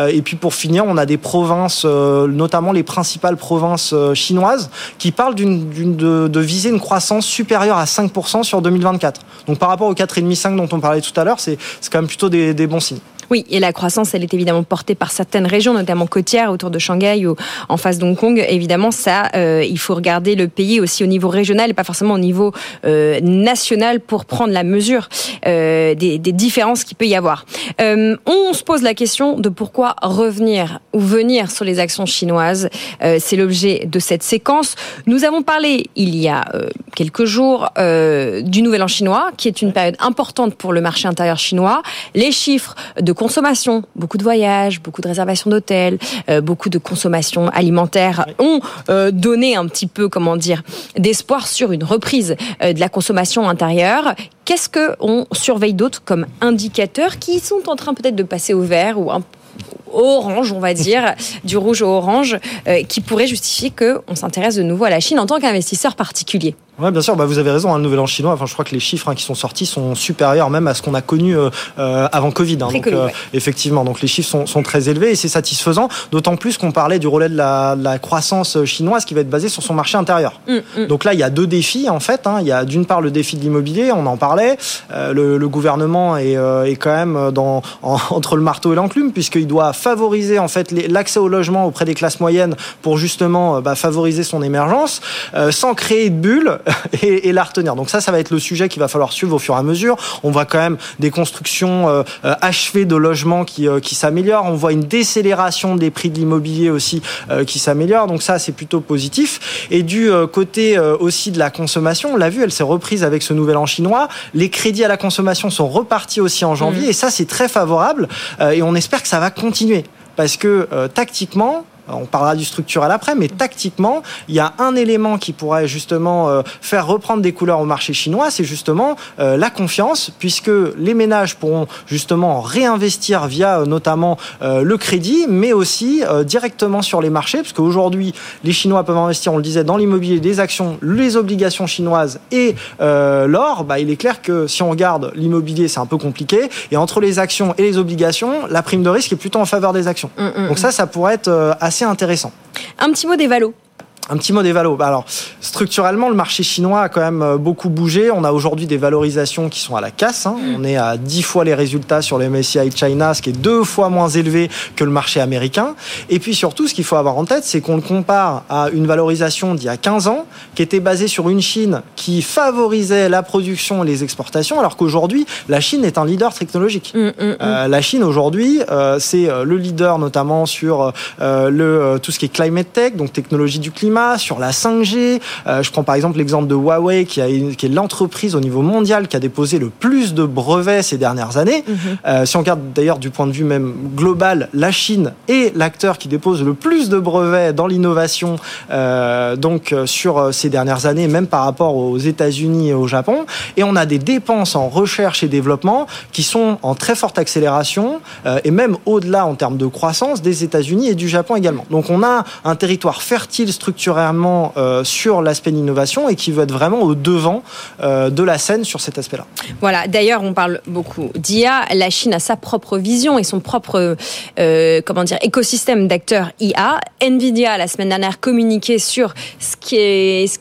et puis pour finir, on a des provinces, notamment les principales provinces chinoises qui parle de, viser une croissance supérieure à 5% sur 2024. Donc par rapport aux 4,5-5 dont on parlait tout à l'heure, c'est, quand même plutôt des bons signes. Oui, et la croissance, elle est évidemment portée par certaines régions, notamment côtières autour de Shanghai ou en face d'Hong Kong. Évidemment, ça, euh, il faut regarder le pays aussi au niveau régional et pas forcément au niveau euh, national pour prendre la mesure euh, des, des, différences qu'il peut y avoir. Euh, on se pose la question de pourquoi revenir ou venir sur les actions chinoises. Euh, c'est l'objet de cette séquence. Nous avons parlé il y a euh, quelques jours du Nouvel An chinois, qui est une période importante pour le marché intérieur chinois. Les chiffres de consommation, beaucoup de voyages, beaucoup de réservations d'hôtels, euh, beaucoup de consommation alimentaire ont euh, donné un petit peu, comment dire, d'espoir sur une reprise euh, de la consommation intérieure. Qu'est-ce que on surveille d'autres comme indicateurs qui sont en train peut-être de passer au vert ou un orange, on va dire, du rouge au orange, euh, qui pourrait justifier qu'on s'intéresse de nouveau à la Chine en tant qu'investisseur particulier Oui, bien sûr, bah, vous avez raison, hein, le nouvel an chinois, enfin, je crois que les chiffres hein, qui sont sortis sont supérieurs même à ce qu'on a connu euh, euh, avant Covid. Hein, donc, euh, Effectivement, donc les chiffres sont, sont très élevés et c'est satisfaisant, d'autant plus qu'on parlait du relais de la, croissance chinoise qui va être basée sur son marché intérieur. Mm, mm. Donc là, il y a deux défis en fait. Hein. Il y a d'une part le défi de l'immobilier, on en parlait. Euh, le, le, gouvernement est, est, quand même dans, en, entre le marteau et l'enclume puisqu'il doit favoriser en fait l'accès au logement auprès des classes moyennes pour justement euh, bah, favoriser son émergence euh, sans créer de bulle et, et, la retenir. Donc ça, ça va être le sujet qu'il va falloir suivre au fur et à mesure. On voit quand même des constructions euh, achevées de logements qui, qui s'améliorent. On voit une décélération des prix de l'immobilier aussi qui s'améliore. Donc ça, c'est plutôt positif. Et du côté aussi de la consommation, on l'a vu, elle s'est reprise avec ce nouvel an chinois. Les crédits à la consommation sont repartis aussi en janvier. Mmh. Et ça, c'est très favorable. et on espère que ça va continuer parce que euh, tactiquement, on parlera du structurel après, mais tactiquement, il y a un élément qui pourrait justement euh, faire reprendre des couleurs au marché chinois, c'est justement euh, la confiance, puisque les ménages pourront justement réinvestir via euh, notamment euh, le crédit, mais aussi euh, directement sur les marchés, parce qu'aujourd'hui, les Chinois peuvent investir, on le disait, dans l'immobilier, des actions, les obligations chinoises et euh, l'or. Bah, il est clair que si on regarde l'immobilier, c'est un peu compliqué, et entre les actions et les obligations, la prime de risque est plutôt en faveur des actions. Mm, mm, Donc ça, ça pourrait être assez intéressant. Un petit mot des valos. Un petit mot des valos. Bah, alors, structurellement, le marché chinois a quand même euh, beaucoup bougé. On a aujourd'hui des valorisations qui sont à la casse. Hein. On est à 10 fois les résultats sur le MSCI China, ce qui est deux fois moins élevé que le marché américain. Et puis surtout, ce qu'il faut avoir en tête, c'est qu'on le compare à une valorisation d'il y a 15 ans, qui était basée sur une Chine qui favorisait la production et les exportations, alors qu'aujourd'hui, la Chine est un leader technologique. Mm, mm, mm. Euh, la Chine, aujourd'hui, euh, c'est le leader notamment sur euh, le, tout ce qui est climate tech, donc technologie du climat sur la 5G. Euh, je prends par exemple l'exemple de Huawei, qui, a, qui est l'entreprise au niveau mondial qui a déposé le plus de brevets ces dernières années. Mhm. Mm -hmm. euh, si on regarde d'ailleurs du point de vue même global, la Chine est l'acteur qui dépose le plus de brevets dans l'innovation euh, donc sur ces dernières années, même par rapport aux États-Unis et au Japon. Et on a des dépenses en recherche et développement qui sont en très forte accélération et même au-delà en termes de croissance des États-Unis et du Japon également. Donc on a un territoire fertile structurellement euh, sur l'aspect d'innovation et qui veut être vraiment au devant euh, de la scène sur cet aspect-là. Voilà, d'ailleurs on parle beaucoup d'IA, la Chine a sa propre vision et son propre euh, comment dire écosystème d'acteurs IA. Nvidia la semaine dernière communiqué sur ce qui est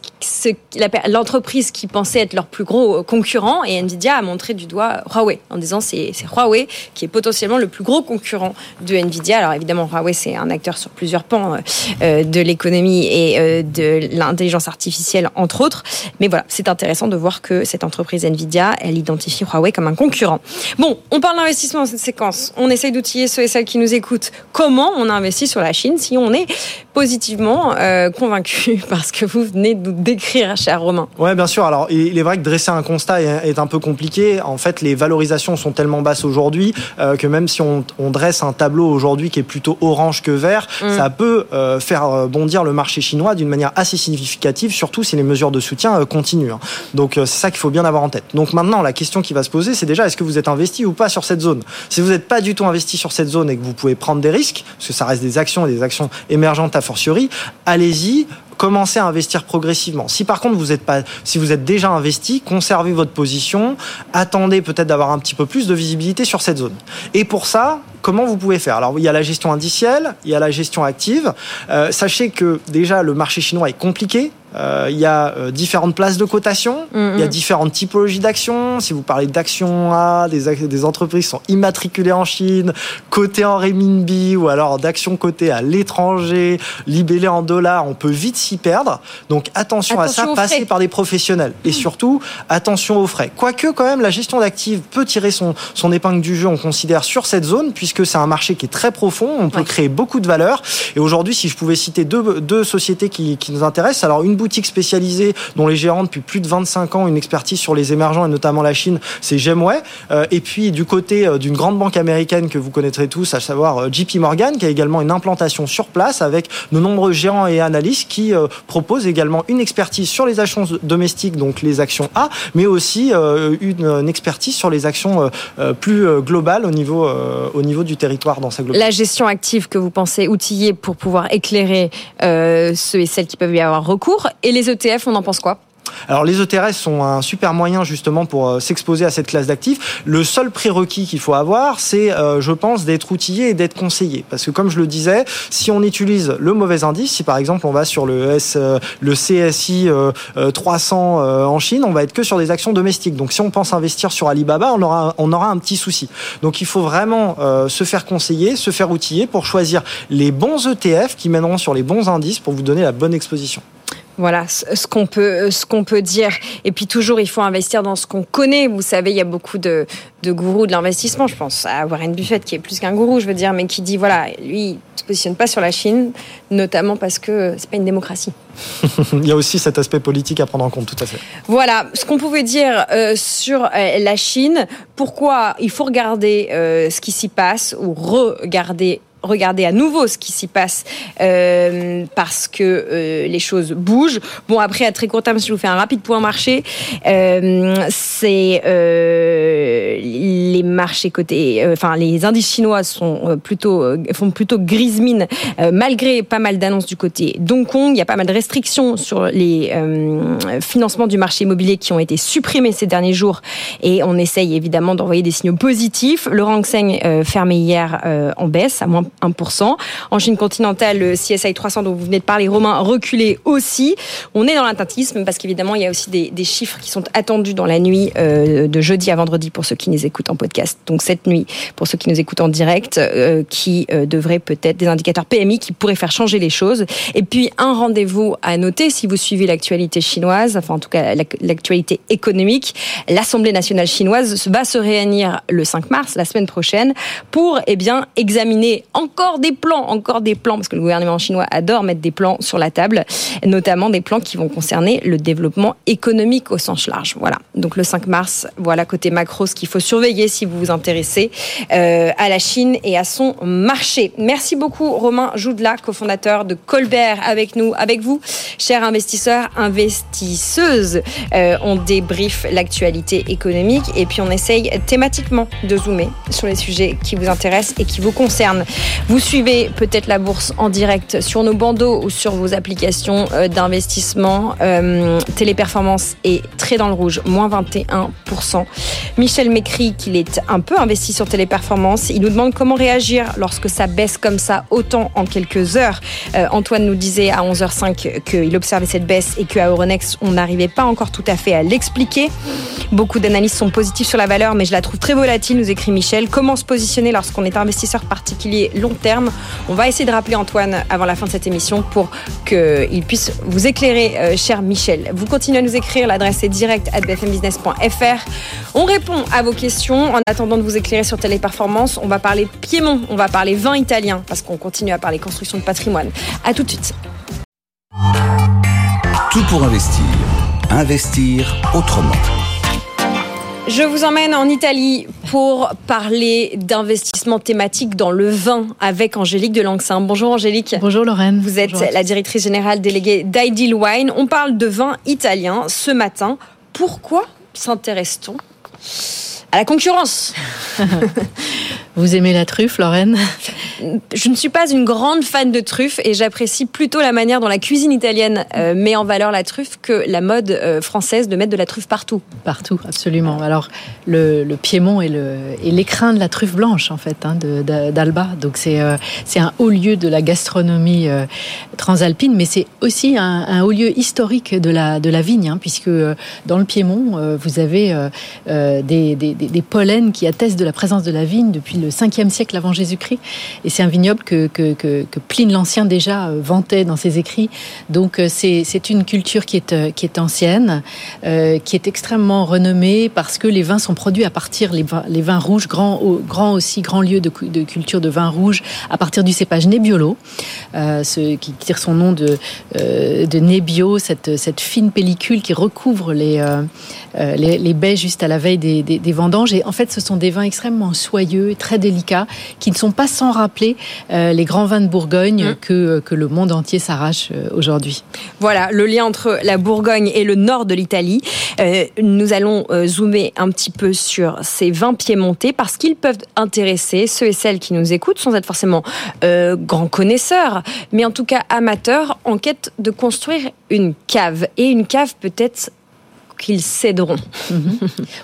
l'entreprise qui pensait être leur plus gros concurrent et Nvidia a montré du doigt Huawei en disant c'est Huawei qui est potentiellement le plus gros concurrent de Nvidia. Alors évidemment Huawei c'est un acteur sur plusieurs pans de l'économie et euh, de l'intelligence artificielle entre autres. Mais voilà, c'est intéressant de voir que cette entreprise Nvidia, elle identifie Huawei comme un concurrent. Bon, on parle d'investissement dans cette séquence. On essaye d'outiller ceux et celles qui nous écoutent. Comment on investit sur la Chine si on est positivement euh, convaincu par ce que vous venez de nous décrire, cher Romain Ouais, bien sûr. Alors, il est vrai que dresser un constat est, un peu compliqué. En fait, les valorisations sont tellement basses aujourd'hui euh, que même si on, on dresse un tableau aujourd'hui qui est plutôt orange que vert, mm. ça peut euh, faire bondir le marché chinois d'une manière assez significative, surtout si les mesures de soutien euh, continuent. Hein. Donc, euh, c'est ça qu'il faut bien avoir en tête. Donc, maintenant, la question qui va se poser, c'est déjà est-ce que vous êtes investi ou pas sur cette zone? Si vous n'êtes pas du tout investi sur cette zone et que vous pouvez prendre des risques, parce que ça reste des actions et des actions émergentes à fortiori, allez-y, commencez à investir progressivement. Si par contre vous êtes pas, si vous êtes déjà investi, conservez votre position, attendez peut-être d'avoir un petit peu plus de visibilité sur cette zone. Et pour ça, comment vous pouvez faire? Alors il y a la gestion indicielle, il y a la gestion active. Euh, sachez que déjà le marché chinois est compliqué. Euh, il y a euh, différentes places de cotation, mm -hmm. il y a différentes typologies d'actions. Si vous parlez d'actions A, des, des entreprises qui sont immatriculées en Chine, cotées en renminbi ou alors d'actions cotées à l'étranger, libellées en dollars, on peut vite s'y perdre. Donc attention, attention à ça, passer par des professionnels. Et surtout, attention aux frais. Quoique quand même, la gestion d'actifs peut tirer son, son épingle du jeu, on considère, sur cette zone, puisque c'est un marché qui est très profond, on peut ouais. créer beaucoup de valeur. Et aujourd'hui, si je pouvais citer deux, deux sociétés qui, qui nous intéressent, alors une boutique spécialisée dont les gérants depuis plus de 25 ans, une expertise sur les émergents et notamment la Chine, c'est Gemway. et puis du côté d'une grande banque américaine que vous connaîtrez tous, à savoir JP Morgan, qui a également une implantation sur place avec de nombreux gérants et analystes qui proposent également une expertise sur les actions domestiques, donc les actions A, mais aussi une, une, expertise sur les actions plus globales au niveau, au niveau du territoire dans sa globalité. La gestion active que vous pensez outiller pour pouvoir éclairer euh, ceux et celles qui peuvent y avoir recours. Et les ETF, on en pense quoi? Alors les ETRS sont un super moyen justement pour euh, s'exposer à cette classe d'actifs. Le seul prérequis qu'il faut avoir, c'est, euh, je pense, d'être outillé et d'être conseillé. Parce que comme je le disais, si on utilise le mauvais indice, si par exemple on va sur le, le CSI 300 en Chine, on va être que sur des actions domestiques. Donc si on pense investir sur Alibaba, on aura, on aura un petit souci. Donc il faut vraiment se faire conseiller, se faire outiller pour choisir les bons ETF qui mèneront sur les bons indices pour vous donner la bonne exposition. Voilà ce qu'on peut, ce qu'on peut dire. Et puis toujours, il faut investir dans ce qu'on connaît. Vous savez, il y a beaucoup de, de gourous de l'investissement. Je pense à Warren Buffett, qui est plus qu'un gourou, je veux dire, mais qui dit voilà, lui, il se positionne pas sur la Chine, notamment parce que c'est pas une démocratie. il y a aussi cet aspect politique à prendre en compte, tout à fait. Voilà ce qu'on pouvait dire euh, sur euh, la Chine. Pourquoi il faut regarder euh, ce qui s'y passe ou regarder regarder à nouveau ce qui s'y passe euh, parce que euh, les choses bougent. Bon, après, à très court terme, si je vous fais un rapide point marché, euh, c'est euh, les marchés côté, euh, enfin, les indices chinois sont euh, plutôt font plutôt grise mine malgré pas mal d'annonces du côté d'Hong Kong. Il y a pas mal de restrictions sur les financements du marché immobilier qui ont été supprimés ces derniers jours et on essaye évidemment d'envoyer des signaux positifs. Le Hang Seng fermé hier en baisse à moins 1%. En Chine continentale, le CSI 300 dont vous venez de parler, Romain, reculé aussi. On est dans l'intentisme parce qu'évidemment, il y a aussi des, chiffres qui sont attendus dans la nuit euh, de jeudi à vendredi pour ceux qui nous écoutent en podcast. Donc cette nuit, pour ceux qui nous écoutent en direct, euh, qui euh, devraient peut-être des indicateurs PMI qui pourraient faire changer les choses. Et puis un rendez-vous à noter si vous suivez l'actualité chinoise, enfin en tout cas l'actualité économique. L'Assemblée nationale chinoise va se réunir le 5 mars, la semaine prochaine, pour eh bien examiner encore des plans, encore des plans, parce que le gouvernement chinois adore mettre des plans sur la table, notamment des plans qui vont concerner le développement économique au sens large. Voilà. Donc le 5 mars, voilà côté macro ce qu'il faut surveiller si vous vous intéressez euh, à la Chine et à son marché. Merci beaucoup Romain Joudla, cofondateur de Colbert, avec nous, avec vous, chers investisseurs, investisseuses. Euh, on débriefe l'actualité économique et puis on essaye thématiquement de zoomer sur les sujets qui vous intéressent et qui vous concernent. Vous suivez peut-être la bourse en direct sur nos bandeaux ou sur vos applications euh, d'investissement. Euh, Téléperformance est très dans le rouge, moins 21%. Michel m'écrit qu'il est un peu investi sur Téléperformance. Il nous demande comment réagir lorsque ça baisse comme ça autant en quelques heures. Euh, Antoine nous disait à 11h05 qu'il observait cette baisse et qu'à Euronext, on n'arrivait pas encore tout à fait à l'expliquer. Beaucoup d'analystes sont positifs sur la valeur, mais je la trouve très volatile, nous écrit Michel. Comment se positionner lorsqu'on est investisseur particulier long terme. On va essayer de rappeler Antoine avant la fin de cette émission pour qu'il puisse vous éclairer, euh, cher Michel. Vous continuez à nous écrire, l'adresse est direct à bfmbusiness.fr. On répond à vos questions. En attendant de vous éclairer sur Téléperformance, on va parler Piémont, on va parler vin italien, parce qu'on continue à parler construction de patrimoine. À tout de suite. Tout pour investir. Investir autrement. Je vous emmène en Italie pour parler d'investissement thématique dans le vin avec Angélique de Langsin. Bonjour Angélique. Bonjour Lorraine. Vous êtes la directrice générale déléguée d'Ideal Wine. On parle de vin italien ce matin. Pourquoi s'intéresse-t-on à la concurrence Vous aimez la truffe, Lorraine? Je ne suis pas une grande fan de truffe et j'apprécie plutôt la manière dont la cuisine italienne euh, met en valeur la truffe que la mode euh, française de mettre de la truffe partout. Partout, absolument. Alors, le, Piémont est l'écrin de la truffe blanche, en fait, hein, d'Alba. Donc, euh, c'est un haut lieu de la gastronomie transalpine, mais c'est aussi un, haut lieu historique de la, de la vigne, hein, puisque dans le Piémont, vous avez des, des, des, pollens qui attestent de la présence de la vigne depuis le 5e siècle avant Jésus-Christ. Et c'est un vignoble que, Pline l'Ancien déjà euh, vantait dans ses écrits. Donc euh, c'est une culture qui est, euh, qui est ancienne, qui est extrêmement renommée parce que les vins sont produits à partir, les vins, vins rouges, grand, aussi, grand lieu de, cu- de culture de vin rouge, à partir du cépage Nebbiolo, ce, qui tire son nom de, euh, Nebbio, cette, fine pellicule qui recouvre les, les, baies juste à la veille des, des, des vendanges. Et en fait, ce sont des vins extrêmement soyeux et très délicats qui ne sont pas sans rappeler euh, les grands vins de Bourgogne que, que le monde entier s'arrache euh, aujourd'hui. Voilà, le lien entre la Bourgogne et le nord de l'Italie. Euh, nous allons euh, zoomer un petit peu sur ces vins piémontais parce qu'ils peuvent intéresser ceux et celles qui nous écoutent sans être forcément euh, grands connaisseurs, mais en tout cas amateurs en quête de construire une cave. Et une cave peut-être qu'ils céderont.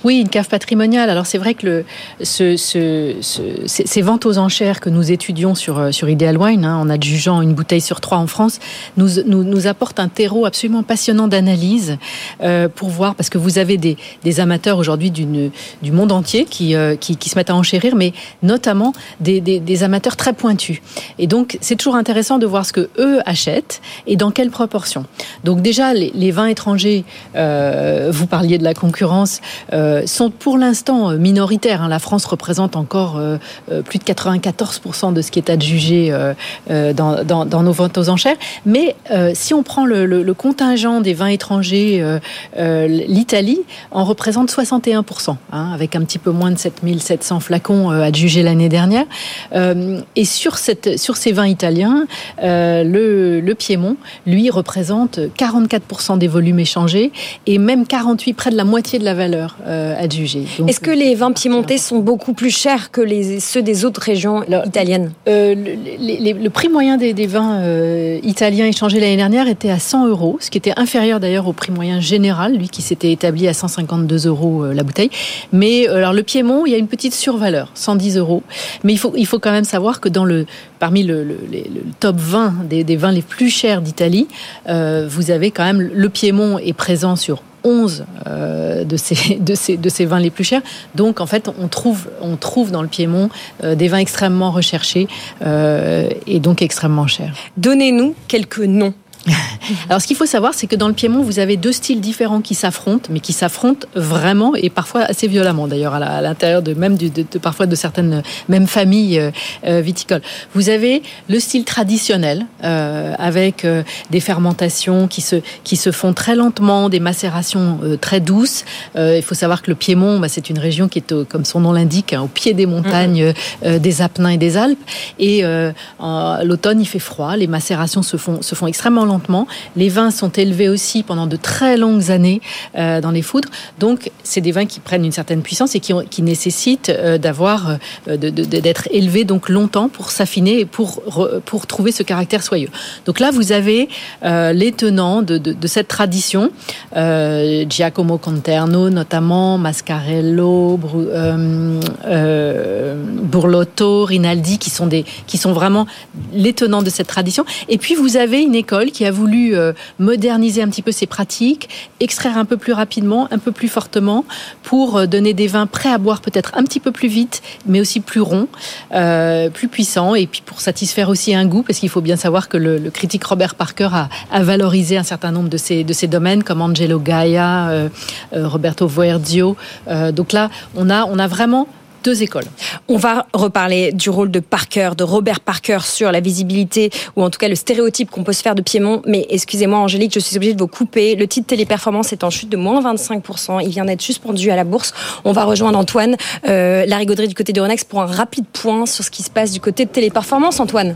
Oui, une cave patrimoniale. Alors c'est vrai que ces, ventes aux enchères que nous étudions sur, euh, sur Ideal Wine, hein, en adjugeant une bouteille sur trois en France, nous, nous, nous apportent un terreau absolument passionnant d'analyse euh, pour voir, parce que vous avez des, amateurs aujourd'hui du monde entier qui, euh, qui, qui se mettent à enchérir, mais notamment des, des, amateurs très pointus. Et donc c'est toujours intéressant de voir ce que eux achètent et dans quelle proportion. Donc déjà, les, vins étrangers, vous parliez de la concurrence, euh, sont pour l'instant euh, minoritaires. hein. La France représente encore euh, euh, plus de 94% de ce qui est adjugé euh, euh, dans, nos ventes aux enchères. Mais euh, si on prend le, contingent des vins étrangers, euh, euh, l'Italie en représente 61%, hein, avec un petit peu moins de 7700 flacons euh, adjugés l'année dernière. Euh, et sur, ces vins italiens, euh, le, le Piémont, lui, représente 44% des volumes échangés et même 48, près de la moitié de la valeur euh, adjugée. Est-ce que les vins piémontais sont beaucoup plus chers que les, ceux des autres régions italiennes? Euh, le, prix moyen des, des vins euh, italiens échangés l'année dernière était à 100 euros, ce qui était inférieur d'ailleurs au prix moyen général, lui qui s'était établi à 152 euros euh, la bouteille. Mais alors le Piémont, il y a une petite survaleur, 110 euros. Mais il faut, il faut quand même savoir que dans le, parmi le, le- les- le top 20 des, des vins les plus chers d'Italie, euh, vous avez quand même le Piémont est présent sur 11 euh, de, ces, de, ces, de ces vins les plus chers. Donc, en fait, on trouve, on trouve dans le Piémont euh, des vins extrêmement recherchés euh, et donc extrêmement chers. Donnez-nous quelques noms. Alors, ce qu'il faut savoir, c'est que dans le Piémont, vous avez deux styles différents qui s'affrontent, mais qui s'affrontent vraiment et parfois assez violemment, d'ailleurs, à l'intérieur de même du- de, de- parfois de certaines mêmes familles euh, euh, viticoles. Vous avez le style traditionnel euh, avec euh, des fermentations qui se qui se font très lentement, des macérations euh, très douces. Euh, il faut savoir que le Piémont, bah, c'est une région qui est, au- comme son nom l'indique, hein, au pied des montagnes euh, des Apennins et des Alpes. Et euh, l'automne, il fait froid, les macérations se font se font extrêmement lentement. Les vins sont élevés aussi pendant de très longues années euh, dans les foudres. Donc, c'est des vins qui prennent une certaine puissance et qui, ont- qui nécessitent euh, d'avoir euh, d'être élevés donc longtemps pour s'affiner et pour pour trouver ce caractère soyeux. Donc là, vous avez les tenants de, cette tradition, Giacomo Conterno notamment, Mascarello, Bru- Burlotto, Rinaldi, qui sont des qui sont vraiment les tenants de cette tradition. Et puis vous avez une école qui a voulu euh, moderniser un petit peu ses pratiques, extraire un peu plus rapidement, un peu plus fortement, pour euh, donner des vins prêts à boire peut-être un petit peu plus vite, mais aussi plus ronds, euh, plus puissants, et puis pour satisfaire aussi un goût, parce qu'il faut bien savoir que le, critique Robert Parker a, valorisé un certain nombre de ces, de ces domaines, comme Angelo Gaia, Roberto Voerdio. Donc là, on a, on a vraiment écoles. On va reparler du rôle de Parker, de Robert Parker sur la visibilité ou en tout cas le stéréotype qu'on peut se faire de Piémont. Mais excusez-moi Angélique, je suis obligée de vous couper. Le titre Téléperformance est en chute de moins 25%. Il vient d'être suspendu à la bourse. On va rejoindre Antoine euh, Larigauderie du côté de Renex pour un rapide point sur ce qui se passe du côté de Téléperformance. Antoine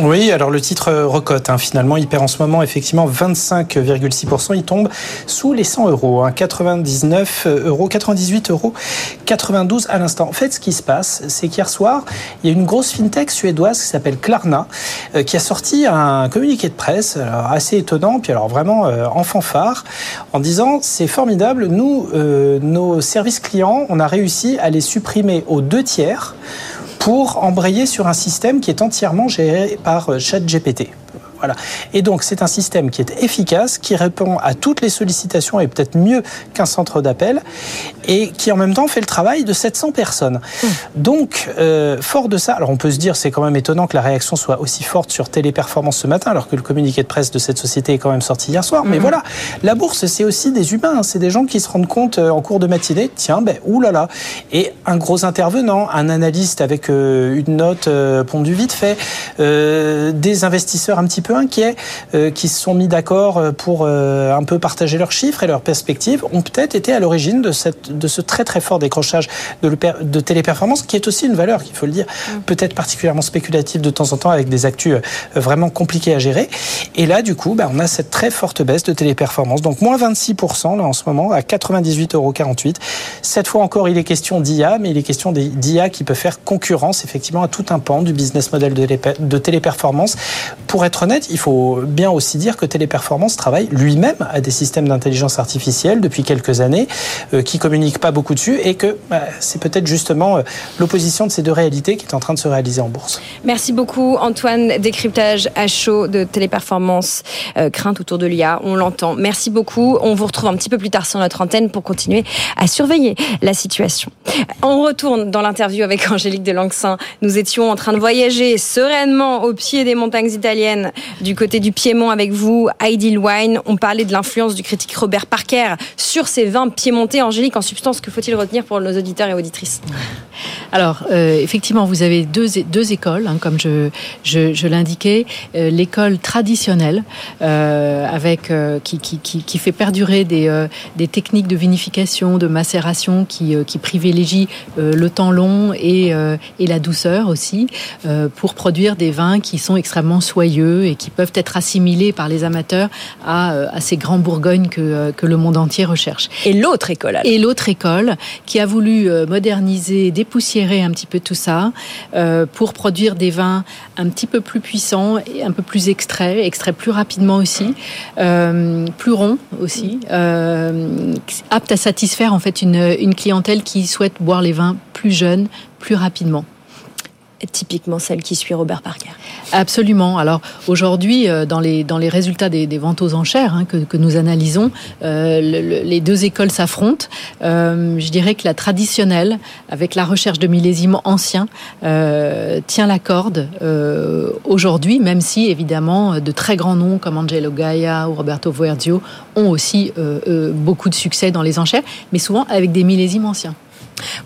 Oui, alors le titre euh, recote. hein. Finalement, il perd en ce moment effectivement 25,6%. Il tombe sous les 100 euros, hein. 99 euros, 98 euros, 92 à l'instant. En fait, ce qui se passe, c'est qu'hier soir, il y a une grosse fintech suédoise qui s'appelle Klarna, euh, qui a sorti un communiqué de presse alors, assez étonnant, puis alors vraiment euh, en fanfare, en disant c'est formidable, nous, euh, nos services clients, on a réussi à les supprimer aux deux tiers pour embrayer sur un système qui est entièrement géré par euh, ChatGPT. Voilà. Et donc, c'est un système qui est efficace, qui répond à toutes les sollicitations et peut-être mieux qu'un centre d'appel, et qui en même temps fait le travail de 700 personnes. Mmh. Donc, euh, fort de ça, alors on peut se dire, c'est quand même étonnant que la réaction soit aussi forte sur Téléperformance ce matin, alors que le communiqué de presse de cette société est quand même sorti hier soir. Mais mmh. voilà, la bourse, c'est aussi des humains, hein. c'est des gens qui se rendent compte euh, en cours de matinée, tiens, ben, oulala. Et un gros intervenant, un analyste avec euh, une note euh, pondue vite fait, des investisseurs un petit peu inquiets euh, qui se sont mis d'accord pour un peu partager leurs chiffres et leurs perspectives ont peut-être été à l'origine de, cette, de ce très très fort décrochage de, de téléperformance qui est aussi une valeur, qu'il faut le dire, mm. peut-être particulièrement spéculative de temps en temps avec des actus vraiment compliqués à gérer. Et là, du coup, bah, on a cette très forte baisse de téléperformance. Donc moins 26% là en ce moment à 98,48 euros. Cette fois encore, il est question d'IA, mais il est question d'IA qui peut faire concurrence effectivement à tout un pan du business model de téléperformance. Pour être honnête, il faut bien aussi dire que Téléperformance travaille lui-même à des systèmes d'intelligence artificielle depuis quelques années, euh, qui communiquent pas beaucoup dessus, et que bah, c'est peut-être justement euh, l'opposition de ces deux réalités qui est en train de se réaliser en bourse. Merci beaucoup Antoine. Décryptage à chaud de Téléperformance, euh, crainte autour de l'IA, on l'entend. Merci beaucoup. On vous retrouve un petit peu plus tard sur notre antenne pour continuer à surveiller la situation. On retourne dans l'interview avec Angélique de Langsin. Nous étions en train de voyager sereinement au pied des montagnes italiennes, du côté du Piémont avec vous, Heidi Wine. On parlait de l'influence du critique Robert Parker sur ces vins piémontais. Angélique, en substance, que faut-il retenir pour nos auditeurs et auditrices? Alors, euh, effectivement, vous avez deux, écoles, hein, comme je, l'indiquais. Euh, l'école traditionnelle, euh, qui, fait perdurer des, techniques de vinification, de macération qui, privilégient le temps long et, et la douceur aussi. Pour produire des vins qui sont extrêmement soyeux qui peuvent être assimilés par les amateurs à, euh, à ces grands Bourgognes que, euh, que le monde entier recherche. Et l'autre école Et l'autre école qui a voulu moderniser, dépoussiérer un petit peu tout ça pour produire des vins un petit peu plus puissants et un peu plus extraits, extraits plus rapidement aussi, plus ronds aussi, aptes à satisfaire en fait une, une clientèle qui souhaite boire les vins plus jeunes, plus rapidement typiquement celle qui suit Robert Parker. Absolument. Alors aujourd'hui, euh, dans les, dans les résultats des, ventes aux enchères hein, que, nous analysons, euh, les deux écoles s'affrontent. Euh, je dirais que la traditionnelle, avec la recherche de millésimes anciens, tient la corde aujourd'hui, même si évidemment de très grands noms comme Angelo Gaia ou Roberto Verdio ont aussi beaucoup de succès dans les enchères, mais souvent avec des millésimes anciens.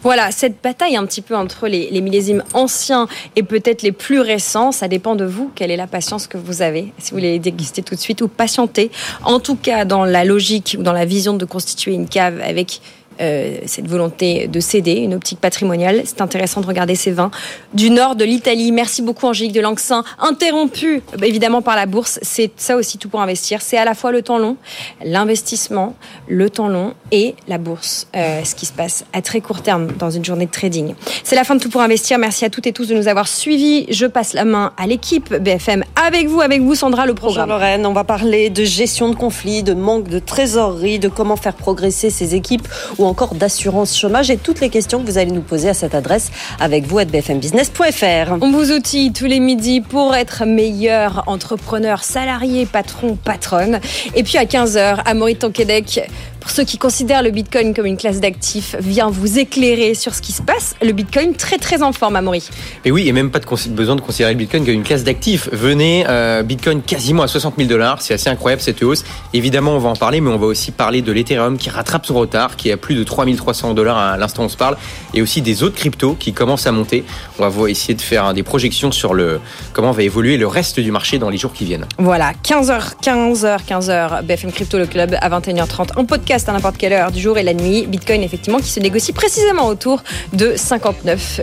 Voilà, cette bataille un petit peu entre les, millésimes anciens et peut-être les plus récents, ça dépend de vous. Quelle est la patience que vous avez Si vous voulez déguster tout de suite ou patienter. En tout cas, dans la logique ou dans la vision de constituer une cave avec euh, cette volonté de céder, une optique patrimoniale. C'est intéressant de regarder ces vins du nord de l'Italie. Merci beaucoup Angélique de Langsin. Interrompu évidemment par la bourse, c'est ça aussi tout pour investir. C'est à la fois le temps long, l'investissement, le temps long et la bourse. Euh, ce qui se passe à très court terme dans une journée de trading. C'est la fin de tout pour investir. Merci à toutes et tous de nous avoir suivis. Je passe la main à l'équipe BFM avec vous, avec vous Sandra, le programme. Bonjour Lorraine, on va parler de gestion de conflits, de manque de trésorerie, de comment faire progresser ces équipes ou encore d'assurance chômage et toutes les questions que vous allez nous poser à cette adresse avec vous à bfmbusiness.fr. On vous outille tous les midis pour être meilleur entrepreneur, salarié, patron, patronne. Et puis à 15h, à Maurice Québec pour ceux qui considèrent le Bitcoin comme une classe d'actifs, vient vous éclairer sur ce qui se passe. Le Bitcoin très très en forme, Amaury. Et oui, et même pas de besoin de considérer le Bitcoin comme une classe d'actifs. Venez, euh, Bitcoin quasiment à 60 000 dollars, c'est assez incroyable cette hausse. Évidemment, on va en parler, mais on va aussi parler de l'Ethereum qui rattrape son retard, qui est à plus de 3300 dollars à l'instant où on se parle, et aussi des autres cryptos qui commencent à monter. On va essayer de faire des projections sur le comment va évoluer le reste du marché dans les jours qui viennent. Voilà, 15h, 15h, 15h, BFM Crypto le club à 21h30 en podcast à n'importe quelle heure du jour et la nuit. Bitcoin, effectivement, qui se négocie précisément autour de 59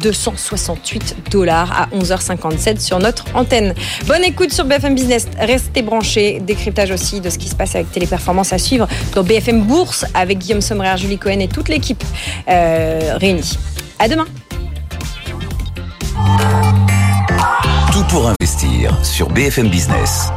268 euh, dollars à 11h57 sur notre antenne. Bonne écoute sur BFM Business. Restez branchés. Décryptage aussi de ce qui se passe avec Téléperformance à suivre dans BFM Bourse avec Guillaume Sommerer, Julie Cohen et toute l'équipe euh, réunie. À demain. Tout pour investir sur BFM Business.